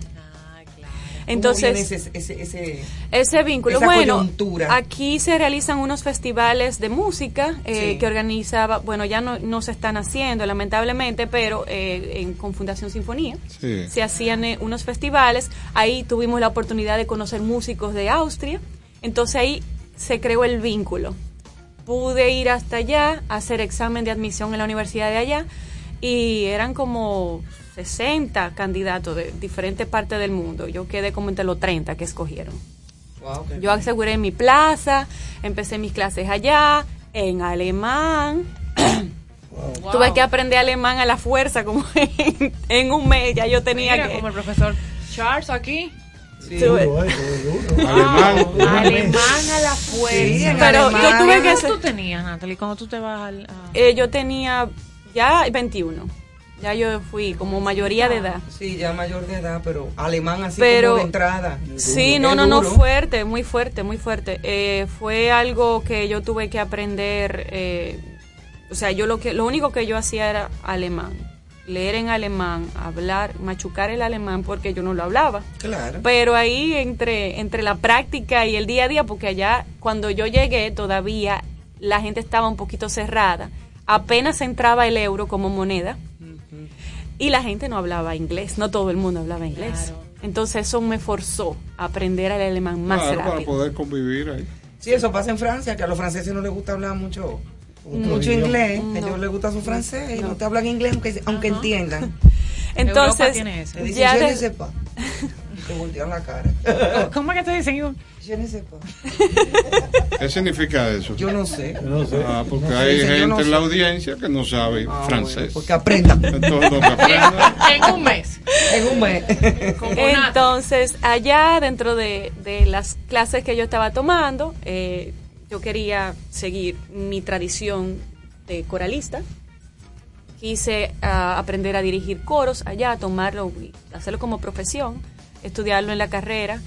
Speaker 6: ¿Cómo
Speaker 9: Entonces,
Speaker 6: viene ese, ese, ese-
Speaker 9: ese vínculo,
Speaker 6: esa
Speaker 9: bueno,
Speaker 6: coyuntura?
Speaker 9: aquí se realizan unos festivales de música eh,
Speaker 6: Sí.
Speaker 9: que organizaba, bueno, ya no, no se están haciendo lamentablemente, pero eh, en, con Fundación Sinfonía
Speaker 5: Sí.
Speaker 9: se hacían eh, unos festivales, ahí tuvimos la oportunidad de conocer músicos de Austria, entonces ahí se creó el vínculo. Pude ir hasta allá, hacer examen de admisión en la universidad de allá y eran como 60 candidatos de diferentes partes del mundo. Yo quedé como entre los 30 que escogieron.
Speaker 6: Wow, qué
Speaker 9: Yo aseguré mi plaza, empecé mis clases allá, en alemán.
Speaker 4: Wow.
Speaker 9: Tuve que aprender alemán a la fuerza, como en, en un mes ya yo tenía
Speaker 4: Mira,
Speaker 9: que...
Speaker 4: como el profesor Charles aquí.
Speaker 9: tuve-
Speaker 5: Alemán.
Speaker 4: Alemán a la fuerza.
Speaker 6: Sí,
Speaker 9: Pero
Speaker 6: alemán.
Speaker 9: yo tuve
Speaker 4: ¿Qué
Speaker 9: que
Speaker 4: tú tenías, Natalie, cuando tú te vas al... a-
Speaker 9: eh, yo tenía ya 21. Ya yo fui como mayoría de edad.
Speaker 6: Sí, ya mayor de edad, pero alemán así
Speaker 9: Pero-
Speaker 6: como de entrada.
Speaker 9: Sí, no, no, no, fuerte, muy fuerte, muy fuerte. Eh, fue algo que yo tuve que aprender, eh, o sea, yo lo que, lo único que yo hacía era alemán, leer en alemán, hablar, machucar el alemán porque yo no lo hablaba.
Speaker 6: Claro.
Speaker 9: Pero ahí entre, entre la práctica y el día a día, porque allá cuando yo llegué todavía la gente estaba un poquito cerrada, apenas entraba el euro como moneda y la gente no hablaba inglés, no todo el mundo hablaba inglés. Entonces eso me forzó a aprender el alemán más
Speaker 5: Claro, para
Speaker 9: rápido.
Speaker 5: poder convivir ahí.
Speaker 6: Sí, eso pasa en Francia, que a los franceses no les gusta hablar mucho mucho
Speaker 3: idioma.
Speaker 6: inglés. A
Speaker 9: No.
Speaker 6: ellos les gusta su francés y
Speaker 9: No.
Speaker 6: no te hablan inglés aunque, aunque entiendan.
Speaker 4: Europa
Speaker 9: Entonces, ya de-.
Speaker 6: Te voltean la cara.
Speaker 4: ¿Cómo es que te dicen?
Speaker 6: Yo sais pas.
Speaker 5: ¿Qué significa eso?
Speaker 6: Yo no sé.
Speaker 3: No sé.
Speaker 5: Ah, porque
Speaker 6: No sé,
Speaker 5: hay gente
Speaker 6: no
Speaker 5: en la
Speaker 6: sé.
Speaker 5: audiencia que no sabe
Speaker 6: Ah,
Speaker 5: francés.
Speaker 6: bueno, porque aprendan.
Speaker 5: Entonces, lo que aprendan.
Speaker 4: En un mes.
Speaker 6: en un mes.
Speaker 9: Entonces, allá dentro de, de las clases que yo estaba tomando, eh, yo quería seguir mi tradición de coralista. Quise ah, aprender a dirigir coros allá, tomarlo, y hacerlo como profesión, estudiarlo en la carrera.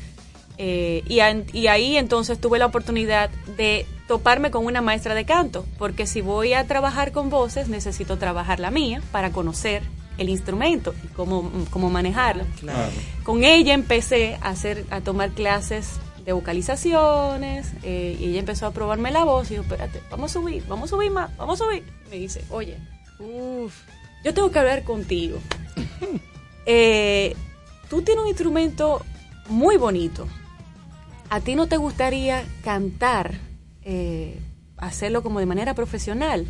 Speaker 9: eh, y, ahí entonces tuve la oportunidad de toparme con una maestra de canto, porque si voy a trabajar con voces, necesito trabajar la mía para conocer el instrumento y cómo, cómo manejarlo.
Speaker 5: Claro.
Speaker 9: Con ella empecé a hacer, a tomar clases de vocalizaciones eh, y ella empezó a probarme la voz y yo, espérate, vamos a subir, vamos a subir más, vamos a subir. Me dice, oye, uf, yo tengo que hablar contigo. Eh, tú tienes un instrumento muy bonito. ¿A ti no te gustaría cantar, eh, hacerlo como de manera profesional?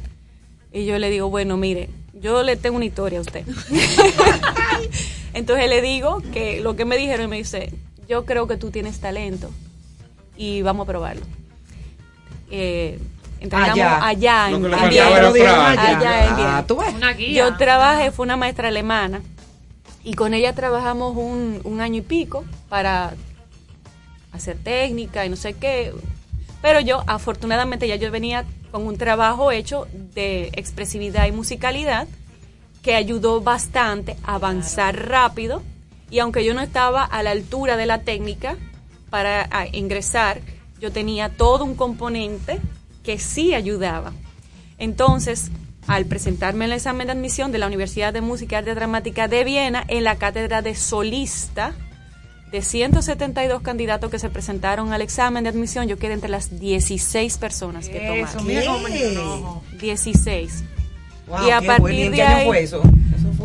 Speaker 9: Y yo le digo, bueno, mire, yo le tengo una historia a usted. Entonces le digo que lo que me dijeron y me dice, yo creo que tú tienes talento y vamos a probarlo. Eh, entrenamos
Speaker 6: Allá.
Speaker 9: allá, en, Viena. Allá en
Speaker 6: Ah,
Speaker 9: Viena. Yo trabajé, fue una maestra alemana y con ella trabajamos un, un año y pico para hacer técnica y no sé qué. Pero yo, afortunadamente, ya yo venía con un trabajo hecho de expresividad y musicalidad que ayudó bastante a avanzar rápido. Y aunque yo no estaba a la altura de la técnica para ingresar, yo tenía todo un componente que sí ayudaba. Entonces, al presentarme en el examen de admisión de la Universidad de Música y Arte Dramática de Viena, en la cátedra de solista, de 172 candidatos que se presentaron al examen de admisión, yo quedé entre las 16 personas que
Speaker 4: Eso,
Speaker 9: tomaron.
Speaker 4: mira cómo me llenó el ojo.
Speaker 9: 16.
Speaker 6: Wow,
Speaker 9: y a partir
Speaker 6: bueno. ¿Y en
Speaker 9: de ahí-
Speaker 6: eso?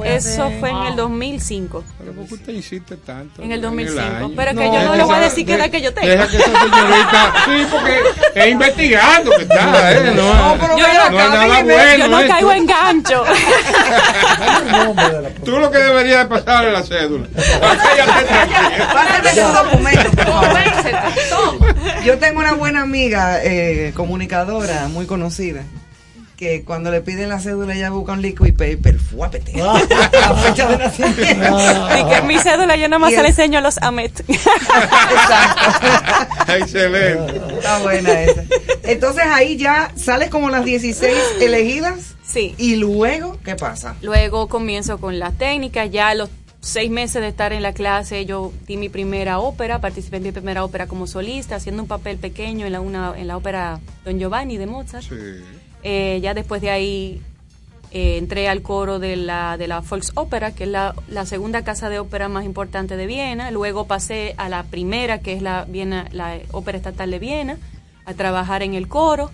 Speaker 6: Eso fue
Speaker 9: Eso
Speaker 6: hace-
Speaker 9: fue en el 2005.
Speaker 5: Pero ¿por qué usted insiste tanto?
Speaker 9: En el
Speaker 5: el
Speaker 9: 2005.
Speaker 5: año?
Speaker 9: Pero que
Speaker 6: No,
Speaker 9: yo no le voy a decir qué edad que yo tengo.
Speaker 5: Deja que esa señorita. Sí, porque es investigando que está, ¿eh? No,
Speaker 6: No, pero
Speaker 5: no,
Speaker 6: ven
Speaker 5: no
Speaker 6: acá,
Speaker 5: es nada bueno.
Speaker 9: yo no caigo en gancho.
Speaker 3: El de
Speaker 5: Tú lo que deberías de pasarle la cédula.
Speaker 6: Pásame su documento, por favor. Yo tengo una buena amiga, eh, comunicadora, muy conocida, que cuando le piden la cédula ella busca un liquid paper, fuápete. La fecha de nacimiento.
Speaker 9: y que mi cédula yo nada más se le enseño a los AMET.
Speaker 6: Exacto.
Speaker 5: Excelente.
Speaker 6: Está buena esa. Entonces ahí ya sales como las 16 elegidas.
Speaker 9: Sí.
Speaker 6: Y luego, ¿qué pasa?
Speaker 9: Luego comienzo con las técnicas, ya a los seis meses de estar en la clase yo di mi primera ópera, participé en mi primera ópera como solista, haciendo un papel pequeño en la, una, en la ópera Don Giovanni de Mozart. Eh, ya después de ahí eh, entré al coro de la, de la Volksópera, que es la, la segunda casa de ópera más importante de Viena. Luego pasé a la primera, que es la, Viena, la Ópera Estatal de Viena, a trabajar en el coro.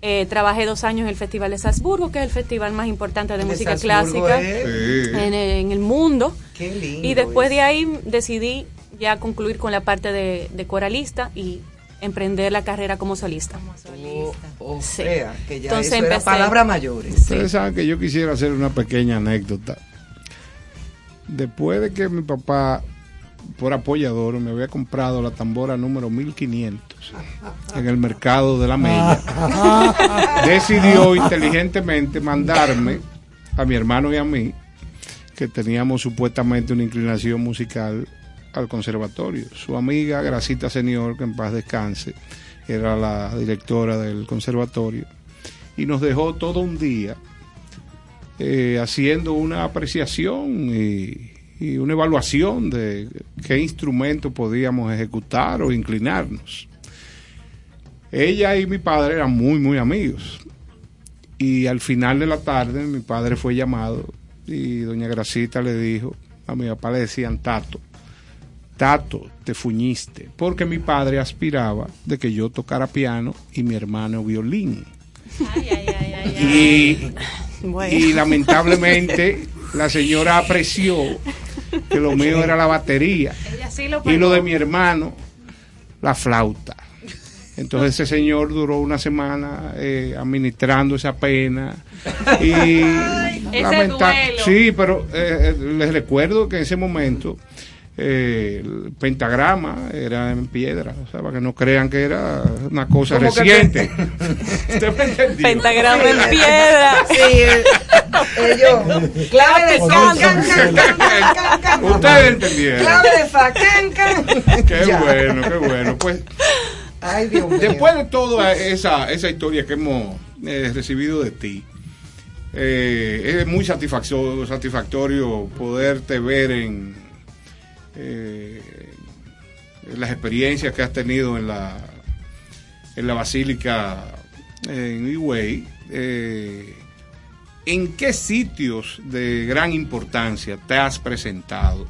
Speaker 9: Eh, trabajé dos años en el Festival de Salzburgo, que es el festival más importante de música
Speaker 6: Salzburgo
Speaker 9: clásica en, el- en el mundo.
Speaker 6: Qué lindo.
Speaker 9: Y después de ahí decidí ya concluir con la parte de, de coralista y emprender la carrera como solista.
Speaker 6: O, o
Speaker 9: Sí.
Speaker 6: sea, que ya
Speaker 9: Entonces
Speaker 6: eso era mayores.
Speaker 5: Ustedes saben que yo quisiera hacer una pequeña anécdota. Después de que mi papá, por apoyador, me había comprado la tambora número 1500 en el mercado de la Mella, decidió inteligentemente mandarme a mi hermano y a mí, que teníamos supuestamente una inclinación musical, al conservatorio. Su amiga Gracita Senior, que en paz descanse, era la directora del conservatorio, y nos dejó todo un día eh, haciendo una apreciación y, y una evaluación de qué instrumento podíamos ejecutar o inclinarnos. Ella y mi padre eran muy, muy amigos. Y al final de la tarde mi padre fue llamado y doña Gracita le dijo, a mi papá le decían Tato, Tato, te fuñiste, porque mi padre aspiraba de que yo tocara piano y mi hermano violín. Y,
Speaker 9: Bueno.
Speaker 5: y lamentablemente la señora apreció que lo mío era la batería
Speaker 4: Ella sí lo
Speaker 5: y lo de mi hermano la flauta. Entonces ese señor duró una semana eh, administrando esa pena y
Speaker 4: Ese
Speaker 5: lamenta-
Speaker 4: duelo.
Speaker 5: sí, pero eh, eh, les recuerdo que en ese momento eh, el pentagrama era en piedra, o sea, para que no crean que era una cosa
Speaker 6: ¿Cómo que
Speaker 5: reciente. Usted me entendió.
Speaker 9: Pentagrama en piedra.
Speaker 6: Sí, ellos. Clave de fa, can, can, can, can, can, can.
Speaker 5: Ustedes entendieron.
Speaker 6: Clave de fa, can, can.
Speaker 5: Qué
Speaker 6: Ya.
Speaker 5: bueno, qué bueno. Pues
Speaker 6: Ay, Dios mío.
Speaker 5: Después de toda esa, esa historia que hemos eh, recibido de ti, eh, es muy satisfactorio, satisfactorio poderte ver en, eh, las experiencias que has tenido en la, en la Basílica en Higüey. Eh, ¿En qué sitios de gran importancia te has presentado?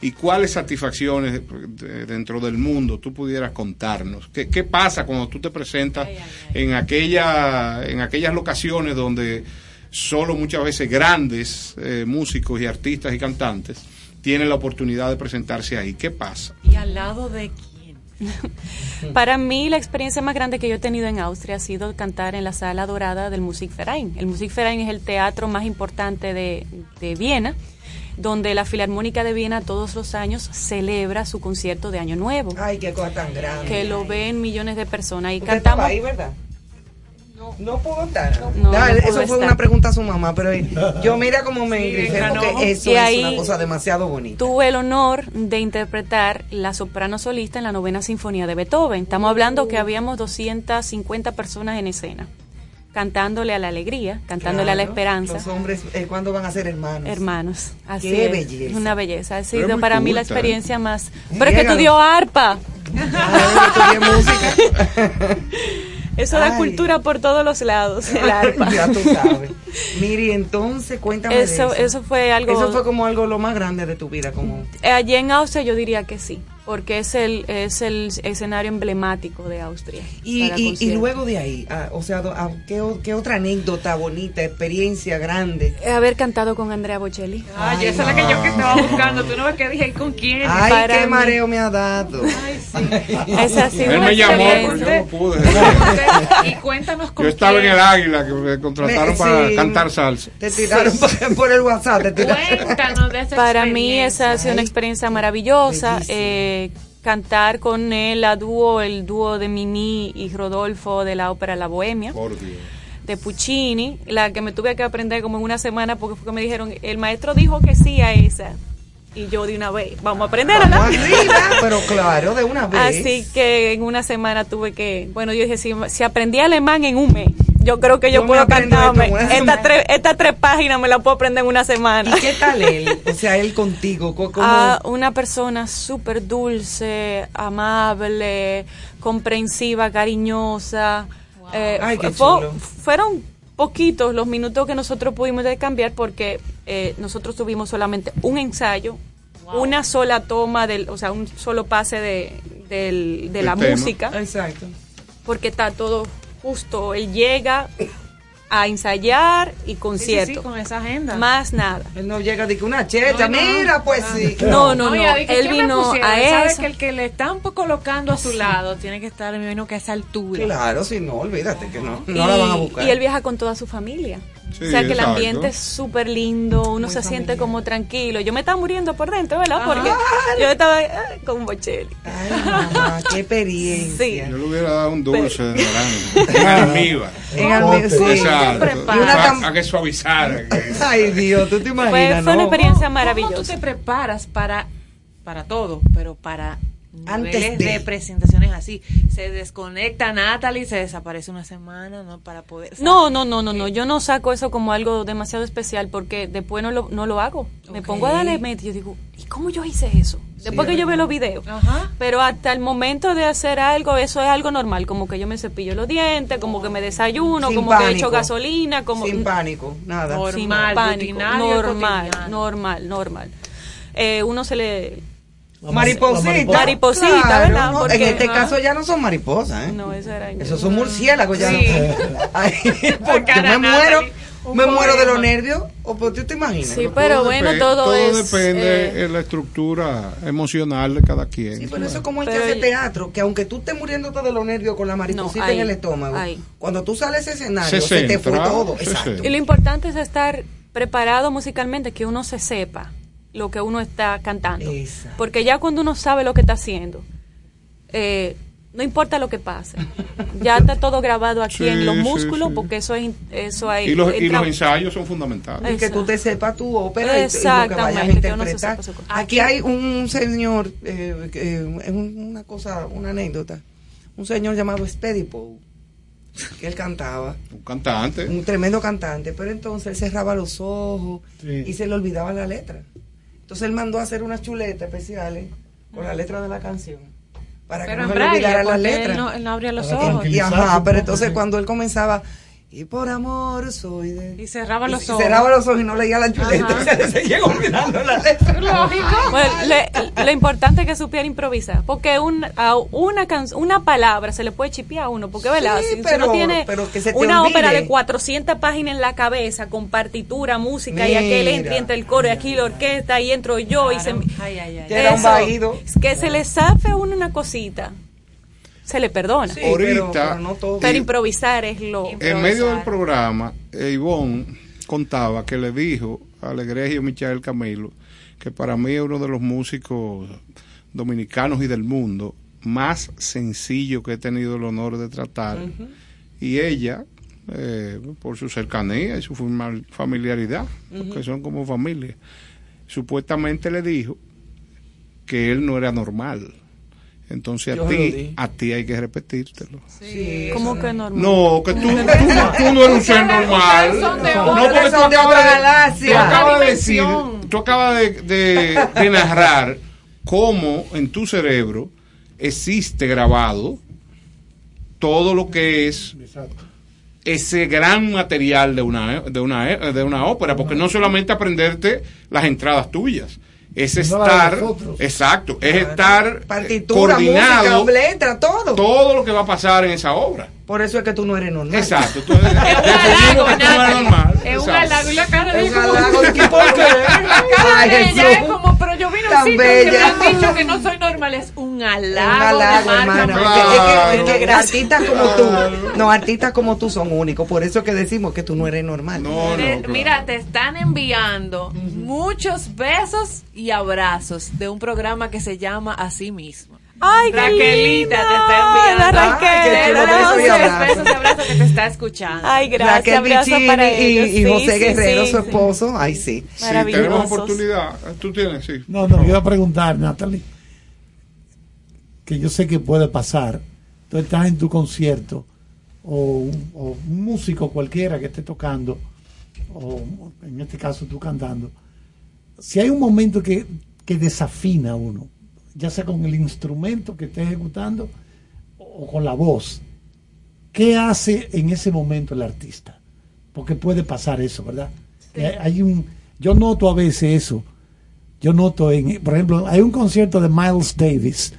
Speaker 5: ¿Y cuáles satisfacciones de- dentro del mundo tú pudieras contarnos? ¿Qué, qué pasa cuando tú te presentas en, aquella, en aquellas locaciones donde solo muchas veces grandes eh, músicos y artistas y cantantes tienen la oportunidad de presentarse ahí? ¿Qué pasa?
Speaker 4: ¿Y al lado de quién?
Speaker 9: Para mí la experiencia más grande que yo he tenido en Austria ha sido cantar en la sala dorada del Musikverein. El Musikverein es el teatro más importante de, de Viena, donde la Filarmónica de Viena todos los años celebra su concierto de Año Nuevo,
Speaker 6: Ay, qué cosa tan grande.
Speaker 9: que lo ven millones de personas. Y
Speaker 6: Usted
Speaker 9: cantamos...
Speaker 6: ahí, ¿verdad? No pudo estar.
Speaker 9: No,
Speaker 6: Ah,
Speaker 9: no
Speaker 6: eso
Speaker 9: pudo
Speaker 6: fue
Speaker 9: estar.
Speaker 6: una pregunta a su mamá, pero yo mira cómo me grifé
Speaker 4: enganó.
Speaker 6: porque eso
Speaker 9: Y
Speaker 6: es una cosa demasiado bonita.
Speaker 9: Tuve el honor de interpretar la soprano solista en la novena sinfonía de Beethoven. Estamos hablando que habíamos 250 personas en escena, cantándole a la alegría, cantándole a la esperanza.
Speaker 6: Los hombres, eh, ¿cuándo van a ser hermanos?
Speaker 9: Hermanos, así
Speaker 6: Qué
Speaker 9: es.
Speaker 6: belleza.
Speaker 9: Una belleza. Ha sido para mí la
Speaker 5: culta,
Speaker 9: experiencia más.
Speaker 6: Sí,
Speaker 9: Pero es que estudió arpa.
Speaker 6: Ah, música.
Speaker 9: Eso da cultura por todos los lados, el arpa.
Speaker 6: ya tú sabes. Miri, entonces cuéntame de
Speaker 9: Eso,
Speaker 6: eso.
Speaker 9: eso fue algo.
Speaker 6: Eso fue como algo lo más grande de tu vida, como
Speaker 9: Eh, Allí en Austria yo diría que sí, porque es el, es el escenario emblemático de Austria.
Speaker 6: y, y, y luego de ahí, ah, o sea, ah, ¿qué, qué otra anécdota bonita, experiencia grande?
Speaker 9: Haber cantado con Andrea Bocelli.
Speaker 4: Ay, esa es la que yo que estaba buscando. Tú no ves que dije ¿y con quién.
Speaker 6: Ay,
Speaker 9: para
Speaker 6: qué
Speaker 9: mí.
Speaker 6: mareo me ha dado.
Speaker 4: Ay, sí.
Speaker 9: Esa ha sido
Speaker 5: Él
Speaker 9: una
Speaker 5: me llamó, pero yo
Speaker 9: experiencia.
Speaker 5: no pude.
Speaker 4: y cuéntanos con
Speaker 5: Yo estaba en
Speaker 4: quién.
Speaker 5: el Águila, que me contrataron
Speaker 6: Me-
Speaker 5: para
Speaker 6: sí.
Speaker 5: cantar salsa.
Speaker 6: Te tiraron por, por el WhatsApp, te tiraron.
Speaker 4: Cuéntanos de esa
Speaker 9: Para mí esa ha sido una
Speaker 6: Ay,
Speaker 9: experiencia maravillosa.
Speaker 6: bellísimo.
Speaker 9: eh, cantar con él a dúo, el dúo de Mimi y Rodolfo de la ópera La Bohemia.
Speaker 5: Por Dios.
Speaker 9: de Puccini, la que me tuve que aprender como en una semana porque fue que me dijeron, el maestro dijo que sí a esa. Y yo de una vez, vamos a aprenderla.
Speaker 6: Vamos arriba, pero claro, de una vez.
Speaker 9: Así que en una semana tuve que, bueno, yo dije, si, si aprendí alemán en un mes, yo creo que yo, puedo cantarme. Estas tres, estas tres páginas me las puedo aprender en una semana.
Speaker 6: ¿Y qué tal él? O sea, él contigo. co- ¿Cómo?
Speaker 9: Ah, una persona súper dulce, amable, comprensiva, cariñosa. Eh,
Speaker 6: Ay, qué
Speaker 9: fue-
Speaker 6: chulo.
Speaker 9: fueron poquitos los minutos que nosotros pudimos cambiar porque eh, nosotros tuvimos solamente un ensayo, una sola toma, del, o sea, un solo pase de, del- de la
Speaker 5: tema.
Speaker 9: música,
Speaker 6: Exacto.
Speaker 9: porque está todo justo. Él llega a ensayar y
Speaker 4: Sí, sí,
Speaker 9: concierto.
Speaker 4: sí, con esa agenda.
Speaker 9: Más nada.
Speaker 6: Él no llega de que una
Speaker 4: No, no.
Speaker 6: mira, pues sí.
Speaker 9: No, no, no.
Speaker 4: dije,
Speaker 9: Él
Speaker 4: ¿qué me
Speaker 9: vino a
Speaker 4: Él sabe que el que le están colocando a su lado tiene que estar, me imagino que a esa altura.
Speaker 6: Claro, si no, olvídate que no.
Speaker 9: y,
Speaker 6: No la van a buscar.
Speaker 9: y él viaja con toda su familia.
Speaker 5: Sí,
Speaker 9: o sea que el ambiente es súper lindo, uno se siente como tranquilo. Yo me estaba muriendo por dentro, ¿verdad? Porque yo estaba eh, con un bocheli.
Speaker 6: Ay, mamá, qué experiencia.
Speaker 9: Sí.
Speaker 5: Yo le hubiera dado un dulce de naranja. En almíbar.
Speaker 6: En alme- sí.
Speaker 5: Exacto.
Speaker 6: Y una
Speaker 5: A-
Speaker 6: tam-
Speaker 5: a que suavizara.
Speaker 6: Ay, Dios, tú te imaginas,
Speaker 9: Fue, fue una
Speaker 6: ¿no?
Speaker 9: experiencia
Speaker 4: ¿Cómo tú
Speaker 9: maravillosa.
Speaker 4: te preparas para, para todo, pero para
Speaker 6: Antes de-
Speaker 4: de... presentaciones así? Se desconecta Natalie, se desaparece una semana, ¿no? Para poder...
Speaker 9: No, no, no, no, no. Yo no saco eso como algo demasiado especial porque después no lo, no lo hago. Me pongo a darle mente y yo digo, ¿y cómo yo hice eso? Después que yo veo los videos.
Speaker 4: Ajá.
Speaker 9: Pero hasta el momento de hacer algo, eso es algo normal. Como que yo me cepillo los dientes, como que me desayuno,
Speaker 6: Sin
Speaker 9: como que
Speaker 6: pánico.
Speaker 9: echo gasolina, como
Speaker 6: Sin pánico, nada.
Speaker 4: Por-
Speaker 9: sin
Speaker 4: Normal,
Speaker 9: pánico. normal, normal, normal. Eh, uno se le...
Speaker 6: Mariposita.
Speaker 9: Mariposita, ¿verdad?
Speaker 6: no,
Speaker 9: Porque-
Speaker 6: en este
Speaker 9: ajá.
Speaker 6: caso ya no son mariposas, ¿eh?
Speaker 9: No, eso era...
Speaker 6: Esos son murciélagos ya.
Speaker 4: Sí.
Speaker 6: Ay, porque yo
Speaker 4: cara
Speaker 6: me muero,
Speaker 4: un
Speaker 6: me muero de los nervios. O pues, ¿tú te imaginas?
Speaker 9: Sí, pero bueno,
Speaker 5: depe-
Speaker 9: todo, es...
Speaker 5: depende
Speaker 9: eh,
Speaker 5: de la estructura emocional de cada quien.
Speaker 6: Sí, pero eso es como el que
Speaker 9: Pero
Speaker 6: hace
Speaker 9: y-
Speaker 6: teatro, que aunque tú estés muriéndote de los nervios con la mariposita
Speaker 9: ahí,
Speaker 6: en el estómago,
Speaker 9: ahí.
Speaker 6: cuando tú sales a ese escenario,
Speaker 5: Se
Speaker 6: se, te fue todo.
Speaker 5: se
Speaker 6: Exacto.
Speaker 9: Y lo importante es estar preparado musicalmente, que uno se sepa lo que uno está cantando.
Speaker 6: Exacto.
Speaker 9: Porque ya cuando uno sabe lo que está haciendo, eh, no importa lo que pase. Ya está todo grabado aquí
Speaker 5: Sí,
Speaker 9: en los músculos,
Speaker 5: sí.
Speaker 9: porque eso es eso hay.
Speaker 5: Y los, y los ensayos son fundamentales.
Speaker 6: Y que tú te sepas tu ópera y- y, lo que vayas a interpretar. Aquí hay un señor, eh, que, eh, es un- una cosa, una anécdota, un señor llamado Speedy Poe, que él cantaba,
Speaker 5: Un cantante.
Speaker 6: un tremendo cantante, pero entonces él cerraba los ojos
Speaker 3: Sí.
Speaker 6: y se le olvidaba la letra. Entonces él mandó a hacer unas chuletas especiales con la letra de la canción, para
Speaker 4: Pero
Speaker 6: que
Speaker 4: en
Speaker 6: no se le olvidara las
Speaker 4: porque
Speaker 6: letras.
Speaker 4: él no, él no abría los
Speaker 3: Para
Speaker 4: ojos.
Speaker 6: Y ajá, pero entonces cuando él comenzaba, y por amor soy de...
Speaker 4: Y cerraba los
Speaker 6: y
Speaker 4: ojos.
Speaker 6: cerraba los ojos y no leía la chuleta,
Speaker 4: Ajá.
Speaker 6: se le seguía olvidando la letra.
Speaker 9: Bueno, le- lo importante es que supiera improvisar, porque un, a una can- una palabra se le puede chipear a uno, porque ¿verdad?
Speaker 6: Sí,
Speaker 9: si, si
Speaker 6: pero-
Speaker 9: uno tiene
Speaker 6: pero que se te
Speaker 9: una
Speaker 6: olvide.
Speaker 9: ópera de 400 páginas en la cabeza, con partitura, música, y aquel entra y entra el coro, y aquí la orquesta, y entro yo, y se...
Speaker 4: Ay, ay, ay.
Speaker 6: Que era un
Speaker 9: Eso,
Speaker 6: vaído.
Speaker 9: que se le zafe a uno una cosita, se le perdona.
Speaker 6: Sí,
Speaker 5: Ahorita,
Speaker 6: pero, pero no todo.
Speaker 9: Pero improvisar es lo...
Speaker 5: En medio del programa, eh, Ivonne contaba que le dijo al egregio Michael Camilo que para mí es uno de los músicos dominicanos y del mundo más sencillo que he tenido el honor de tratar. Y ella, eh, por su cercanía y su familiaridad, que son como familia, supuestamente le dijo que él no era normal. Entonces
Speaker 6: Yo
Speaker 5: a ti, a ti hay que repetírtelo.
Speaker 6: Sí,
Speaker 9: ¿Cómo que normal?
Speaker 5: No, que tú, tú, tú no eres un ser normal. No, porque tú
Speaker 6: son de
Speaker 5: acabas
Speaker 6: otra
Speaker 5: de-
Speaker 6: galaxia.
Speaker 5: Tú acabas de decir, tú acabas de, de- de narrar cómo en tu cerebro existe grabado todo lo que es ese gran material de una de una de una ópera, porque no solamente aprenderte las entradas tuyas, es
Speaker 3: No
Speaker 5: estar, exacto, es estar eh,
Speaker 6: Partitura,
Speaker 5: coordinado
Speaker 6: música, letra, todo.
Speaker 5: todo lo que va a pasar en esa obra.
Speaker 6: Por eso es que tú no eres normal.
Speaker 5: Exacto. Tú eres,
Speaker 4: Es un halago,
Speaker 5: que tú no eres normal.
Speaker 4: Es un halago. Y la cara de
Speaker 6: Es halago, ¿y por qué?
Speaker 4: La cara de ella es como, pero yo vine a
Speaker 6: Tan
Speaker 4: un sitio que me
Speaker 6: bella.
Speaker 4: han dicho que no soy normal. Es un halago.
Speaker 6: un halago, porque es que- es que
Speaker 9: Gracias.
Speaker 6: artistas como tú, no, artistas como tú son únicos. Por eso es que decimos que tú no eres normal.
Speaker 5: No, no,
Speaker 4: Te-
Speaker 5: claro.
Speaker 4: Mira, te están enviando muchos besos y abrazos de un programa que se llama Así mismo.
Speaker 9: Ay, qué
Speaker 4: Raquelita te está enviando.
Speaker 9: Raquel,
Speaker 6: Ay, qué chulo,
Speaker 9: gracias.
Speaker 6: besos y abrazos.
Speaker 4: Besos y abrazos que te está escuchando.
Speaker 9: Ay, gracias.
Speaker 6: Raquel
Speaker 9: abrazo para
Speaker 6: y,
Speaker 9: ellos.
Speaker 6: y
Speaker 9: Sí,
Speaker 6: José
Speaker 9: sí,
Speaker 6: Guerrero,
Speaker 9: sí,
Speaker 6: su
Speaker 9: sí.
Speaker 6: esposo. Ay, sí.
Speaker 5: Sí, tenemos oportunidad. Tú tienes, sí.
Speaker 3: No, no, iba a preguntar, Natalie, que yo sé que puede pasar. Tú estás en tu concierto, o, un- o un músico cualquiera que esté tocando, o en este caso tú cantando. Si hay un momento que, que desafina uno, ya sea con el instrumento que esté ejecutando o con la voz, ¿qué hace en ese momento el artista? Porque puede pasar eso, ¿verdad? Que hay- un, yo noto a veces eso. Yo noto, en, por ejemplo, hay un concierto de Miles Davis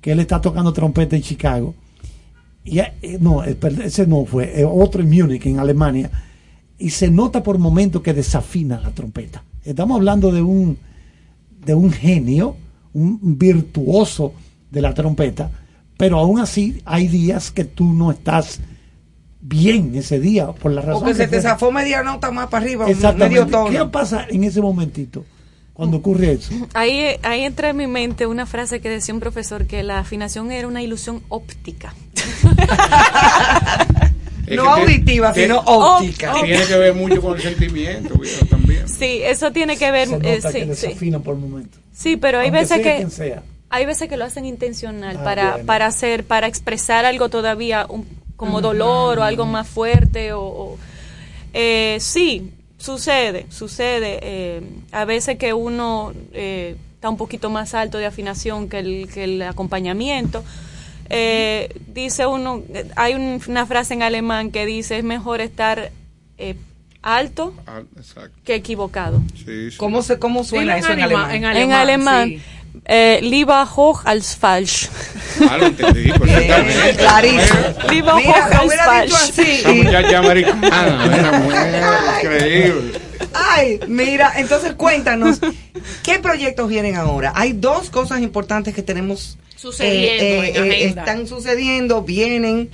Speaker 3: que él está tocando trompeta en Chicago. Y, eh, no, eh, ese no fue, eh, otro en Múnich, en Alemania. Y se nota por momentos que desafina la trompeta. Estamos hablando de un, de un genio, un virtuoso de la trompeta, pero aún así hay días que tú no estás bien ese día por la razón
Speaker 6: Porque se
Speaker 3: que
Speaker 6: te zafó media nota más para arriba,
Speaker 3: Exactamente.
Speaker 6: medio tono.
Speaker 3: ¿Qué pasa en ese momentito cuando ocurre eso?
Speaker 9: Ahí, ahí entra en mi mente una frase que decía un profesor que la afinación era una ilusión óptica.
Speaker 5: Es
Speaker 6: No
Speaker 5: que
Speaker 6: auditiva, sino óptica.
Speaker 5: Tiene que ver mucho con el sentimiento, también.
Speaker 9: Sí, eso tiene que ver.
Speaker 3: Se
Speaker 9: eh,
Speaker 3: nota que
Speaker 9: sí,
Speaker 3: desafinan por momentos.
Speaker 9: Sí, pero hay veces que
Speaker 3: sea.
Speaker 9: hay veces que lo hacen intencional
Speaker 3: Ah,
Speaker 9: para
Speaker 3: bueno.
Speaker 9: para hacer para expresar algo todavía un- como dolor o algo más fuerte o, o- eh, sí sucede sucede eh, a veces que uno eh, está un poquito más alto de afinación que el que el acompañamiento Eh, dice uno eh, hay un- una frase en alemán que dice es mejor estar eh, alto
Speaker 5: exacto.
Speaker 9: que equivocado
Speaker 5: Sí, sí.
Speaker 6: ¿Cómo, se, ¿Cómo suena eso en
Speaker 4: anima-
Speaker 6: alemán?
Speaker 9: en alemán,
Speaker 4: sí.
Speaker 9: eh, lieber hoch als falsch.
Speaker 5: Ah, lo entendí perfectamente.
Speaker 6: Clarísimo.
Speaker 9: Lieber hoch als
Speaker 6: hubiera dicho
Speaker 9: falsch.
Speaker 6: así.
Speaker 5: Esa muchacha americana, mujer increíble.
Speaker 6: Ay, mira, entonces cuéntanos, ¿qué proyectos vienen ahora? Hay dos cosas importantes que tenemos
Speaker 4: Sucediendo
Speaker 6: eh,
Speaker 4: en
Speaker 6: eh,
Speaker 4: agenda.
Speaker 6: están sucediendo, vienen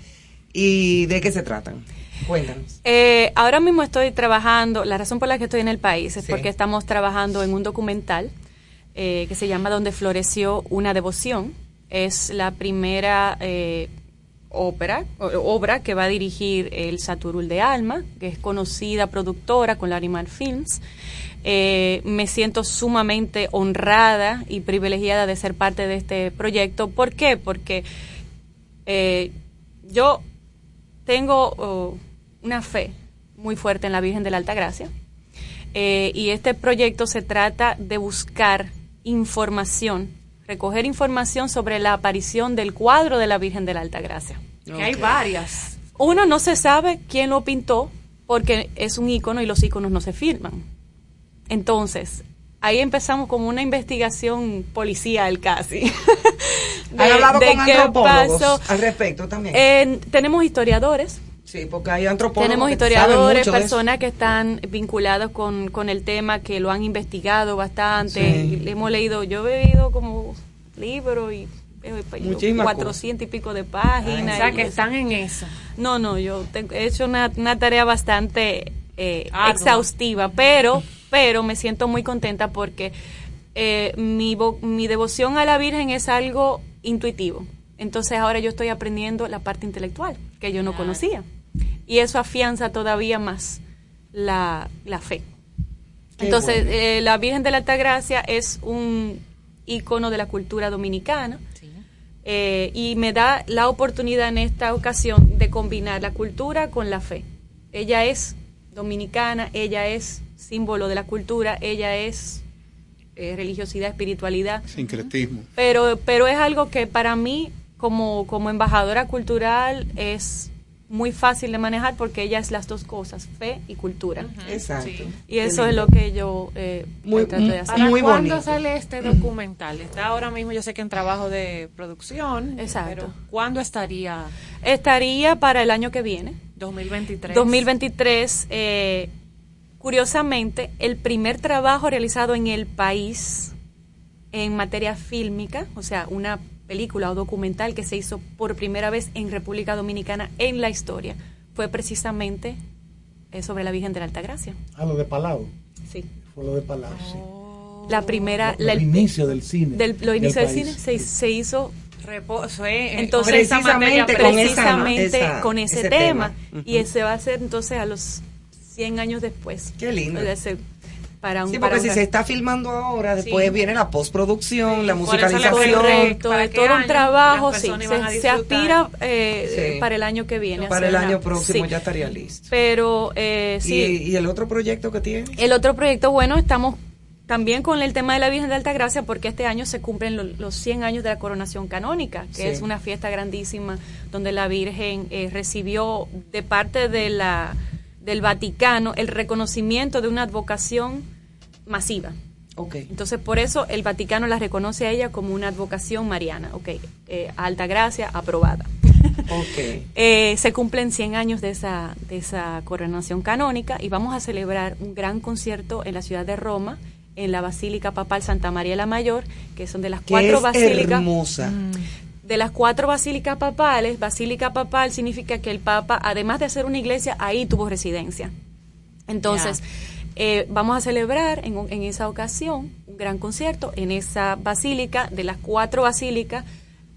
Speaker 6: y de qué se tratan. Cuéntanos.
Speaker 9: Eh, ahora mismo estoy trabajando, la razón por la que estoy en el país es
Speaker 6: Sí.
Speaker 9: porque estamos trabajando en un documental eh, que se llama Donde floreció una devoción. Es la primera eh, ópera, o- obra que va a dirigir el Saturul de Alma, que es conocida productora con la Animal Films. Eh, me siento sumamente honrada y privilegiada de ser parte de este proyecto. ¿Por qué? Porque yo tengo oh, una fe muy fuerte en la Virgen de la Alta Gracia. Eh, y este proyecto se trata de buscar información, recoger información sobre la aparición del cuadro de la Virgen de la Alta Gracia.
Speaker 4: Que hay varias.
Speaker 9: Uno no se sabe quién lo pintó porque es un icono y los iconos no se firman. Entonces, ahí empezamos como una investigación policial casi.
Speaker 6: ¿Han hablado con
Speaker 9: qué
Speaker 6: antropólogos
Speaker 9: pasó.
Speaker 6: al respecto también?
Speaker 9: Eh, tenemos historiadores,
Speaker 6: sí, porque hay antropólogos
Speaker 9: tenemos historiadores, personas que están vinculadas con, con el tema, que lo han investigado bastante.
Speaker 6: Sí.
Speaker 9: y hemos leído, yo he leído como libros y eh,
Speaker 6: Muchísimas
Speaker 9: 400 y pico de páginas.
Speaker 4: O sea, que
Speaker 9: eso.
Speaker 4: están en eso.
Speaker 9: No, no, yo tengo- he hecho una, una tarea bastante eh,
Speaker 4: Ardua.
Speaker 9: exhaustiva, pero, pero me siento muy contenta porque eh, mi, mi devoción a la Virgen es algo intuitivo. Entonces ahora yo estoy aprendiendo la parte intelectual que yo no conocía. Y eso afianza todavía más la, la fe.
Speaker 6: Qué
Speaker 9: Entonces,
Speaker 6: bueno.
Speaker 9: eh, la Virgen de la Altagracia es un icono de la cultura dominicana. Eh, y me da la oportunidad en esta ocasión de combinar la cultura con la fe. Ella es dominicana, ella es símbolo de la cultura, ella es eh, religiosidad, espiritualidad,
Speaker 5: Sincretismo.
Speaker 9: pero, pero es algo que para mí, como, como embajadora cultural, es muy fácil de manejar porque ella es las dos cosas, fe y cultura.
Speaker 6: Exacto.
Speaker 4: Sí.
Speaker 9: Y eso es lo que yo eh,
Speaker 6: Muy-
Speaker 9: trato de hacer.
Speaker 4: ¿Para
Speaker 6: Muy
Speaker 4: cuándo
Speaker 6: bonito.
Speaker 4: sale este documental? Está ahora mismo, yo sé que en trabajo de producción.
Speaker 9: Exacto.
Speaker 4: Pero ¿cuándo estaría?
Speaker 9: Estaría para el año que viene.
Speaker 4: 2023.
Speaker 9: 2023, eh, curiosamente, el primer trabajo realizado en el país en materia fílmica, o sea, una película o documental que se hizo por primera vez en República Dominicana en la historia, fue precisamente eh, sobre la Virgen de la Altagracia.
Speaker 3: A lo de Palau.
Speaker 9: Sí.
Speaker 3: Fue lo de Palau, sí.
Speaker 9: La primera,
Speaker 3: Lo-
Speaker 9: la-
Speaker 3: el inicio del cine.
Speaker 9: del, lo inicio del
Speaker 3: país.
Speaker 9: cine se, se hizo
Speaker 4: Reposo, eh,
Speaker 9: Entonces,
Speaker 4: materia
Speaker 6: precisamente con esa-
Speaker 9: con ese,
Speaker 6: ese
Speaker 9: tema.
Speaker 6: tema.
Speaker 9: Y ese va a ser entonces a los 100 años después.
Speaker 6: Qué lindo.
Speaker 9: Se- para un,
Speaker 6: Sí, porque
Speaker 9: un-
Speaker 6: si se está filmando ahora, después
Speaker 9: Sí.
Speaker 6: viene la postproducción, la musicalización.
Speaker 9: Correcto,
Speaker 4: ¿Para
Speaker 9: de
Speaker 4: qué
Speaker 9: todo un trabajo, sí, se, aspira eh,
Speaker 6: Sí.
Speaker 9: para el año que viene.
Speaker 6: Para el año próximo
Speaker 9: sí.
Speaker 6: ya estaría listo.
Speaker 9: Pero eh, sí,
Speaker 6: ¿Y, y el otro proyecto que tiene?
Speaker 9: el otro proyecto, bueno, estamos también con el tema de la Virgen de Altagracia porque este año se cumplen lo- los 100 años de la coronación canónica, que
Speaker 6: Sí.
Speaker 9: es una fiesta grandísima donde la Virgen eh, recibió de parte de la, del Vaticano el reconocimiento de una advocación masiva.
Speaker 6: Ok.
Speaker 9: Entonces, por eso el Vaticano la reconoce a ella como una advocación mariana. Ok, eh, alta gracia, aprobada.
Speaker 6: Ok.
Speaker 9: Eh, se cumplen 100 años de esa, de esa coronación canónica y vamos a celebrar un gran concierto en la ciudad de Roma, en la Basílica Papal Santa María la Mayor, que son de las cuatro
Speaker 6: es
Speaker 9: basílicas.
Speaker 6: hermosa.
Speaker 9: De las cuatro basílicas papales, basílica papal significa que el Papa, además de hacer una iglesia, ahí tuvo residencia. Entonces, eh, vamos a celebrar en, en esa ocasión un gran concierto en esa basílica, de las cuatro basílicas,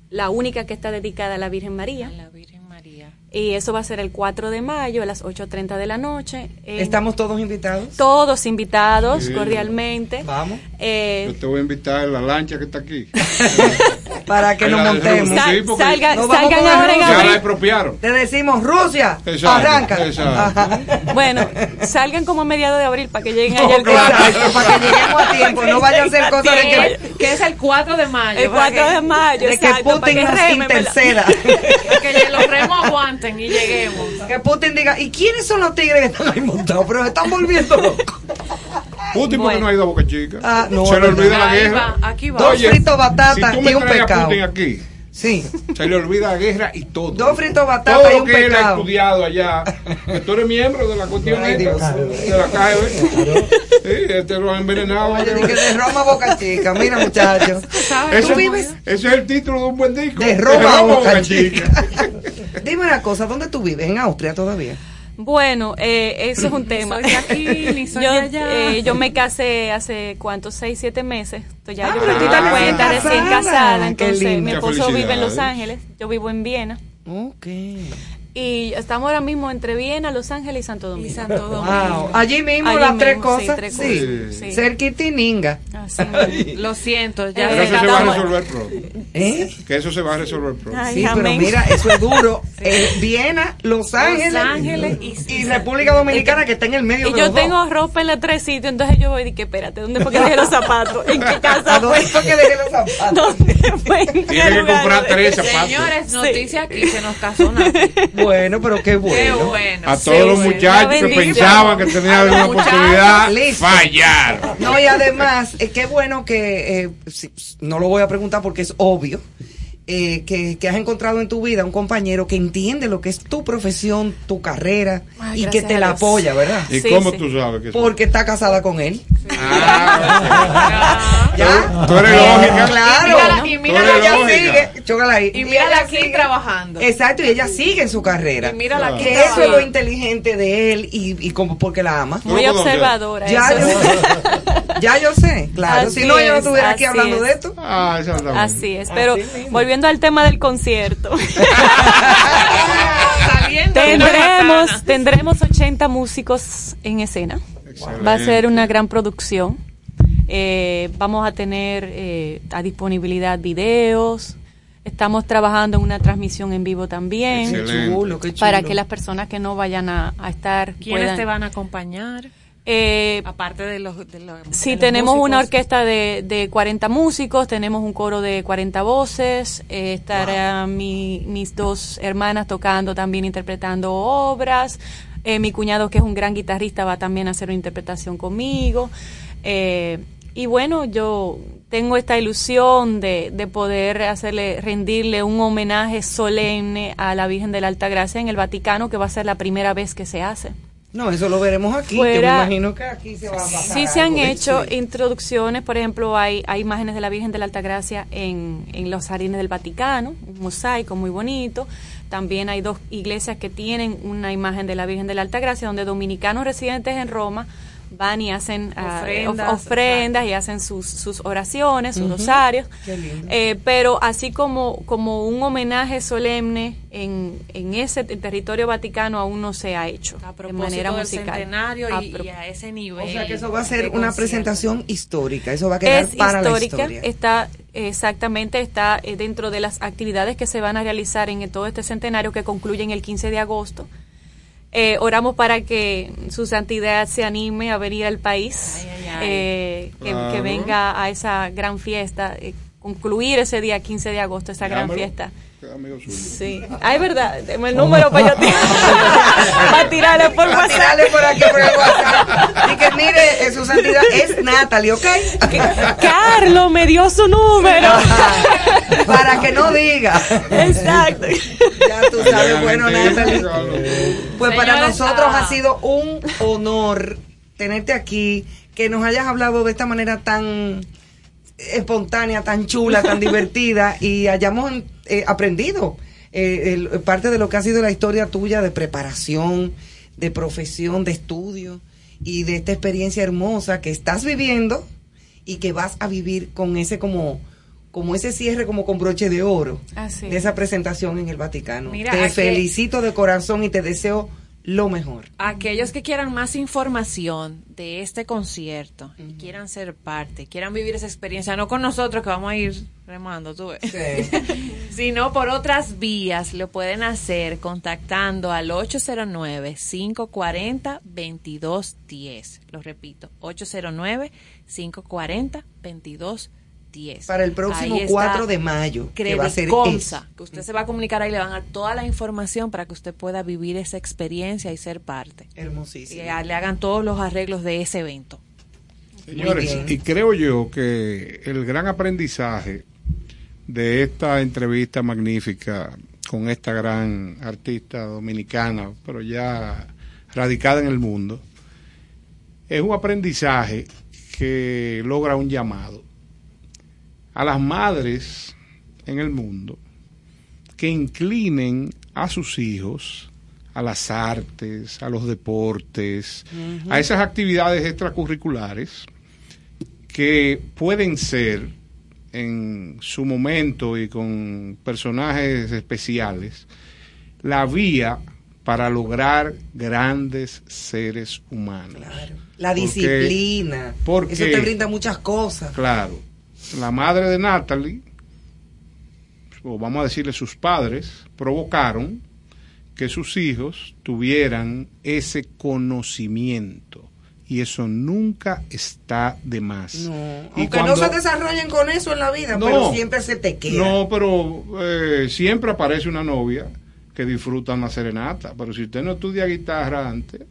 Speaker 9: la única que está dedicada a la Virgen María.
Speaker 4: La Virgen María.
Speaker 9: Y eso va a ser el 4 de mayo a las 8.30 de la noche. en-
Speaker 6: ¿Estamos todos invitados?
Speaker 9: todos invitados
Speaker 5: Sí.
Speaker 9: cordialmente.
Speaker 6: Vamos.
Speaker 9: Eh,
Speaker 5: Yo te voy a invitar en la lancha que está aquí.
Speaker 6: Para que nos montemos.
Speaker 9: sal-
Speaker 5: Sí,
Speaker 6: nos vamos
Speaker 9: salgan.
Speaker 5: Ya la
Speaker 9: abril.
Speaker 5: expropiaron.
Speaker 6: Te decimos, Rusia,
Speaker 5: Exacto,
Speaker 6: arranca.
Speaker 5: exacto.
Speaker 9: Bueno, salgan como a mediados de abril para que lleguen allá el
Speaker 6: Exacto, para que lleguemos a tiempo. No vaya a ser cosa de que,
Speaker 4: Que es el 4 de mayo.
Speaker 9: El 4 de mayo,
Speaker 6: de que Putin
Speaker 9: que
Speaker 6: nos interceda.
Speaker 4: Que los remos aguanten y lleguemos.
Speaker 6: Que Putin diga, ¿y quiénes son los tigres que están ahí montados? Pero se están volviendo locos.
Speaker 5: Putin porque
Speaker 9: Bueno.
Speaker 5: no ha ido a Boca Chica.
Speaker 6: Ah, no,
Speaker 5: se le olvida la guerra.
Speaker 4: va, aquí va.
Speaker 6: Dos
Speaker 5: Oye,
Speaker 6: fritos batata
Speaker 5: si tú me
Speaker 6: y un pecado.
Speaker 5: Putin aquí,
Speaker 6: Sí.
Speaker 5: se le olvida la guerra y todo.
Speaker 6: Dos fritos batata
Speaker 5: Todo
Speaker 6: y
Speaker 5: lo
Speaker 6: un
Speaker 5: que él ha
Speaker 6: pecado.
Speaker 5: estudiado allá. Tú eres miembro de la cuestión
Speaker 6: Ay,
Speaker 5: esta, de la KGB. Sí, este lo han envenenado.
Speaker 6: Oye, que de Roma Boca Chica. Mira, muchachos.
Speaker 5: Eso,
Speaker 6: ¿Tú vives?
Speaker 5: ese es el título de un buen disco.
Speaker 6: De Roma a Boca
Speaker 5: Boca
Speaker 6: Chica. Dime una cosa, ¿dónde tú vives? ¿En Austria todavía?
Speaker 9: Bueno, eh, eso es un tema.
Speaker 4: soy aquí, ni soy
Speaker 9: yo,
Speaker 4: allá.
Speaker 9: eh, yo me casé hace, ¿cuántos? Seis, siete meses. Entonces ya
Speaker 6: Ah,
Speaker 9: yo perdí
Speaker 5: recién
Speaker 9: la cuenta,
Speaker 6: casada.
Speaker 9: recién casada. Entonces mi esposo vive en Los. Ángeles, yo vivo en Viena.
Speaker 6: Ok.
Speaker 9: Y estamos ahora mismo entre Viena, Los Ángeles y Santo Domingo.
Speaker 4: Y Santo Domingo.
Speaker 6: Wow. Allí mismo
Speaker 9: Allí
Speaker 6: las tres
Speaker 9: sí,
Speaker 6: cosas.
Speaker 9: tres
Speaker 6: Sí.
Speaker 9: cosas, sí.
Speaker 6: Cerquitininga.
Speaker 9: Así mismo.
Speaker 4: Lo siento, ya
Speaker 5: Pero eso se va a resolver pronto.
Speaker 6: ¿Eh?
Speaker 5: Que eso se va a resolver pronto.
Speaker 9: Ay,
Speaker 6: Sí, pero mira, eso es duro. Eh, Viena, Los Ángeles,
Speaker 4: Ángeles
Speaker 6: y,
Speaker 4: y-
Speaker 6: República Dominicana que está en el medio
Speaker 9: Y
Speaker 6: de
Speaker 9: yo
Speaker 6: los
Speaker 9: tengo
Speaker 6: dos.
Speaker 9: ropa en los tres sitios, entonces yo voy y dije, espérate, ¿dónde fue que dejé los zapatos? ¿En qué casa
Speaker 6: ¿A dónde
Speaker 9: fue?
Speaker 6: que dejé los zapatos?
Speaker 9: ¿Dónde fue? ¿En qué
Speaker 5: Tiene que comprar tres zapatos.
Speaker 4: Señores, noticia aquí, se nos casó una.
Speaker 6: Bueno, pero qué
Speaker 4: Qué
Speaker 6: bueno.
Speaker 5: A
Speaker 4: Sí,
Speaker 5: todos los
Speaker 4: bueno.
Speaker 5: muchachos que pensaban que tenían alguna
Speaker 4: muchachos,
Speaker 5: oportunidad,
Speaker 6: listo.
Speaker 5: fallaron.
Speaker 6: No, y además, eh, qué bueno que, eh, no lo voy a preguntar porque es obvio, eh, que, que has encontrado en tu vida un compañero que entiende lo que es tu profesión, tu carrera
Speaker 9: Ay,
Speaker 6: y que te la apoya, ¿verdad?
Speaker 5: ¿Y
Speaker 9: Sí,
Speaker 5: cómo
Speaker 9: sí.
Speaker 5: tú sabes que?
Speaker 6: Porque está casada con él.
Speaker 5: Ah,
Speaker 6: ¿Ya?
Speaker 5: Tú eres lógica.
Speaker 6: Claro.
Speaker 4: Y mírala- y mírala
Speaker 5: Tú eres
Speaker 6: ella
Speaker 5: lógica.
Speaker 6: sigue, chócala ahí.
Speaker 4: Y mírala aquí
Speaker 6: sigue-
Speaker 4: trabajando.
Speaker 6: Exacto, y ella sigue en su carrera.
Speaker 4: Y mírala aquí
Speaker 6: que eso es lo inteligente de él y, y como porque la ama.
Speaker 9: Muy observadora.
Speaker 6: Ya
Speaker 9: eso
Speaker 6: yo, ya yo sé, claro.
Speaker 9: Así
Speaker 6: si no, yo no
Speaker 9: es,
Speaker 6: estuviera aquí hablando
Speaker 9: es.
Speaker 6: de esto.
Speaker 5: Ah.
Speaker 9: Así es, pero
Speaker 6: Así
Speaker 9: volviendo al tema del concierto,
Speaker 4: Saliendo de una
Speaker 9: tendremos, tendremos 80 músicos en escena. Va a ser una gran producción. Eh, vamos a tener eh, a disponibilidad videos. Estamos trabajando en una transmisión en vivo también.
Speaker 6: Qué chulo, qué chulo.
Speaker 9: para que las personas que no vayan a, a estar
Speaker 4: ¿Quiénes
Speaker 9: puedan.
Speaker 4: te van a acompañar?
Speaker 9: Eh,
Speaker 4: Aparte de los. De los
Speaker 9: Sí,
Speaker 4: de los
Speaker 9: tenemos una orquesta de, de 40 músicos, tenemos un coro de 40 voces, eh, estarán mi- mis dos hermanas tocando también, interpretando obras, eh, mi cuñado que es un gran guitarrista va también a hacer una interpretación conmigo, eh, y bueno, yo tengo esta ilusión de, de poder hacerle, rendirle un homenaje solemne a la Virgen de la Alta Gracia en el Vaticano, que va a ser la primera vez que se hace.
Speaker 6: No, eso lo veremos aquí. Yo me
Speaker 9: Fuera-
Speaker 6: imagino que aquí se va a pasar.
Speaker 9: Sí se han hecho introducciones, por ejemplo, hay, hay imágenes de la Virgen de la Altagracia en, en los jardines del Vaticano, un mosaico muy bonito. También hay dos iglesias que tienen una imagen de la Virgen de la Altagracia, donde dominicanos residentes en Roma van y hacen ah,
Speaker 4: Ofrendas,
Speaker 9: of- ofrendas y hacen sus, sus oraciones, sus
Speaker 6: Ujú.
Speaker 9: rosarios.
Speaker 6: Qué lindo.
Speaker 9: Eh, pero así como, como un homenaje solemne en, en ese te- territorio vaticano aún no se ha hecho
Speaker 4: A
Speaker 9: de manera
Speaker 4: del
Speaker 9: musical.
Speaker 4: centenario
Speaker 9: A
Speaker 4: y, a ese nivel.
Speaker 6: O sea que eso va a ser una
Speaker 4: concierto.
Speaker 6: presentación histórica, eso va a quedar
Speaker 9: es
Speaker 6: para
Speaker 9: histórica,
Speaker 6: la historia.
Speaker 9: está exactamente está eh, dentro de las actividades que se van a realizar en todo este centenario que concluyen el 15 de agosto. Eh, oramos para que su santidad se anime a venir al país, eh, que,
Speaker 5: Claro.
Speaker 9: que venga a esa gran fiesta, eh, concluir ese día 15 de agosto, esa gran fiesta.
Speaker 5: Amigo suyo.
Speaker 9: Sí, ay, verdad, deme el número para yo para tirarle por
Speaker 6: Para
Speaker 9: WhatsApp.
Speaker 6: tirarle por aquí por el WhatsApp. Y que mire, eh, su santidad es Natalie, ¿ok?
Speaker 9: Carlos me dio su número.
Speaker 6: Para que no diga.
Speaker 9: Exacto.
Speaker 6: Ya tú sabes, bueno, Natalie. Pues para nosotros
Speaker 4: ah.
Speaker 6: ha sido un honor tenerte aquí, que nos hayas hablado de esta manera tan espontánea, tan chula, tan divertida y hayamos eh, aprendido eh, el- parte de lo que ha sido la historia tuya de preparación, de profesión, de estudio y de esta experiencia hermosa que estás viviendo y que vas a vivir con ese como como ese cierre como con broche de oro
Speaker 9: Así.
Speaker 6: de esa presentación en el Vaticano.
Speaker 4: Mira,
Speaker 6: te felicito de corazón y te deseo lo mejor.
Speaker 4: Aquellos que quieran más información de este concierto y quieran ser parte, quieran vivir esa experiencia, no con nosotros que vamos a ir remando, tú ves, sino por otras vías, lo pueden hacer contactando al 809-540-2210. Lo repito, 809-540-2210.
Speaker 6: Para el próximo
Speaker 4: Ahí está
Speaker 6: 4 de mayo, que va a ser eso.
Speaker 4: que usted se va a comunicar ahí, le van a dar toda la información para que usted pueda vivir esa experiencia y ser parte. Y
Speaker 6: Hermosísimo.
Speaker 4: a- le hagan todos los arreglos de ese evento.
Speaker 5: Señores, y creo yo que el gran aprendizaje de esta entrevista magnífica con esta gran artista dominicana, pero ya radicada en el mundo, es un aprendizaje que logra un llamado a las madres en el mundo que inclinen a sus hijos a las artes, a los deportes, a esas actividades extracurriculares que pueden ser en su momento y con personajes especiales la vía para lograr grandes seres humanos.
Speaker 6: La
Speaker 5: Porque-
Speaker 6: disciplina.
Speaker 5: porque-
Speaker 6: Eso te brinda muchas cosas.
Speaker 5: Claro, la madre de Natalie, o vamos a decirle sus padres, provocaron que sus hijos tuvieran ese conocimiento. Y eso nunca está de más.
Speaker 6: No,
Speaker 5: Y
Speaker 6: aunque
Speaker 5: cuando-
Speaker 6: no se desarrollen con eso en la vida,
Speaker 5: No.
Speaker 6: pero siempre se te queda.
Speaker 5: No, pero eh, siempre aparece una novia que disfruta una serenata. Pero si usted no estudia guitarra antes,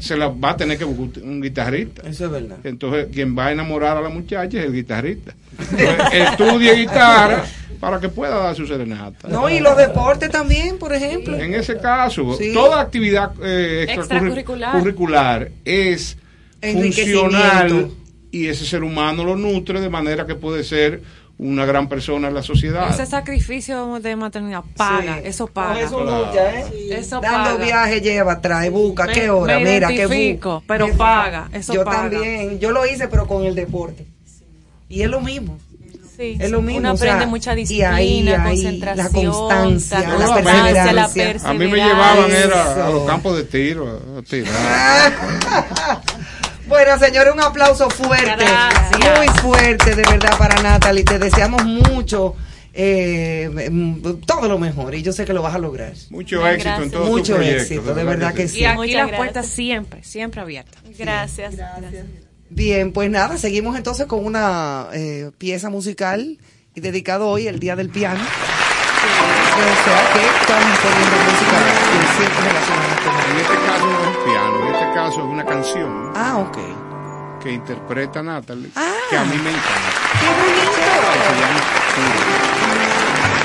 Speaker 5: se la va a tener que buscar un guitarrista.
Speaker 6: Eso es verdad.
Speaker 5: Entonces, quien va a enamorar a la muchacha es el guitarrista. Entonces, estudie guitarra para que pueda dar su serenata.
Speaker 6: No, y los deportes también, por ejemplo.
Speaker 5: En ese caso,
Speaker 6: Sí.
Speaker 5: toda actividad eh,
Speaker 4: Extracurricular.
Speaker 5: extracurricular es funcional y ese ser humano lo nutre de manera que puede ser una gran persona en la sociedad.
Speaker 4: Ese sacrificio de maternidad paga,
Speaker 6: Sí.
Speaker 4: eso paga.
Speaker 6: eso
Speaker 5: Claro.
Speaker 6: lucha, ¿eh?
Speaker 4: Eso
Speaker 6: Dando
Speaker 4: paga.
Speaker 6: viaje, lleva, trae, busca,
Speaker 4: Me-
Speaker 6: qué hora,
Speaker 4: me
Speaker 6: mira, qué bu-
Speaker 4: identifico, pero
Speaker 6: qué-
Speaker 4: paga, eso
Speaker 6: Yo
Speaker 4: paga.
Speaker 6: también, yo lo hice, pero con el deporte. Y es lo mismo.
Speaker 9: Sí,
Speaker 6: Es lo mismo,
Speaker 9: Uno
Speaker 6: o sea,
Speaker 9: aprende mucha disciplina,
Speaker 6: ahí, ahí,
Speaker 9: concentración,
Speaker 6: la constancia,
Speaker 9: la,
Speaker 5: la
Speaker 9: constancia, la
Speaker 6: perseverancia.
Speaker 9: perseverancia.
Speaker 5: A mí me llevaban era a
Speaker 6: Eso.
Speaker 5: los campos de tiro, a tirar.
Speaker 6: Bueno, señores, un aplauso fuerte,
Speaker 4: Gracias.
Speaker 6: muy fuerte, de verdad, para Natalie. Te deseamos mucho, eh, mm, todo lo mejor, y yo sé que lo vas a lograr.
Speaker 5: Mucho
Speaker 9: Bien,
Speaker 5: éxito
Speaker 9: gracias.
Speaker 6: Mucho éxito, de verdad que sí.
Speaker 4: Y aquí
Speaker 9: Muchas
Speaker 4: las
Speaker 9: gracias.
Speaker 4: puertas siempre, siempre abiertas.
Speaker 9: Gracias. gracias.
Speaker 6: Bien, pues nada, seguimos entonces con una eh, pieza musical y dedicado hoy el Día del Piano. O sea que estamos poniendo música que siempre relacionada con
Speaker 5: En
Speaker 6: él.
Speaker 5: este caso caso es una canción
Speaker 6: Ah, ok.
Speaker 5: que interpreta Natalie,
Speaker 6: Ah.
Speaker 5: que a mí me encanta.
Speaker 6: ¡Qué
Speaker 5: que
Speaker 6: bonito!
Speaker 5: se llama Pura.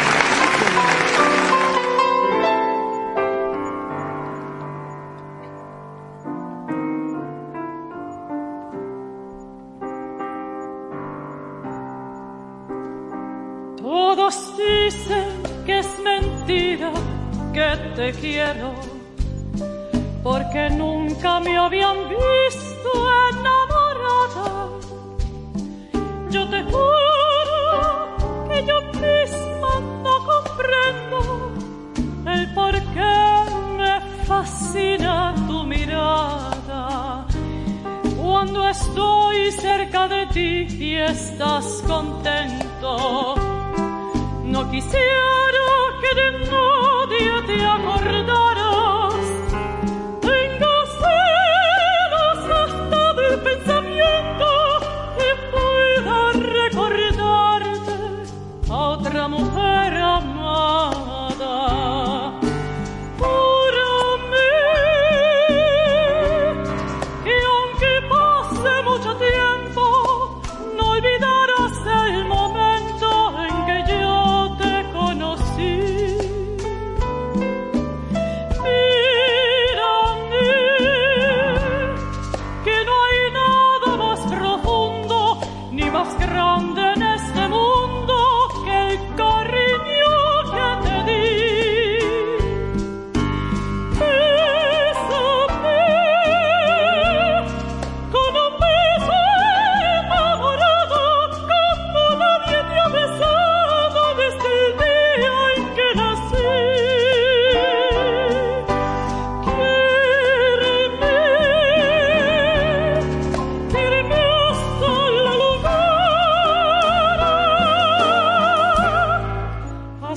Speaker 10: Todos dicen que es mentira que te quiero, porque nunca me habían visto enamorada. Yo te juro que yo misma no comprendo el por qué me fascina tu mirada. Cuando estoy cerca de ti y estás contento, no quisiera que de nadie te acordara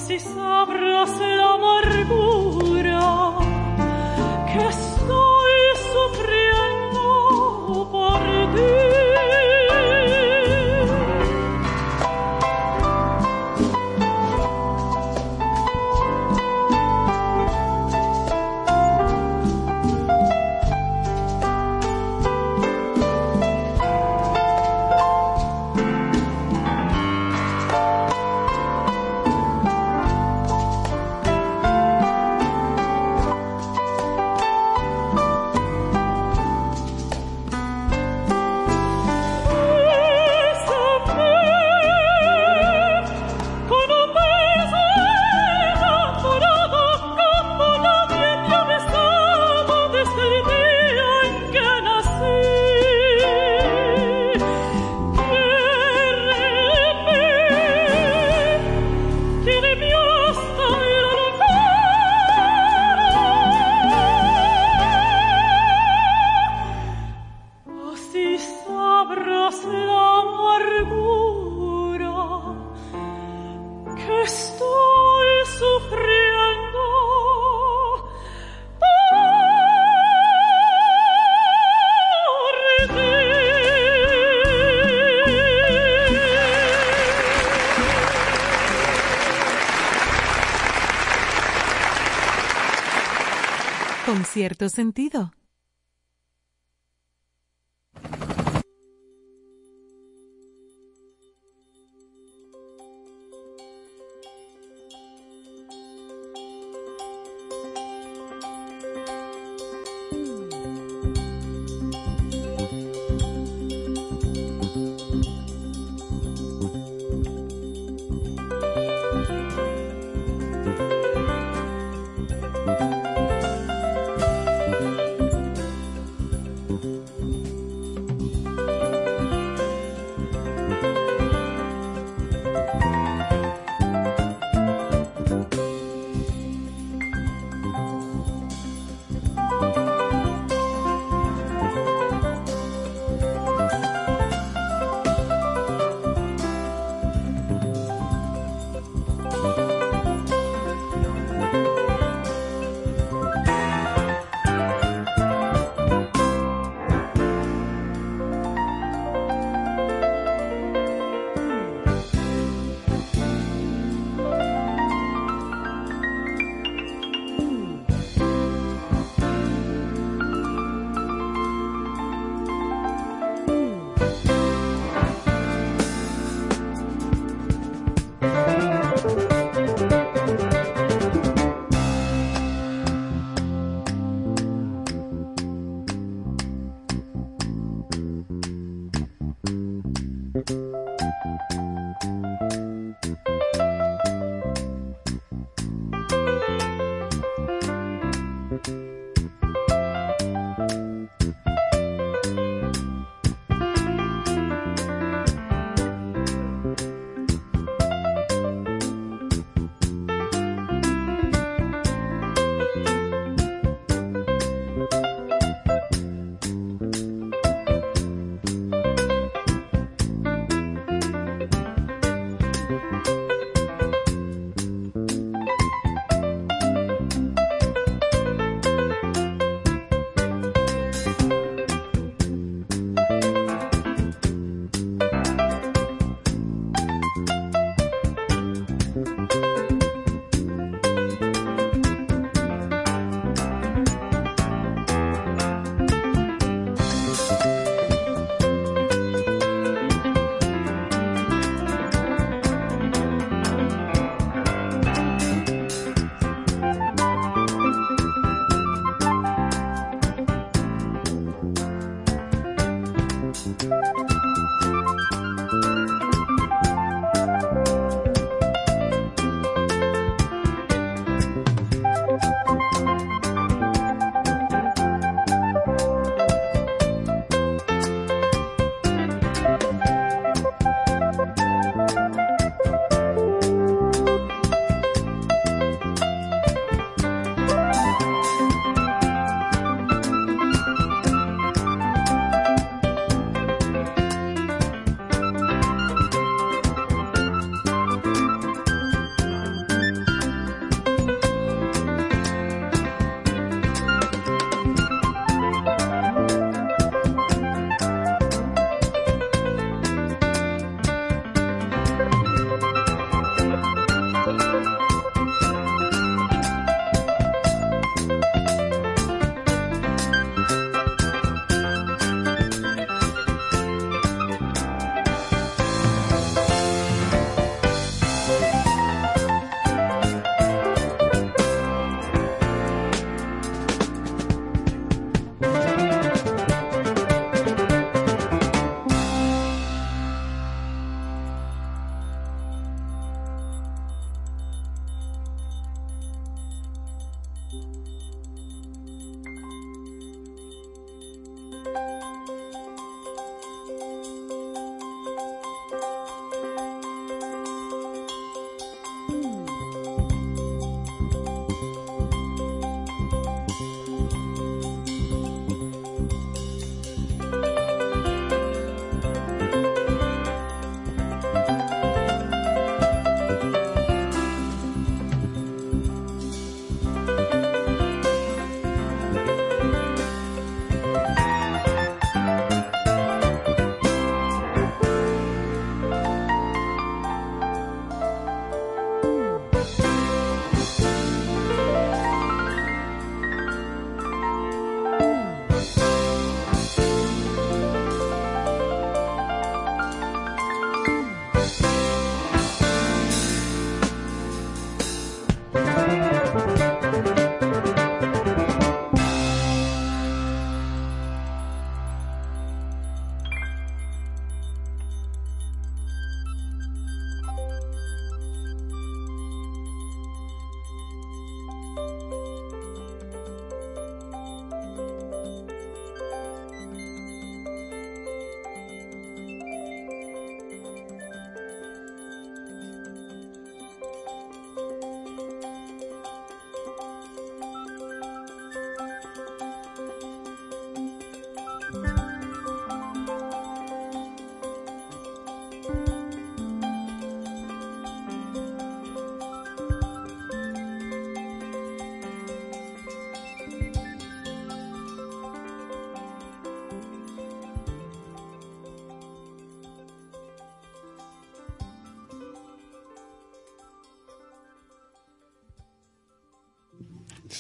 Speaker 10: si sabrás la amargura.
Speaker 8: cierto sentido.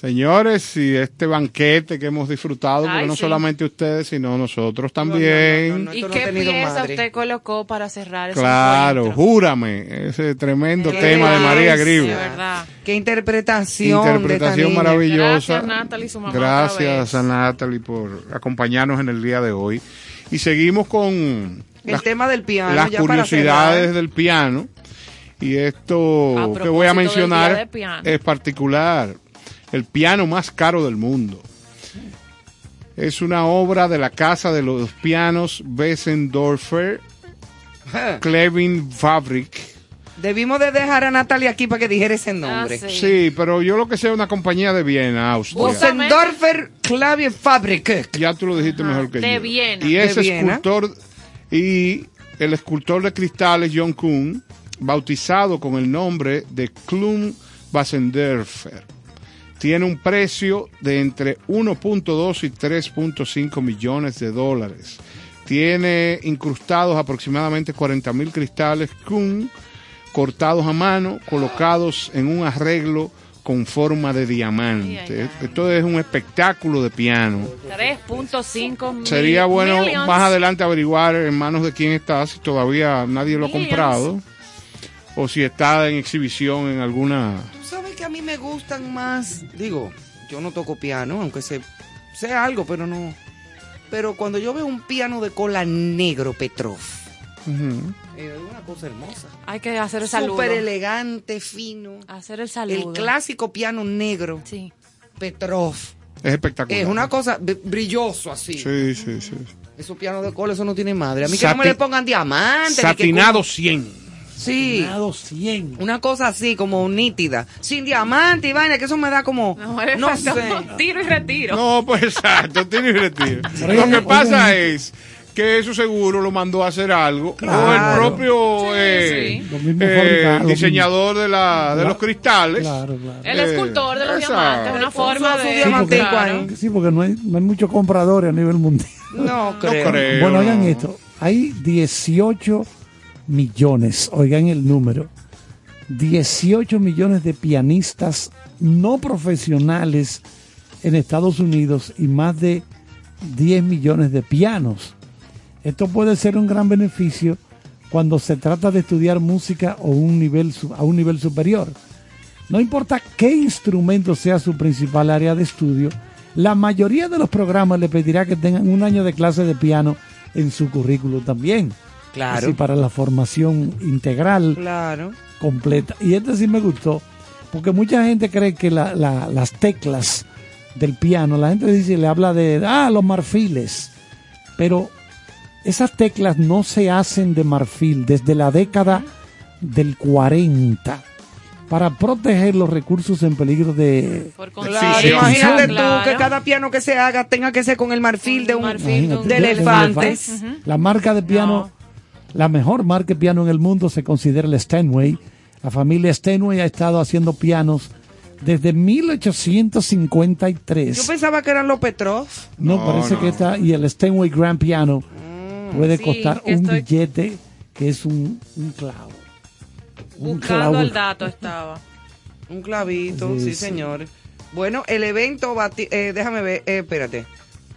Speaker 5: Señores, y este banquete que hemos disfrutado, porque no
Speaker 4: sí.
Speaker 5: solamente ustedes, sino nosotros también.
Speaker 4: ¿Y qué pieza usted colocó para cerrar ese
Speaker 5: Claro,
Speaker 4: encuentro?
Speaker 5: júrame, ese tremendo
Speaker 6: Qué
Speaker 5: tema de María
Speaker 4: verdad.
Speaker 6: Qué interpretación.
Speaker 5: Interpretación maravillosa.
Speaker 4: Gracias, Natalie, su mamá,
Speaker 5: Gracias a Natalie por acompañarnos en el día de hoy. Y seguimos con
Speaker 6: El
Speaker 5: las,
Speaker 6: tema del piano.
Speaker 5: las
Speaker 6: ya
Speaker 5: curiosidades del piano. Y esto que voy a mencionar es particular. El piano más caro del mundo. Es una obra de la casa de los pianos Bessendorfer, Clevin Fabric.
Speaker 6: Debimos de dejar a Natalia aquí para que dijera ese nombre.
Speaker 4: Ah,
Speaker 5: Sí, pero yo lo que sé es una compañía de Viena, Austria.
Speaker 6: Bussendorfer Clavier Fabrik.
Speaker 5: Ya tú lo dijiste mejor que
Speaker 4: de
Speaker 5: yo.
Speaker 4: Viena.
Speaker 5: Y ese
Speaker 6: Viena.
Speaker 5: escultor y el escultor de cristales John Kuhn, bautizado con el nombre de Klum Bassendorfer, tiene un precio de entre 1.2 y 3.5 millones de dólares. Tiene incrustados aproximadamente 40 mil cristales Kuhn cortados a mano, colocados en un arreglo con forma de diamante. Esto es un espectáculo de piano.
Speaker 4: 3.5 mil-
Speaker 5: Sería bueno
Speaker 4: millions.
Speaker 5: más adelante averiguar en manos de quién está, si todavía nadie lo ha comprado, o si está en exhibición en alguna...
Speaker 6: Que a mí me gustan más, digo, yo no toco piano, aunque sé, sé algo, pero no. Pero cuando yo veo un piano de cola negro, Petrov, es una cosa hermosa.
Speaker 4: Hay que hacer el saludo.
Speaker 6: Súper elegante, fino.
Speaker 4: Hacer el saludo.
Speaker 6: El clásico piano negro,
Speaker 4: Sí.
Speaker 6: Petrov.
Speaker 5: Es espectacular.
Speaker 6: Es una cosa br- brilloso así.
Speaker 5: Sí, sí, sí.
Speaker 6: Esos pianos de cola, eso no tiene madre. A mí que no me le pongan diamantes. ni que
Speaker 5: Satinado 100.
Speaker 6: Sí.
Speaker 3: Satinado 100.
Speaker 6: Una cosa así, como nítida. Sin diamante y vaina, que eso me da como.
Speaker 4: No,
Speaker 6: No sé.
Speaker 4: Tiro y retiro.
Speaker 5: No, pues exacto, tiene y retiro. Lo que pasa es que eso seguro lo mandó a hacer algo. O el propio eh,
Speaker 4: sí.
Speaker 5: Eh, diseñador de, la, de los cristales.
Speaker 3: Claro, claro.
Speaker 4: El
Speaker 5: Eh,
Speaker 4: escultor de los diamantes, una forma de. Claro.
Speaker 6: ahí.
Speaker 3: Sí, porque no hay, no hay muchos compradores a nivel mundial.
Speaker 6: No creo.
Speaker 5: No creo.
Speaker 3: Bueno, oigan esto. Hay 18 millones, oigan el número. 18 millones de pianistas no profesionales en Estados Unidos y más de 10 millones de pianos. Esto puede ser un gran beneficio cuando se trata de estudiar música o un nivel, a un nivel superior. No importa qué instrumento sea su principal área de estudio, la mayoría de los programas le pedirá que tengan un año de clase de piano en su currículo también.
Speaker 6: Claro.
Speaker 3: Así para la formación integral
Speaker 6: Claro.
Speaker 3: completa. Y este sí me gustó, porque mucha gente cree que la- la- las teclas del piano, la gente dice, le habla de, ah, los marfiles, pero esas teclas no se hacen de marfil desde la década del 40 para proteger los recursos en peligro de...
Speaker 4: Por
Speaker 6: Claro,
Speaker 5: Exhibición.
Speaker 6: imagínate tú
Speaker 4: Claro.
Speaker 6: que cada piano que se haga tenga que ser con el marfil de un,
Speaker 4: marfil de un-
Speaker 6: de
Speaker 3: de-
Speaker 6: elefantes.
Speaker 3: La marca de piano, la mejor marca de piano en el mundo se considera el Steinway. La familia Steinway ha estado haciendo pianos desde 1853.
Speaker 6: Yo pensaba que eran los Petrov.
Speaker 3: No,
Speaker 5: No,
Speaker 3: parece
Speaker 5: no.
Speaker 3: que está. Y el Steinway Grand Piano puede
Speaker 4: Sí,
Speaker 3: costar un
Speaker 4: estoy-
Speaker 3: billete que es un, un clavo. Un
Speaker 4: Buscando
Speaker 3: clavo.
Speaker 4: el dato estaba.
Speaker 6: Un clavito,
Speaker 3: Sí,
Speaker 6: sí,
Speaker 3: sí.
Speaker 6: señor. Bueno, el evento, bati- eh, déjame ver, eh, espérate.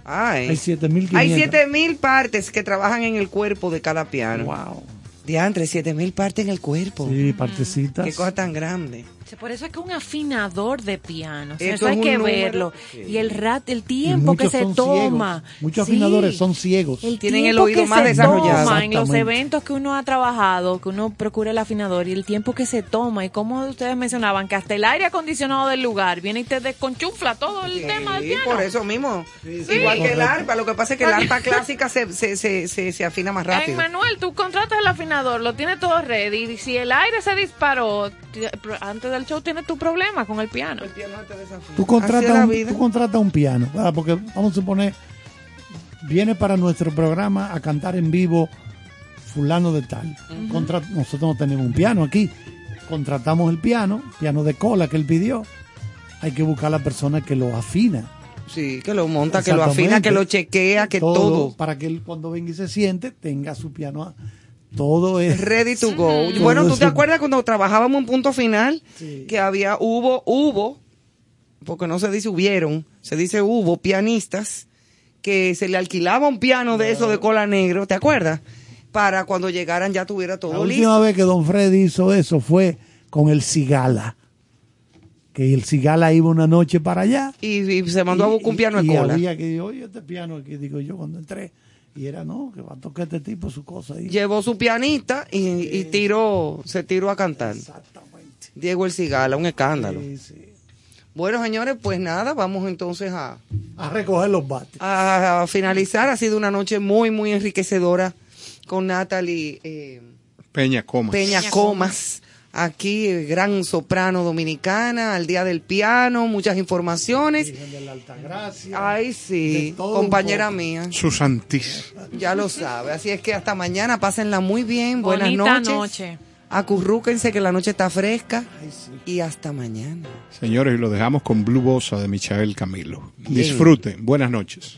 Speaker 6: Ay.
Speaker 3: Hay 7500.
Speaker 6: Hay 7000 partes que trabajan en el cuerpo de cada piano.
Speaker 3: Wow.
Speaker 6: Diantre, 7000 partes en el cuerpo.
Speaker 3: Sí, partecitas.
Speaker 6: Qué cosa tan grande.
Speaker 4: Por eso es que un afinador de piano, o sea,
Speaker 6: Eso
Speaker 4: eso
Speaker 6: es
Speaker 4: hay que
Speaker 6: número.
Speaker 4: verlo. Y el rat, el tiempo que se toma.
Speaker 3: ciegos. Muchos
Speaker 4: Sí.
Speaker 3: afinadores son ciegos.
Speaker 4: El
Speaker 6: Tienen el oído
Speaker 4: que
Speaker 6: más
Speaker 4: se
Speaker 6: desarrollado.
Speaker 4: toma en los eventos que uno ha trabajado, que uno procura el afinador y el tiempo que se toma y como ustedes mencionaban que hasta el aire acondicionado del lugar viene y te desconchufla todo el tema del piano.
Speaker 6: por eso mismo.
Speaker 3: sí,
Speaker 6: Igual que el arpa, lo que pasa es que el arpa clásica se, se, se, se, se afina más
Speaker 4: En
Speaker 6: rápido.
Speaker 4: Manuel, tú contratas el afinador, lo tienes todo ready y si el aire se disparó antes del show tienes tu problema con el piano.
Speaker 6: El piano te desafía.
Speaker 3: Tú contratas, un, tú piano, ¿verdad? porque vamos a suponer, viene para nuestro programa a cantar en vivo fulano de tal. Contra- nosotros no tenemos un piano aquí. Contratamos el piano, piano de cola que él pidió. Hay que buscar a la persona que lo afina.
Speaker 6: Sí, que lo monta, que lo afina, que lo chequea, que todo.
Speaker 3: Para que él cuando venga y se siente, tenga su piano. Todo es...
Speaker 6: Ready to go. Bueno, ¿tú te acuerdas cuando trabajábamos en punto final?
Speaker 3: Sí.
Speaker 6: Que había, hubo, hubo porque no se dice hubieron, se dice hubo pianistas que se le alquilaba un piano de eso de cola negro, ¿te acuerdas? Para cuando llegaran ya tuviera todo
Speaker 3: La
Speaker 6: listo.
Speaker 3: última vez que Don Freddy hizo eso fue con el Cigala. Que el Cigala iba una noche para allá.
Speaker 6: Y, y se mandó a buscar un piano de
Speaker 3: y
Speaker 6: cola.
Speaker 3: había que, oye, este piano aquí, digo yo cuando entré. Y era, no, que va a tocar este tipo su cosa ahí.
Speaker 6: Llevó su pianista y, y tiró, se tiró a cantar. Diego El Cigala, un escándalo. Bueno, señores, pues nada, vamos entonces a,
Speaker 3: A recoger los bates.
Speaker 6: a finalizar. Ha sido una noche muy, muy enriquecedora con Natalie eh,
Speaker 5: Peña Comas.
Speaker 6: Peña Comas. Aquí, gran soprano dominicana, al día del piano, muchas informaciones.
Speaker 3: de la Altagracia.
Speaker 6: Ay, sí, compañera mía.
Speaker 5: Su.
Speaker 6: Ya lo sabe. Así es que hasta mañana, pásenla muy bien. Buenas
Speaker 4: Bonita
Speaker 6: noches.
Speaker 4: noche.
Speaker 6: Acurrúquense que la noche está fresca. Y hasta mañana.
Speaker 5: Señores, y lo dejamos con Blue Bossa de Michael Camilo.
Speaker 6: Bien.
Speaker 5: Disfruten. Buenas noches.